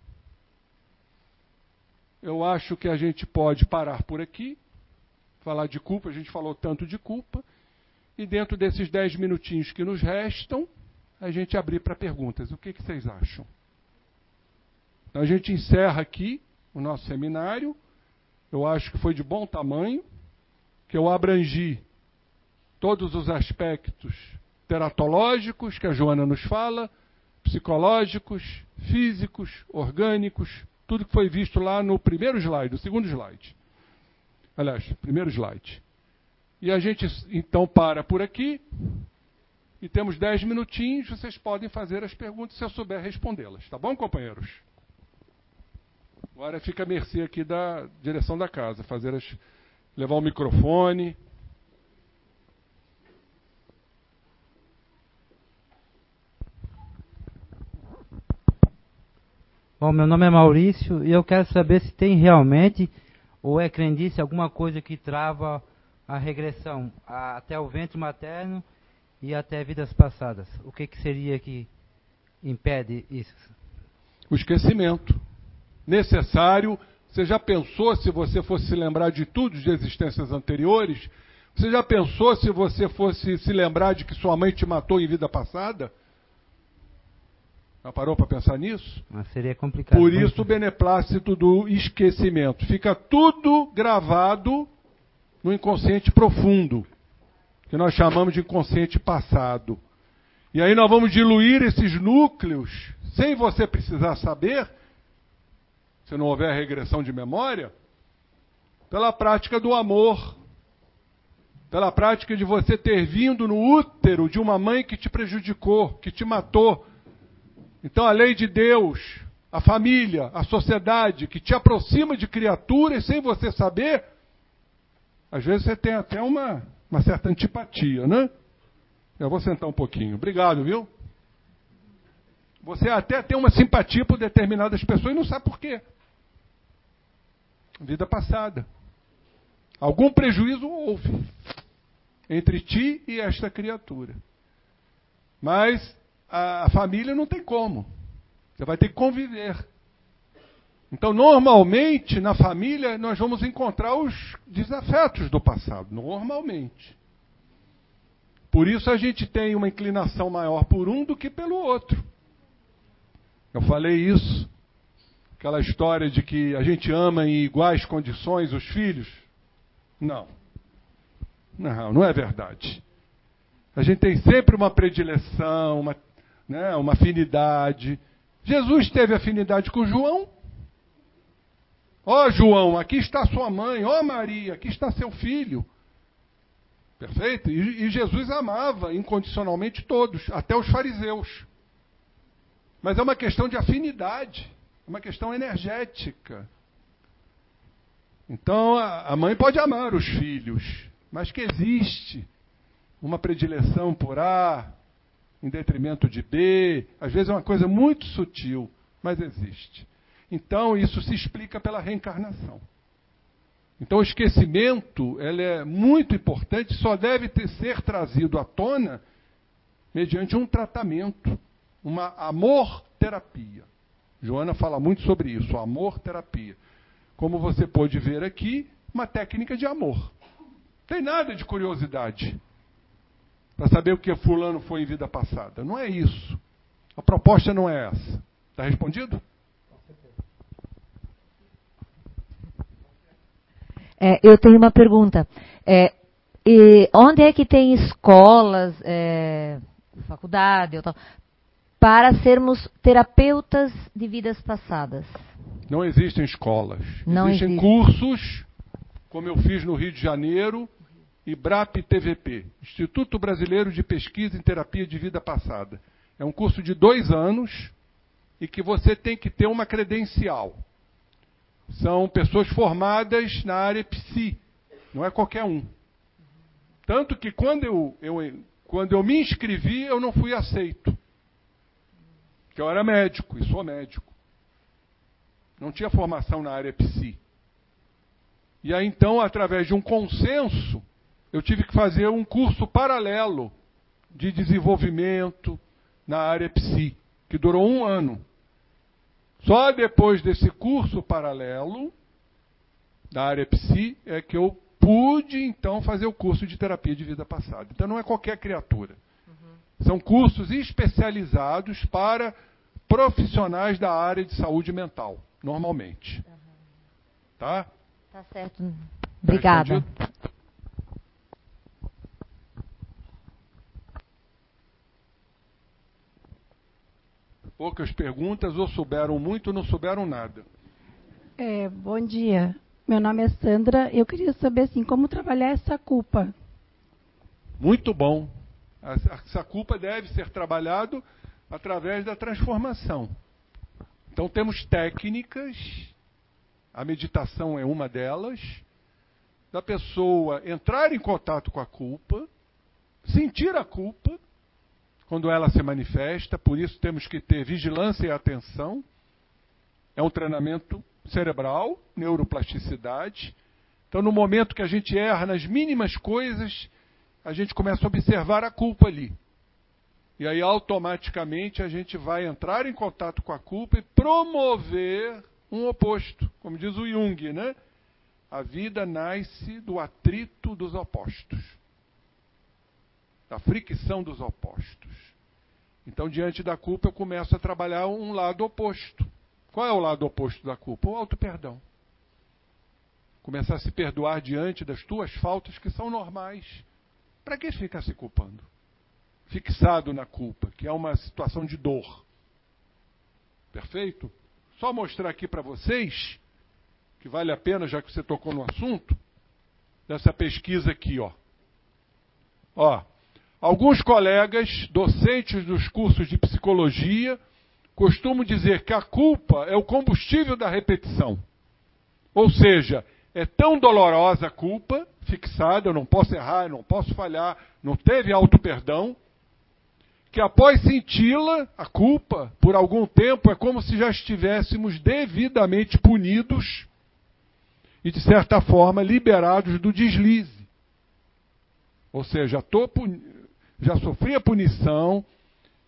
eu acho que a gente pode parar por aqui, falar de culpa, a gente falou tanto de culpa, e dentro desses dez minutinhos que nos restam, a gente abrir para perguntas. O que, que vocês acham? Então a gente encerra aqui o nosso seminário. Eu acho que foi de bom tamanho, que eu abrangi todos os aspectos teratológicos que a Joana nos fala, psicológicos, físicos, orgânicos, tudo que foi visto lá no primeiro slide, o segundo slide. Aliás, primeiro slide. E a gente então para por aqui. E temos dez minutinhos, vocês podem fazer as perguntas se eu souber respondê-las. Tá bom, companheiros? Agora fica a mercê aqui da direção da casa, fazer as, levar o microfone. Bom, meu nome é Maurício e eu quero saber se tem realmente ou é crendice alguma coisa que trava a regressão a, até o ventre materno e até vidas passadas. O que, que seria que impede isso? O esquecimento. Necessário. Você já pensou se você fosse se lembrar de tudo de existências anteriores? Você já pensou se você fosse se lembrar de que sua mãe te matou em vida passada? Já parou para pensar nisso? Mas seria complicado. Por isso o beneplácito do esquecimento. Fica tudo gravado no inconsciente profundo, que nós chamamos de inconsciente passado. E aí nós vamos diluir esses núcleos, sem você precisar saber, se não houver regressão de memória, pela prática do amor, pela prática de você ter vindo no útero de uma mãe que te prejudicou, que te matou, então a lei de Deus, a família, a sociedade que te aproxima de criaturas sem você saber, às vezes você tem até uma, uma certa antipatia, né? Eu vou sentar um pouquinho. Obrigado, viu? Você até tem uma simpatia por determinadas pessoas e não sabe por quê. Vida passada. Algum prejuízo houve entre ti e esta criatura. Mas a, a família não tem como. Você vai ter que conviver. Então, normalmente, na família, nós vamos encontrar os desafetos do passado. Normalmente. Por isso a gente tem uma inclinação maior por um do que pelo outro. Eu falei isso. Aquela história de que a gente ama em iguais condições os filhos. Não. Não, não é verdade. A gente tem sempre uma predileção, uma, né, uma afinidade. Jesus teve afinidade com João. Ó oh, João, aqui está sua mãe. Ó oh, Maria, aqui está seu filho. Perfeito? E, e Jesus amava incondicionalmente todos, até os fariseus. Mas é uma questão de afinidade, é uma questão energética. Então a mãe pode amar os filhos, mas que existe uma predileção por A em detrimento de B, às vezes é uma coisa muito sutil, mas existe. Então isso se explica pela reencarnação. Então o esquecimento ele é muito importante, só deve ter, ser trazido à tona mediante um tratamento, uma amor-terapia. Joana fala muito sobre isso, amor-terapia. Como você pode ver aqui, uma técnica de amor. Tem nada de curiosidade para saber o que fulano foi em vida passada. Não é isso. A proposta não é essa. Está respondido? É, eu tenho uma pergunta. É, onde é que tem escolas, é, faculdade, tal, para sermos terapeutas de vidas passadas? Não existem escolas. Não existem existe. cursos, como eu fiz no Rio de Janeiro, IBRAP TVP, Instituto Brasileiro de Pesquisa em Terapia de Vida Passada. É um curso de dois anos e que você tem que ter uma credencial. São pessoas formadas na área psi, não é qualquer um. Tanto que quando eu, eu, quando eu me inscrevi, eu não fui aceito. Porque eu era médico, e sou médico. Não tinha formação na área psi. E aí então, através de um consenso, eu tive que fazer um curso paralelo de desenvolvimento na área psi, que durou um ano. Só depois desse curso paralelo da área psi é que eu pude então fazer o curso de terapia de vida passada. Então não é qualquer criatura. Uhum. São cursos especializados para profissionais da área de saúde mental, normalmente. Uhum. Tá? Tá certo. Obrigada. Poucas perguntas, ou souberam muito ou não souberam nada. É, bom dia. Meu nome é Sandra. Eu queria saber assim, como trabalhar essa culpa. Muito bom. Essa culpa deve ser trabalhado através da transformação. Então temos técnicas, a meditação é uma delas, da pessoa entrar em contato com a culpa, sentir a culpa, quando ela se manifesta, por isso temos que ter vigilância e atenção. É um treinamento cerebral, neuroplasticidade. Então, no momento que a gente erra nas mínimas coisas, a gente começa a observar a culpa ali. E aí, automaticamente, a gente vai entrar em contato com a culpa e promover um oposto. Como diz o Jung, né? A vida nasce do atrito dos opostos da fricção dos opostos. Então, diante da culpa, eu começo a trabalhar um lado oposto. Qual é o lado oposto da culpa? O auto-perdão. Começar a se perdoar diante das tuas faltas que são normais. Para que ficar se culpando? Fixado na culpa, que é uma situação de dor. Perfeito? Só mostrar aqui para vocês, que vale a pena, já que você tocou no assunto, dessa pesquisa aqui, ó. Ó, Alguns colegas, docentes dos cursos de psicologia, costumam dizer que a culpa é o combustível da repetição. Ou seja, é tão dolorosa a culpa, fixada, eu não posso errar, eu não posso falhar, não teve auto-perdão, que após senti-la, a culpa, por algum tempo, é como se já estivéssemos devidamente punidos e, de certa forma, liberados do deslize. Ou seja, estou já sofri a punição,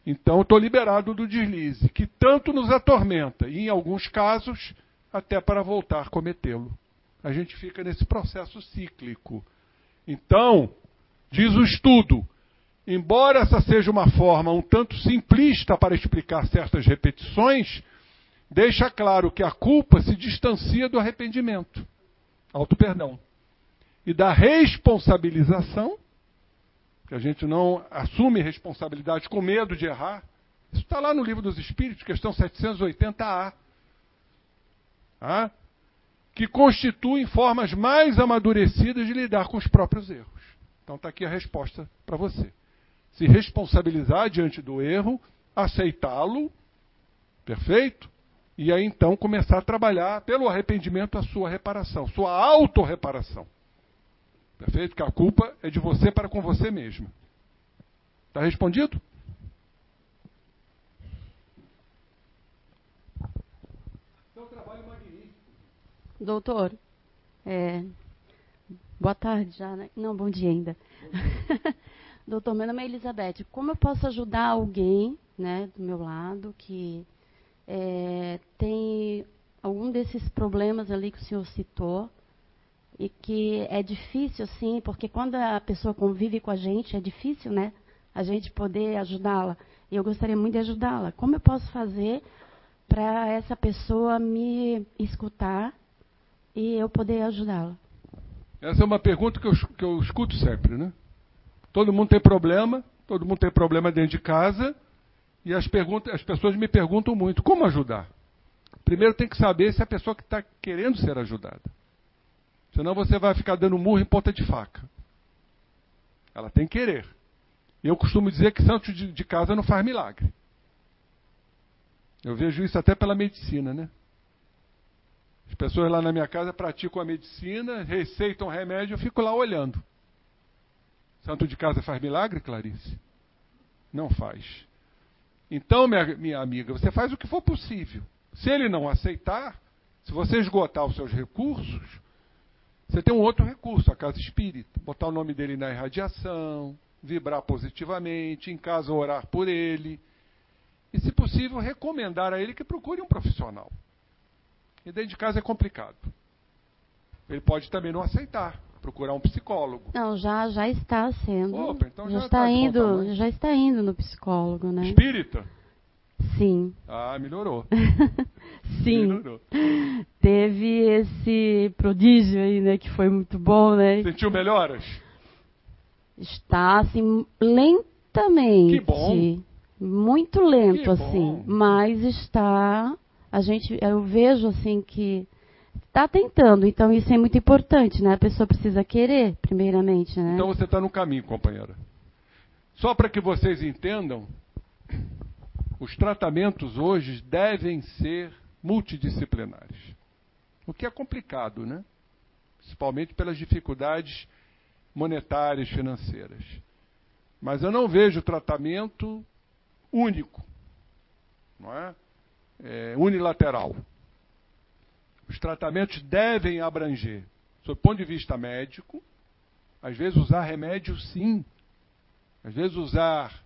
então estou liberado do deslize, que tanto nos atormenta, e em alguns casos, até para voltar a cometê-lo. A gente fica nesse processo cíclico. Então, diz o estudo, embora essa seja uma forma um tanto simplista para explicar certas repetições, deixa claro que a culpa se distancia do arrependimento, auto-perdão, e da responsabilização, que a gente não assume responsabilidade com medo de errar. Isso está lá no livro dos Espíritos, questão 780A. Ah, que constituem formas mais amadurecidas de lidar com os próprios erros. Então está aqui a resposta para você. Se responsabilizar diante do erro, aceitá-lo, perfeito? E aí então começar a trabalhar pelo arrependimento a sua reparação, sua autorreparação. Perfeito? Que a culpa é de você para com você mesmo. Está respondido? Seu trabalho magnífico. Doutor, é, boa tarde já, né? Não, bom dia ainda. Doutor, meu nome é Elizabeth. Como eu posso ajudar alguém, né, do meu lado, que é, tem algum desses problemas ali que o senhor citou e que é difícil, assim, porque quando a pessoa convive com a gente, é difícil, né? A gente poder ajudá-la. E eu gostaria muito de ajudá-la. Como eu posso fazer para essa pessoa me escutar e eu poder ajudá-la? Essa é uma pergunta que eu, que eu escuto sempre, né? Todo mundo tem problema, todo mundo tem problema dentro de casa, e as, perguntas, as pessoas me perguntam muito: como ajudar? Primeiro tem que saber se a pessoa que está querendo ser ajudada. Senão você vai ficar dando murro em ponta de faca. Ela tem que querer. Eu costumo dizer que santo de, casa não faz milagre. Eu vejo isso até pela medicina, né? As pessoas lá na minha casa praticam a medicina, receitam remédio, eu fico lá olhando. Santo de casa faz milagre, Clarice? Não faz. Então, minha, minha amiga, você faz o que for possível. Se ele não aceitar, se você esgotar os seus recursos, você tem um outro recurso, a casa espírita. Botar o nome dele na irradiação, vibrar positivamente, em casa orar por ele. E, se possível, recomendar a ele que procure um profissional. E dentro de casa é complicado. Ele pode também não aceitar, procurar um psicólogo. Não, já já está sendo. Opa, então já, já está tá de indo, já está indo no psicólogo, né? Espírita? Sim. Ah, melhorou. Sim. Melhorou. Teve esse prodígio aí, né, que foi muito bom, né? Sentiu melhoras? Está assim lentamente. Que bom. Muito lento Que assim, bom. mas está a gente eu vejo assim que está tentando, então isso é muito importante, né? A pessoa precisa querer, primeiramente, né? Então você está no caminho, companheira. Só para que vocês entendam, os tratamentos hoje devem ser multidisciplinares. O que é complicado, né? Principalmente pelas dificuldades monetárias, financeiras. Mas eu não vejo tratamento único, não é? É, unilateral. Os tratamentos devem abranger, sob o ponto de vista médico, às vezes usar remédio sim, às vezes usar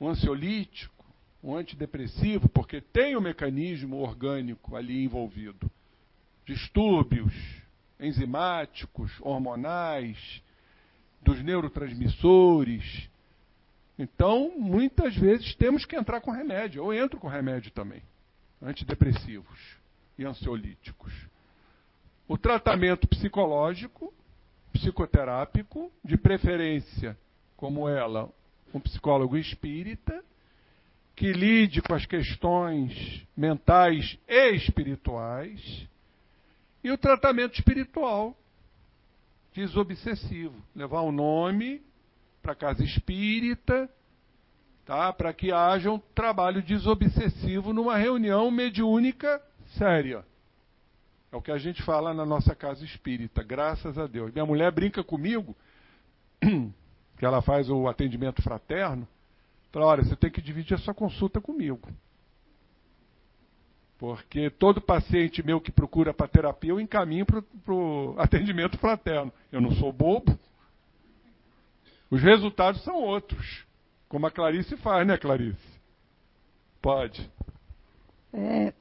um ansiolítico, um antidepressivo, porque tem o um mecanismo orgânico ali envolvido. Distúrbios enzimáticos, hormonais, dos neurotransmissores. Então, muitas vezes temos que entrar com remédio. Eu entro com remédio também. Antidepressivos e ansiolíticos. O tratamento psicológico, psicoterápico, de preferência, como ela, um psicólogo espírita, que lide com as questões mentais e espirituais, e o tratamento espiritual, desobsessivo. Levar o nome para casa espírita, tá? para que haja um trabalho desobsessivo numa reunião mediúnica séria. É o que a gente fala na nossa casa espírita, graças a Deus. Minha mulher brinca comigo, que ela faz o atendimento fraterno, fala, olha, você tem que dividir a sua consulta comigo. Porque todo paciente meu que procura para terapia, eu encaminho para o atendimento fraterno. Eu não sou bobo. Os resultados são outros. Como a Clarice faz, né, Clarice? Pode. É,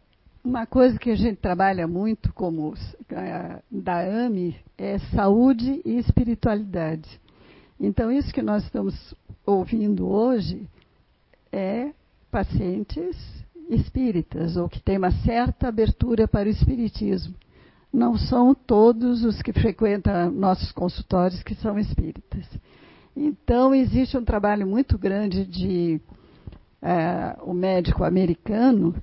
uma coisa que a gente trabalha muito como a, da AME é saúde e espiritualidade. Então, isso que nós estamos ouvindo hoje é pacientes espíritas, ou que têm uma certa abertura para o espiritismo. Não são todos os que frequentam nossos consultórios que são espíritas. Então, existe um trabalho muito grande de é, o médico americano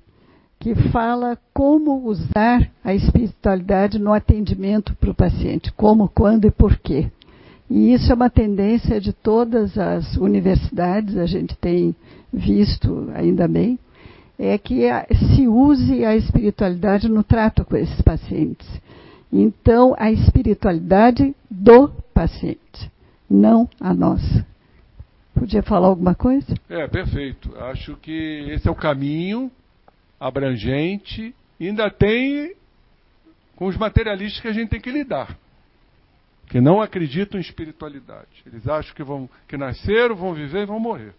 que fala como usar a espiritualidade no atendimento para o paciente, como, quando e por quê. E isso é uma tendência de todas as universidades, a gente tem visto, ainda bem, é que se use a espiritualidade no trato com esses pacientes. Então, a espiritualidade do paciente, não a nossa. Podia falar alguma coisa? É, perfeito. Acho que esse é o caminho abrangente. Ainda tem com os materialistas que a gente tem que lidar. Que não acreditam em espiritualidade. Eles acham que, vão, que nasceram, vão viver e vão morrer.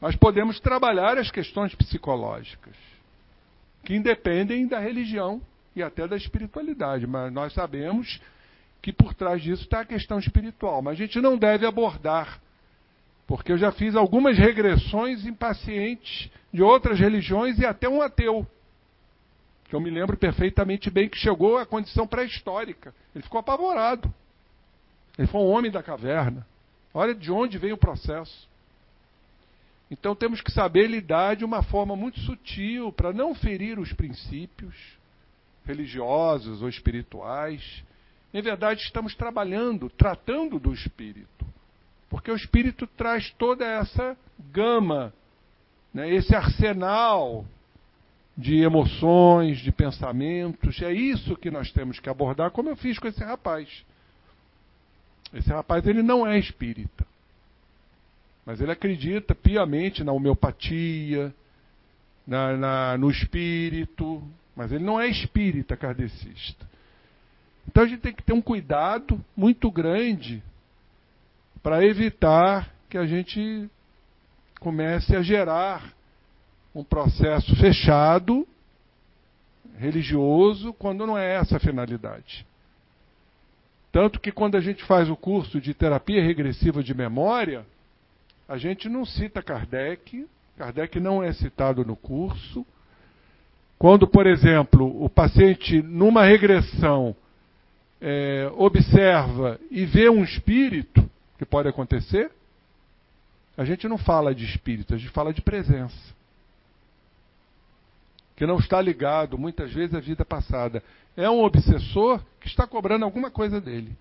Mas podemos trabalhar as questões psicológicas, que independem da religião e até da espiritualidade. Mas nós sabemos que por trás disso está a questão espiritual. Mas a gente não deve abordar, porque eu já fiz algumas regressões em pacientes de outras religiões e até um ateu. Que eu me lembro perfeitamente bem que chegou à condição pré-histórica. Ele ficou apavorado. Ele foi um homem da caverna. Olha de onde vem o processo. Então temos que saber lidar de uma forma muito sutil para não ferir os princípios religiosos ou espirituais. Em verdade, estamos trabalhando, tratando do espírito. Porque o espírito traz toda essa gama, né, esse arsenal de emoções, de pensamentos. É isso que nós temos que abordar, como eu fiz com esse rapaz. Esse rapaz ele não é espírita. Mas ele acredita piamente na homeopatia, na, na, no espírito, mas ele não é espírita kardecista. Então a gente tem que ter um cuidado muito grande para evitar que a gente comece a gerar um processo fechado, religioso, quando não é essa a finalidade. Tanto que quando a gente faz o curso de terapia regressiva de memória, a gente não cita Kardec, Kardec não é citado no curso. Quando, por exemplo, o paciente, numa regressão, é, observa e vê um espírito, que pode acontecer, a gente não fala de espírito, a gente fala de presença. Que não está ligado, muitas vezes, à vida passada. É um obsessor que está cobrando alguma coisa dele.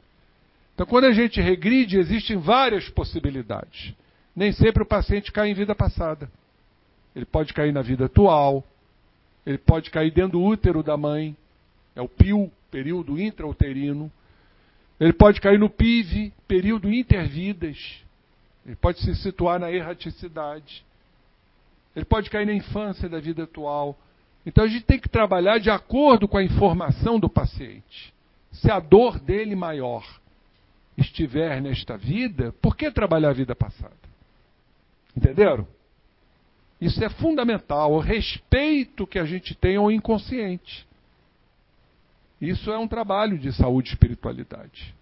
Então, quando a gente regride, existem várias possibilidades. Nem sempre o paciente cai em vida passada. Ele pode cair na vida atual, ele pode cair dentro do útero da mãe, é o PIU, período intrauterino. Ele pode cair no PIV, período intervidas. Ele pode se situar na erraticidade. Ele pode cair na infância da vida atual. Então a gente tem que trabalhar de acordo com a informação do paciente. Se a dor dele maior estiver nesta vida, por que trabalhar a vida passada? Entenderam? Isso é fundamental, o respeito que a gente tem ao inconsciente. Isso é um trabalho de saúde e espiritualidade,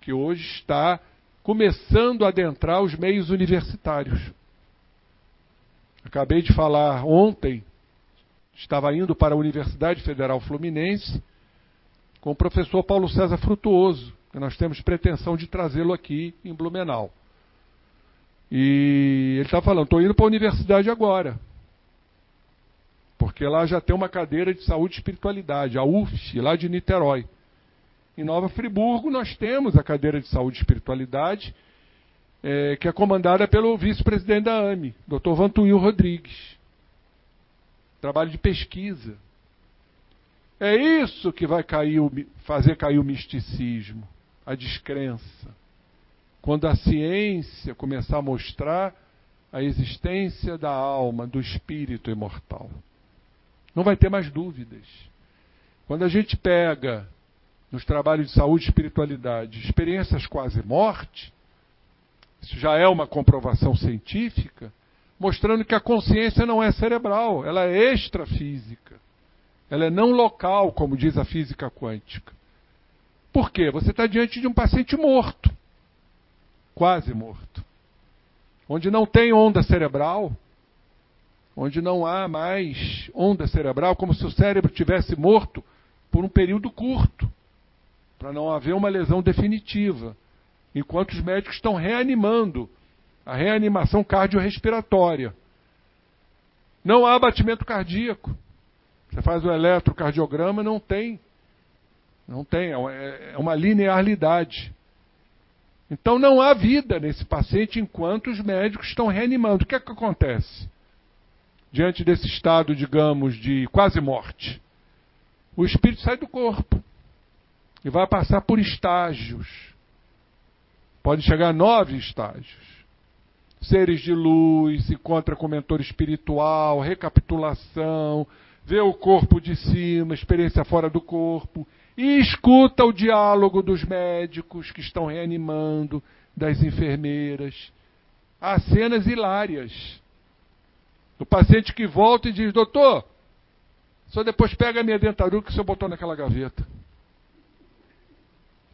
que hoje está começando a adentrar os meios universitários. Acabei de falar ontem, estava indo para a Universidade Federal Fluminense com o professor Paulo César Frutuoso, que nós temos pretensão de trazê-lo aqui em Blumenau. E ele está falando, estou indo para a universidade agora. Porque lá já tem uma cadeira de saúde e espiritualidade, a UFS, lá de Niterói. Em Nova Friburgo nós temos a cadeira de saúde e espiritualidade, é, que é comandada pelo vice-presidente da AME, Dr. Vantuil Rodrigues. Trabalho de pesquisa. É isso que vai cair, fazer cair o misticismo, a descrença quando a ciência começar a mostrar a existência da alma, do espírito imortal. Não vai ter mais dúvidas. Quando a gente pega nos trabalhos de saúde e espiritualidade experiências quase morte, isso já é uma comprovação científica, mostrando que a consciência não é cerebral, ela é extrafísica. Ela é não local, como diz a física quântica. Por quê? Você está diante de um paciente morto quase morto. onde não tem onda cerebral, onde não há mais onda cerebral, como se o cérebro tivesse morto por um período curto, para não haver uma lesão definitiva, enquanto os médicos estão reanimando a reanimação cardiorrespiratória. Não há batimento cardíaco. Você faz o eletrocardiograma, não tem. Não tem, é, é uma linearidade. Então não há vida nesse paciente enquanto os médicos estão reanimando. O que é que acontece? Diante desse estado, digamos, de quase morte, o espírito sai do corpo e vai passar por estágios. Pode chegar a nove estágios. Seres de luz, encontra com mentor espiritual, recapitulação, vê o corpo de cima, experiência fora do corpo, e escuta o diálogo dos médicos que estão reanimando, das enfermeiras. Há cenas hilárias. Do paciente que volta e diz: Doutor, só depois pega a minha dentadura que o senhor botou naquela gaveta.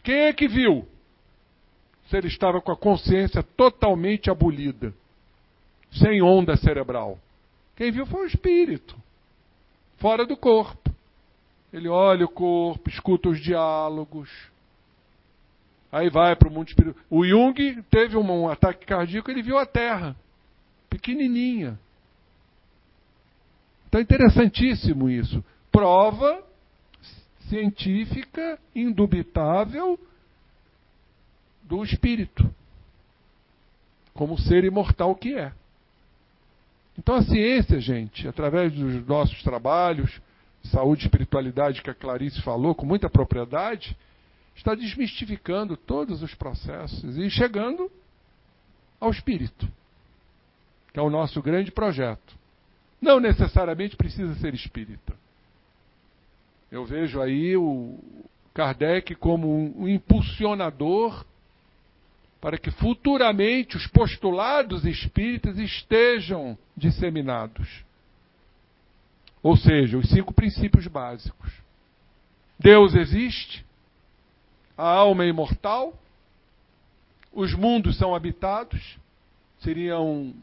Quem é que viu? Se ele estava com a consciência totalmente abolida, sem onda cerebral. Quem viu foi o espírito, fora do corpo. Ele olha o corpo, escuta os diálogos. Aí vai para o mundo espiritual. O Jung teve um, ataque cardíaco, ele viu a Terra, pequenininha. Então é interessantíssimo isso. Prova científica indubitável do espírito, como ser imortal que é. Então a ciência, gente, através dos nossos trabalhos, saúde e espiritualidade que a Clarice falou com muita propriedade, está desmistificando todos os processos e chegando ao espírito, que é o nosso grande projeto. Não necessariamente precisa ser espírita. Eu vejo aí o Kardec como um, impulsionador para que futuramente os postulados espíritas estejam disseminados. Ou seja, os cinco princípios básicos. Deus existe, a alma é imortal, os mundos são habitados, seria um,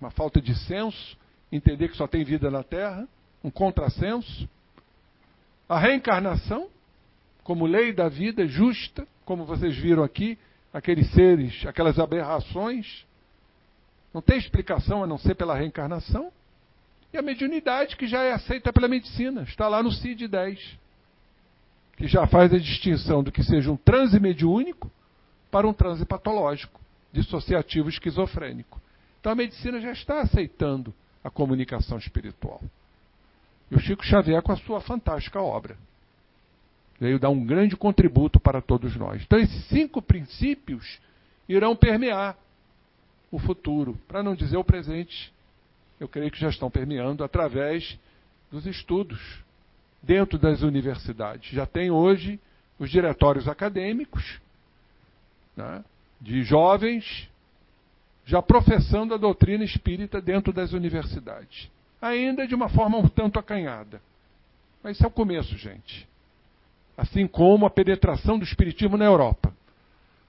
uma falta de senso entender que só tem vida na Terra, um contrassenso. A reencarnação, como lei da vida justa, como vocês viram aqui, aqueles seres, aquelas aberrações, não tem explicação a não ser pela reencarnação. E a mediunidade, que já é aceita pela medicina, está lá no CID-10, que já faz a distinção do que seja um transe mediúnico para um transe patológico, dissociativo esquizofrênico. Então a medicina já está aceitando a comunicação espiritual. E o Chico Xavier com a sua fantástica obra. Veio dar um grande contributo para todos nós. Então esses cinco princípios irão permear o futuro, para não dizer o presente eu creio que já estão permeando através dos estudos dentro das universidades. Já tem hoje os diretórios acadêmicos né, de jovens já professando a doutrina espírita dentro das universidades. Ainda de uma forma um tanto acanhada. Mas isso é o começo, gente. Assim como a penetração do espiritismo na Europa.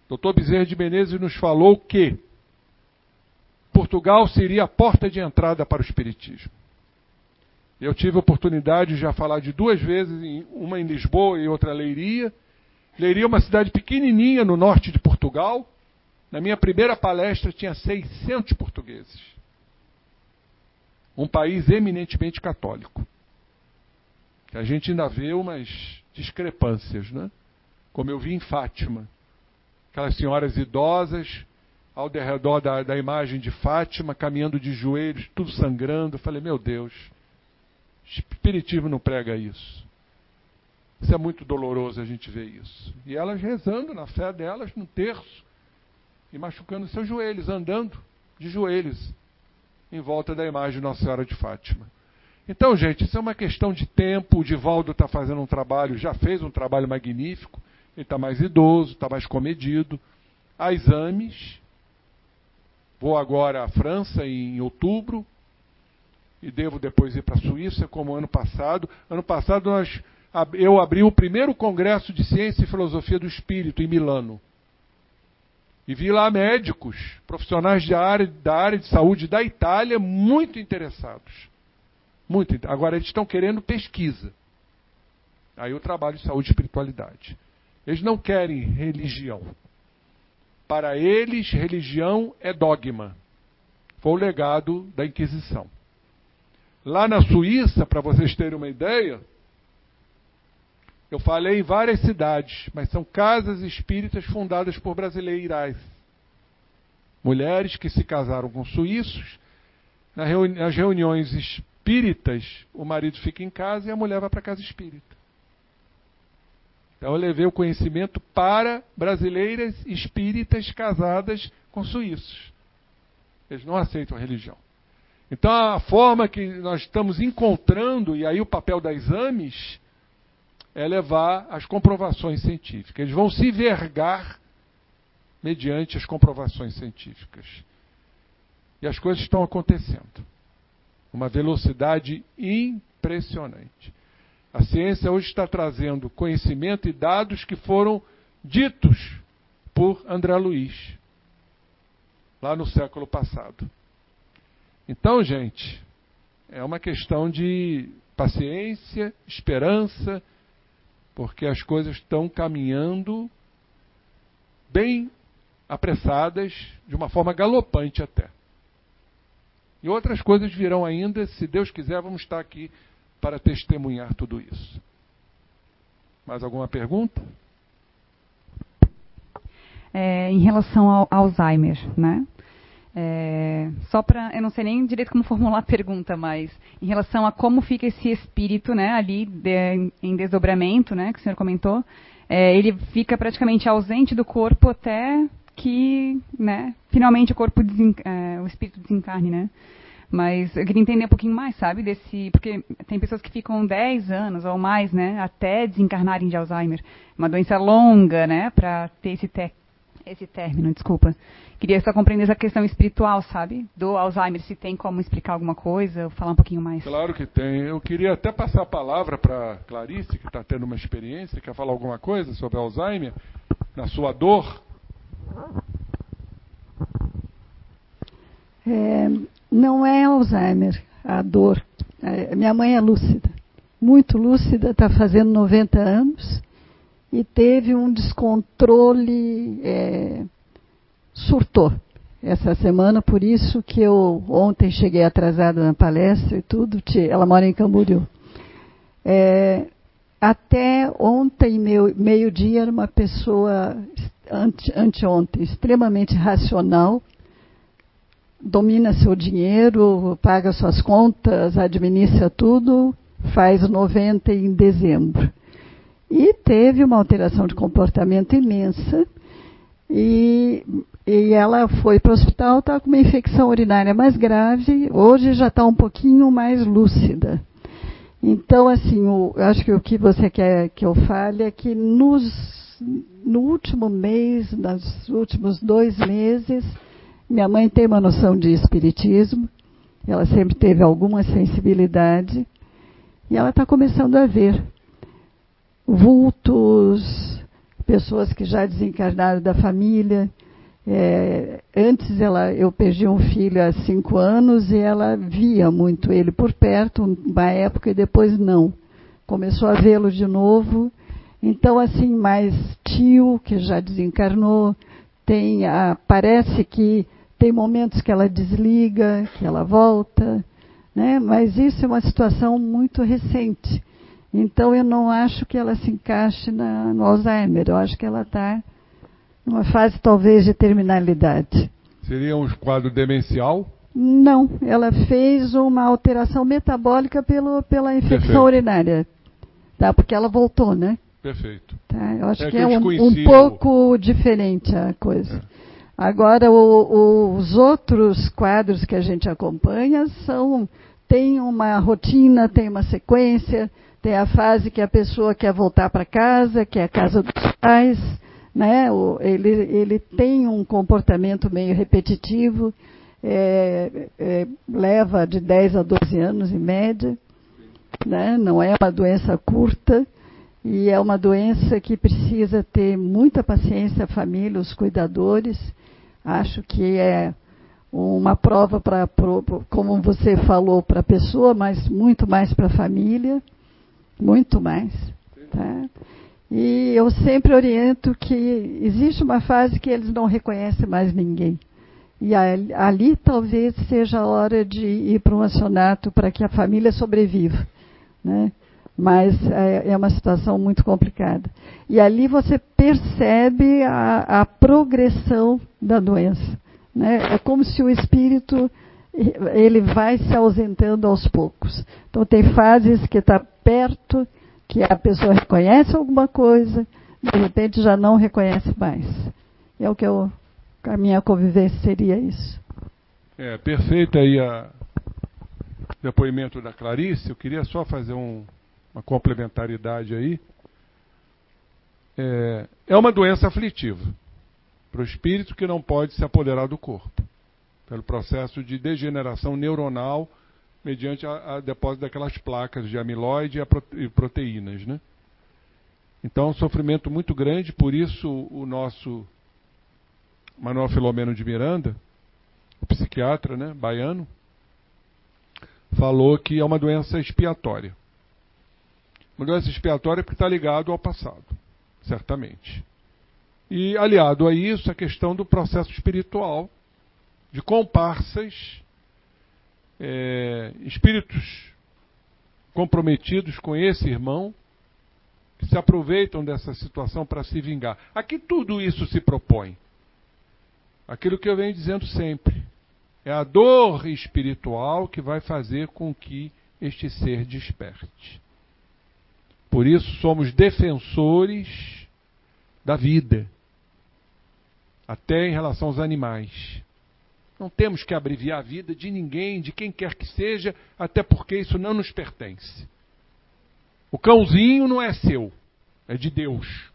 Dr. Bezerra de Menezes nos falou que Portugal seria a porta de entrada para o Espiritismo. Eu tive a oportunidade de já falar de duas vezes, uma em Lisboa e outra em Leiria. Leiria é uma cidade pequenininha no norte de Portugal. Na minha primeira palestra tinha 600 portugueses. Um país eminentemente católico. Que a gente ainda vê umas discrepâncias, né? Como eu vi em Fátima. Aquelas senhoras idosas ao derredor da, da imagem de Fátima, caminhando de joelhos, tudo sangrando. Eu falei, meu Deus, Espiritismo não prega isso. Isso é muito doloroso a gente ver isso. E elas rezando na fé delas, no terço, e machucando seus joelhos, andando de joelhos em volta da imagem de Nossa Senhora de Fátima. Então, gente, isso é uma questão de tempo. O Divaldo está fazendo um trabalho, já fez um trabalho magnífico. Ele está mais idoso, está mais comedido. Exames, Vou agora à França em outubro e devo depois ir para a Suíça, como ano passado. Ano passado nós, eu abri o primeiro congresso de ciência e filosofia do espírito em Milano. E vi lá médicos, profissionais área, da área de saúde da Itália, muito interessados. Muito. Agora, eles estão querendo pesquisa. Aí eu trabalho de saúde e espiritualidade. Eles não querem religião. Para eles, religião é dogma. Foi o legado da Inquisição. Lá na Suíça, para vocês terem uma ideia, eu falei em várias cidades, mas são casas espíritas fundadas por brasileiras. Mulheres que se casaram com suíços. Nas reuniões espíritas, o marido fica em casa e a mulher vai para casa espírita. Então eu levei o conhecimento para brasileiras espíritas casadas com suíços. Eles não aceitam a religião. Então a forma que nós estamos encontrando, e aí o papel das exames, é levar as comprovações científicas. Eles vão se vergar mediante as comprovações científicas. E as coisas estão acontecendo. Uma velocidade impressionante. A ciência hoje está trazendo conhecimento e dados que foram ditos por André Luiz, lá no século passado. Então, gente, é uma questão de paciência, esperança, porque as coisas estão caminhando bem apressadas, de uma forma galopante até. E outras coisas virão ainda, se Deus quiser, vamos estar aqui para testemunhar tudo isso. Mais alguma pergunta? É, em relação ao Alzheimer, né? É, só para, eu não sei nem direito como formular a pergunta, mas em relação a como fica esse espírito, né, ali de, em desdobramento, né, que o senhor comentou, é, ele fica praticamente ausente do corpo até que, né, finalmente o corpo, é, o espírito desencarne, né? Mas eu queria entender um pouquinho mais, sabe, desse. Porque tem pessoas que ficam 10 anos ou mais, né, até desencarnarem de Alzheimer. Uma doença longa, né, para ter esse, te, esse término, desculpa. Queria só compreender essa questão espiritual, sabe, do Alzheimer, se tem como explicar alguma coisa, falar um pouquinho mais. Claro que tem. Eu queria até passar a palavra para Clarice, que está tendo uma experiência, quer falar alguma coisa sobre Alzheimer, na sua dor. É, não é Alzheimer, a dor. É, minha mãe é lúcida, muito lúcida, está fazendo 90 anos e teve um descontrole, é, surtou essa semana, por isso que eu ontem cheguei atrasada na palestra e tudo. Ela mora em Camboriú. É, até ontem, meio-dia, era uma pessoa, ante, anteontem, extremamente racional, domina seu dinheiro, paga suas contas, administra tudo, faz 90 em dezembro. E teve uma alteração de comportamento imensa. E, e ela foi para o hospital, está com uma infecção urinária mais grave, hoje já está um pouquinho mais lúcida. Então, assim, o, acho que o que você quer que eu fale é que nos, no último mês, nos últimos dois meses, minha mãe tem uma noção de espiritismo, ela sempre teve alguma sensibilidade, e ela está começando a ver vultos, pessoas que já desencarnaram da família. É, antes ela, eu perdi um filho há cinco anos e ela via muito ele por perto, uma época, e depois não. Começou a vê-lo de novo. Então, assim, mais tio, que já desencarnou, tem a, parece que tem momentos que ela desliga, que ela volta, né? mas isso é uma situação muito recente. Então eu não acho que ela se encaixe na, no Alzheimer, eu acho que ela está numa fase talvez de terminalidade. Seria um quadro demencial? Não, ela fez uma alteração metabólica pelo, pela infecção Perfeito. urinária. Tá, porque ela voltou, né? Perfeito. Tá, eu acho é que, que, é um, um pouco diferente a coisa. É. Agora, o, os outros quadros que a gente acompanha são tem uma rotina, tem uma sequência, tem a fase que a pessoa quer voltar para casa, que é a casa dos pais, né? ele, ele tem um comportamento meio repetitivo, é, é, leva de 10 a 12 anos em média, né? não é uma doença curta, e é uma doença que precisa ter muita paciência a família, os cuidadores. Acho que é uma prova para, como você falou, para a pessoa, mas muito mais para a família, muito mais. Tá? E eu sempre oriento que existe uma fase que eles não reconhecem mais ninguém. E ali, ali talvez seja a hora de ir para um acionato para que a família sobreviva. Né? Mas é, é, uma situação muito complicada. E ali você percebe a, a progressão da doença. Né? É como se o espírito ele vai se ausentando aos poucos. Então tem fases que está perto, que a pessoa reconhece alguma coisa, de repente já não reconhece mais. É o que eu, a minha convivência seria isso. É, perfeito aí o depoimento da Clarice. Eu queria só fazer um, uma complementaridade aí. É, é uma doença aflitiva para o espírito que não pode se apoderar do corpo, pelo processo de degeneração neuronal mediante a, a depósito daquelas placas de amiloide e, proteínas, né? Então, um sofrimento muito grande, por isso o nosso Manuel Filomeno de Miranda, o psiquiatra, né, baiano, falou que é uma doença expiatória. Uma doença expiatória porque está ligado ao passado, certamente. E aliado a isso, a questão do processo espiritual, de comparsas, é, espíritos comprometidos com esse irmão, que se aproveitam dessa situação para se vingar. Aqui tudo isso se propõe. Aquilo que eu venho dizendo sempre. É a dor espiritual que vai fazer com que este ser desperte. Por isso somos defensores da vida até em relação aos animais. Não temos que abreviar a vida de ninguém, de quem quer que seja, até porque isso não nos pertence. O cãozinho não é seu, é de Deus.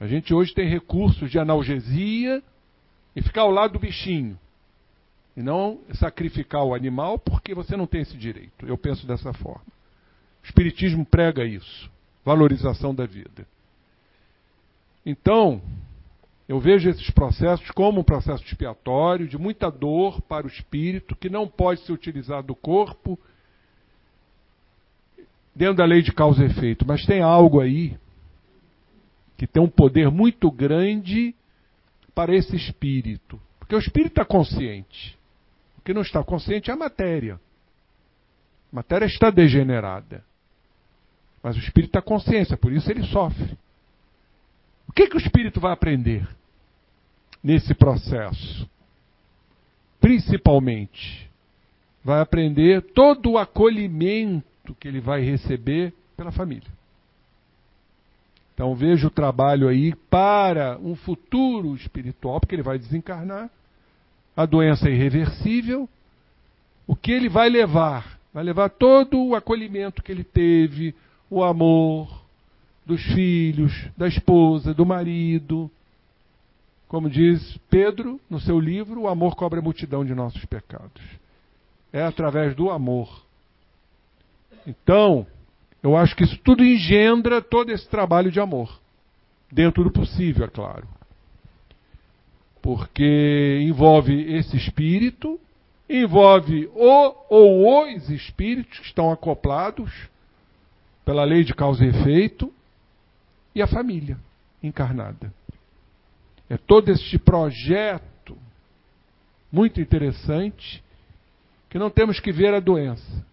A gente hoje tem recursos de analgesia e ficar ao lado do bichinho. E não sacrificar o animal porque você não tem esse direito. Eu penso dessa forma. Espiritismo prega isso. Valorização da vida. Então, eu vejo esses processos como um processo expiatório, de muita dor para o espírito, que não pode ser utilizado do corpo dentro da lei de causa e efeito. Mas tem algo aí que tem um poder muito grande para esse espírito. Porque o espírito está consciente. O que não está consciente é a matéria. A matéria está degenerada. Mas o espírito está consciência, por isso ele sofre. O que, que o espírito vai aprender? nesse processo. Principalmente, vai aprender todo o acolhimento que ele vai receber pela família. Então veja o trabalho aí para um futuro espiritual, porque ele vai desencarnar. A doença é irreversível. O que ele vai levar? Vai levar todo o acolhimento que ele teve, o amor dos filhos, da esposa, do marido, como diz Pedro no seu livro, o amor cobre a multidão de nossos pecados. É através do amor. Então, eu acho que isso tudo engendra todo esse trabalho de amor. Dentro do possível, é claro. Porque envolve esse espírito, envolve o ou os espíritos que estão acoplados pela lei de causa e efeito e a família encarnada. É todo este projeto muito interessante que não temos que ver a doença.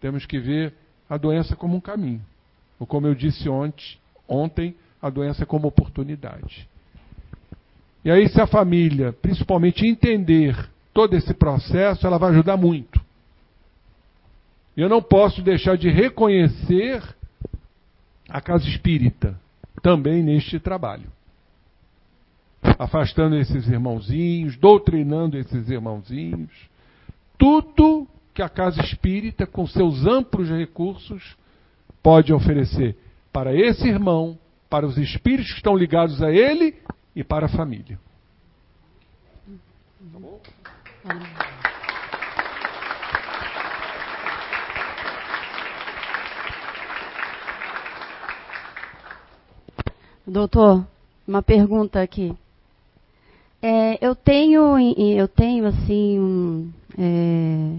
Temos que ver a doença como um caminho. Ou como eu disse ontem, ontem a doença como oportunidade. E aí, se a família, principalmente, entender todo esse processo, ela vai ajudar muito. Eu não posso deixar de reconhecer a casa espírita também neste trabalho afastando esses irmãozinhos, doutrinando esses irmãozinhos. Tudo que a casa espírita, com seus amplos recursos, pode oferecer para esse irmão, para os espíritos que estão ligados a ele e para a família. Tá bom? Doutor, uma pergunta aqui. É, eu tenho, eu tenho assim, um, é,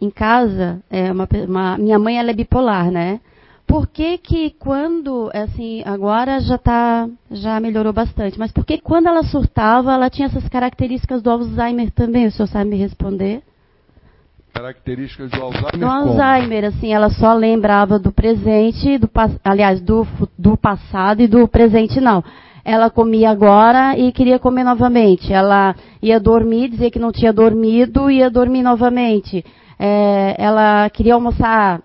em casa, é uma, uma, minha mãe ela é bipolar, né? Por que que quando, assim, agora já tá, já melhorou bastante, mas por que quando ela surtava, ela tinha essas características do Alzheimer também? O senhor sabe me responder? Características do Alzheimer? Do Alzheimer, assim, ela só lembrava do presente, do, aliás, do, do passado e do presente não. Ela comia agora e queria comer novamente. Ela ia dormir, dizia que não tinha dormido, ia dormir novamente. É, ela queria almoçar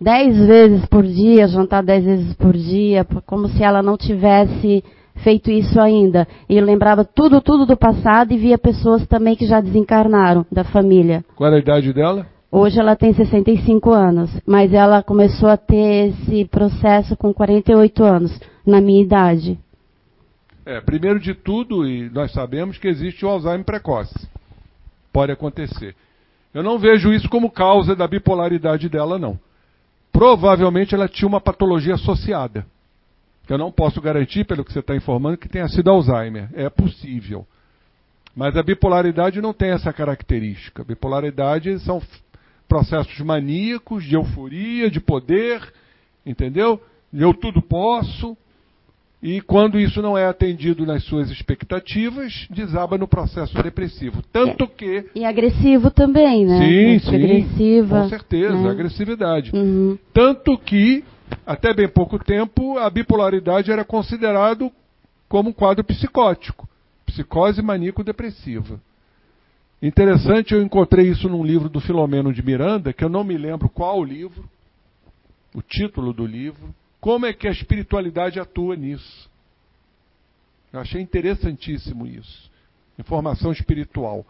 dez vezes por dia, jantar dez vezes por dia, como se ela não tivesse feito isso ainda. E lembrava tudo, tudo do passado e via pessoas também que já desencarnaram da família. Qual é a idade dela? Hoje ela tem 65 anos, mas ela começou a ter esse processo com 48 anos, na minha idade. É, primeiro de tudo, e nós sabemos que existe o Alzheimer precoce. Pode acontecer. Eu não vejo isso como causa da bipolaridade dela, não. Provavelmente ela tinha uma patologia associada. Eu não posso garantir, pelo que você está informando, que tenha sido Alzheimer. É possível. Mas a bipolaridade não tem essa característica. A bipolaridade são processos maníacos, de euforia, de poder, entendeu? Eu tudo posso. E quando isso não é atendido nas suas expectativas, desaba no processo depressivo. Tanto que. E agressivo também, né? Sim, sim. Agressiva. Com certeza, né? agressividade. Uhum. Tanto que, até bem pouco tempo, a bipolaridade era considerado como um quadro psicótico psicose maníaco-depressiva. Interessante, eu encontrei isso num livro do Filomeno de Miranda, que eu não me lembro qual o livro, o título do livro como é que a espiritualidade atua nisso? Eu achei interessantíssimo isso. Informação espiritual.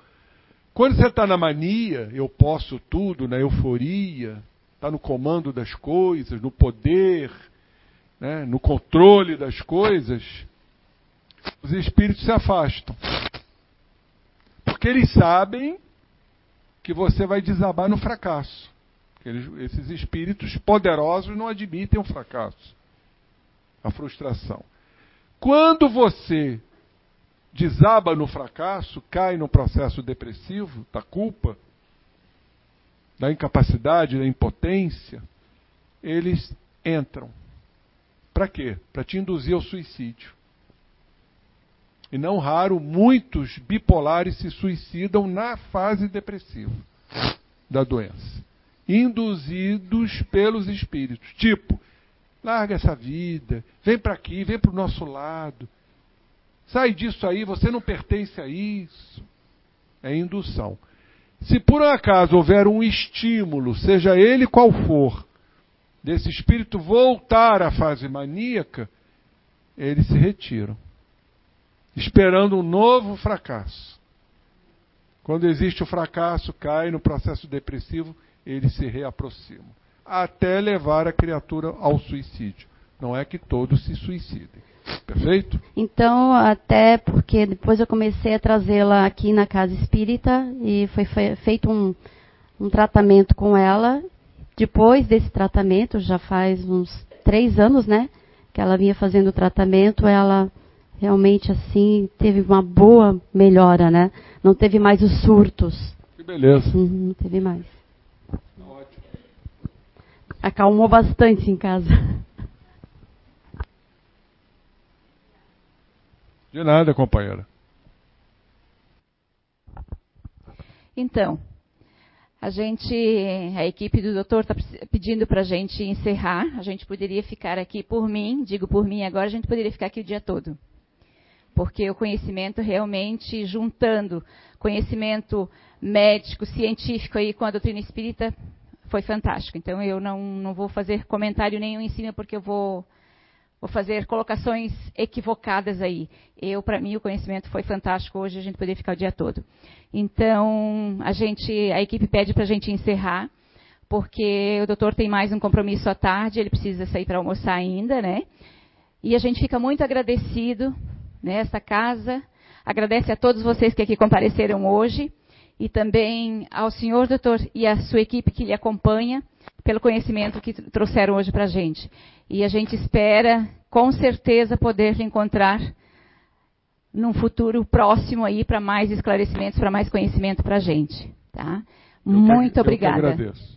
Quando você está na mania, eu posso tudo, na euforia, está no comando das coisas, no poder, né, no controle das coisas, os espíritos se afastam. Porque eles sabem que você vai desabar no fracasso. Eles, esses espíritos poderosos não admitem o fracasso, a frustração. Quando você desaba no fracasso, cai no processo depressivo da culpa, da incapacidade, da impotência, eles entram. Para quê? Para te induzir ao suicídio. E não raro, muitos bipolares se suicidam na fase depressiva da doença induzidos pelos espíritos. Tipo, larga essa vida, vem para aqui, vem para o nosso lado. Sai disso aí, você não pertence a isso. É indução. Se por um acaso houver um estímulo, seja ele qual for, desse espírito voltar à fase maníaca, eles se retiram, esperando um novo fracasso. Quando existe o fracasso, cai no processo depressivo eles se reaproximam, até levar a criatura ao suicídio. Não é que todos se suicidem. Perfeito? Então, até porque depois eu comecei a trazê-la aqui na casa espírita e foi feito um, um tratamento com ela. Depois desse tratamento, já faz uns três anos, né? Que ela vinha fazendo o tratamento, ela realmente assim teve uma boa melhora, né? Não teve mais os surtos. Que beleza. Uhum, não teve mais acalmou bastante em casa. De nada, companheira. Então, a gente, a equipe do doutor está pedindo para a gente encerrar. A gente poderia ficar aqui por mim, digo por mim agora, a gente poderia ficar aqui o dia todo. Porque o conhecimento realmente, juntando conhecimento médico, científico aí com a doutrina espírita, foi fantástico. Então eu não, não vou fazer comentário nenhum em cima porque eu vou, vou fazer colocações equivocadas aí. Eu, para mim, o conhecimento foi fantástico. Hoje a gente poderia ficar o dia todo. Então a gente, a equipe pede para a gente encerrar porque o doutor tem mais um compromisso à tarde. Ele precisa sair para almoçar ainda, né? E a gente fica muito agradecido nessa casa. Agradece a todos vocês que aqui compareceram hoje e também ao senhor doutor e à sua equipe que lhe acompanha pelo conhecimento que trouxeram hoje para a gente. E a gente espera, com certeza, poder encontrar num futuro próximo aí para mais esclarecimentos, para mais conhecimento para a gente. Tá? Muito eu obrigada. Que agradeço.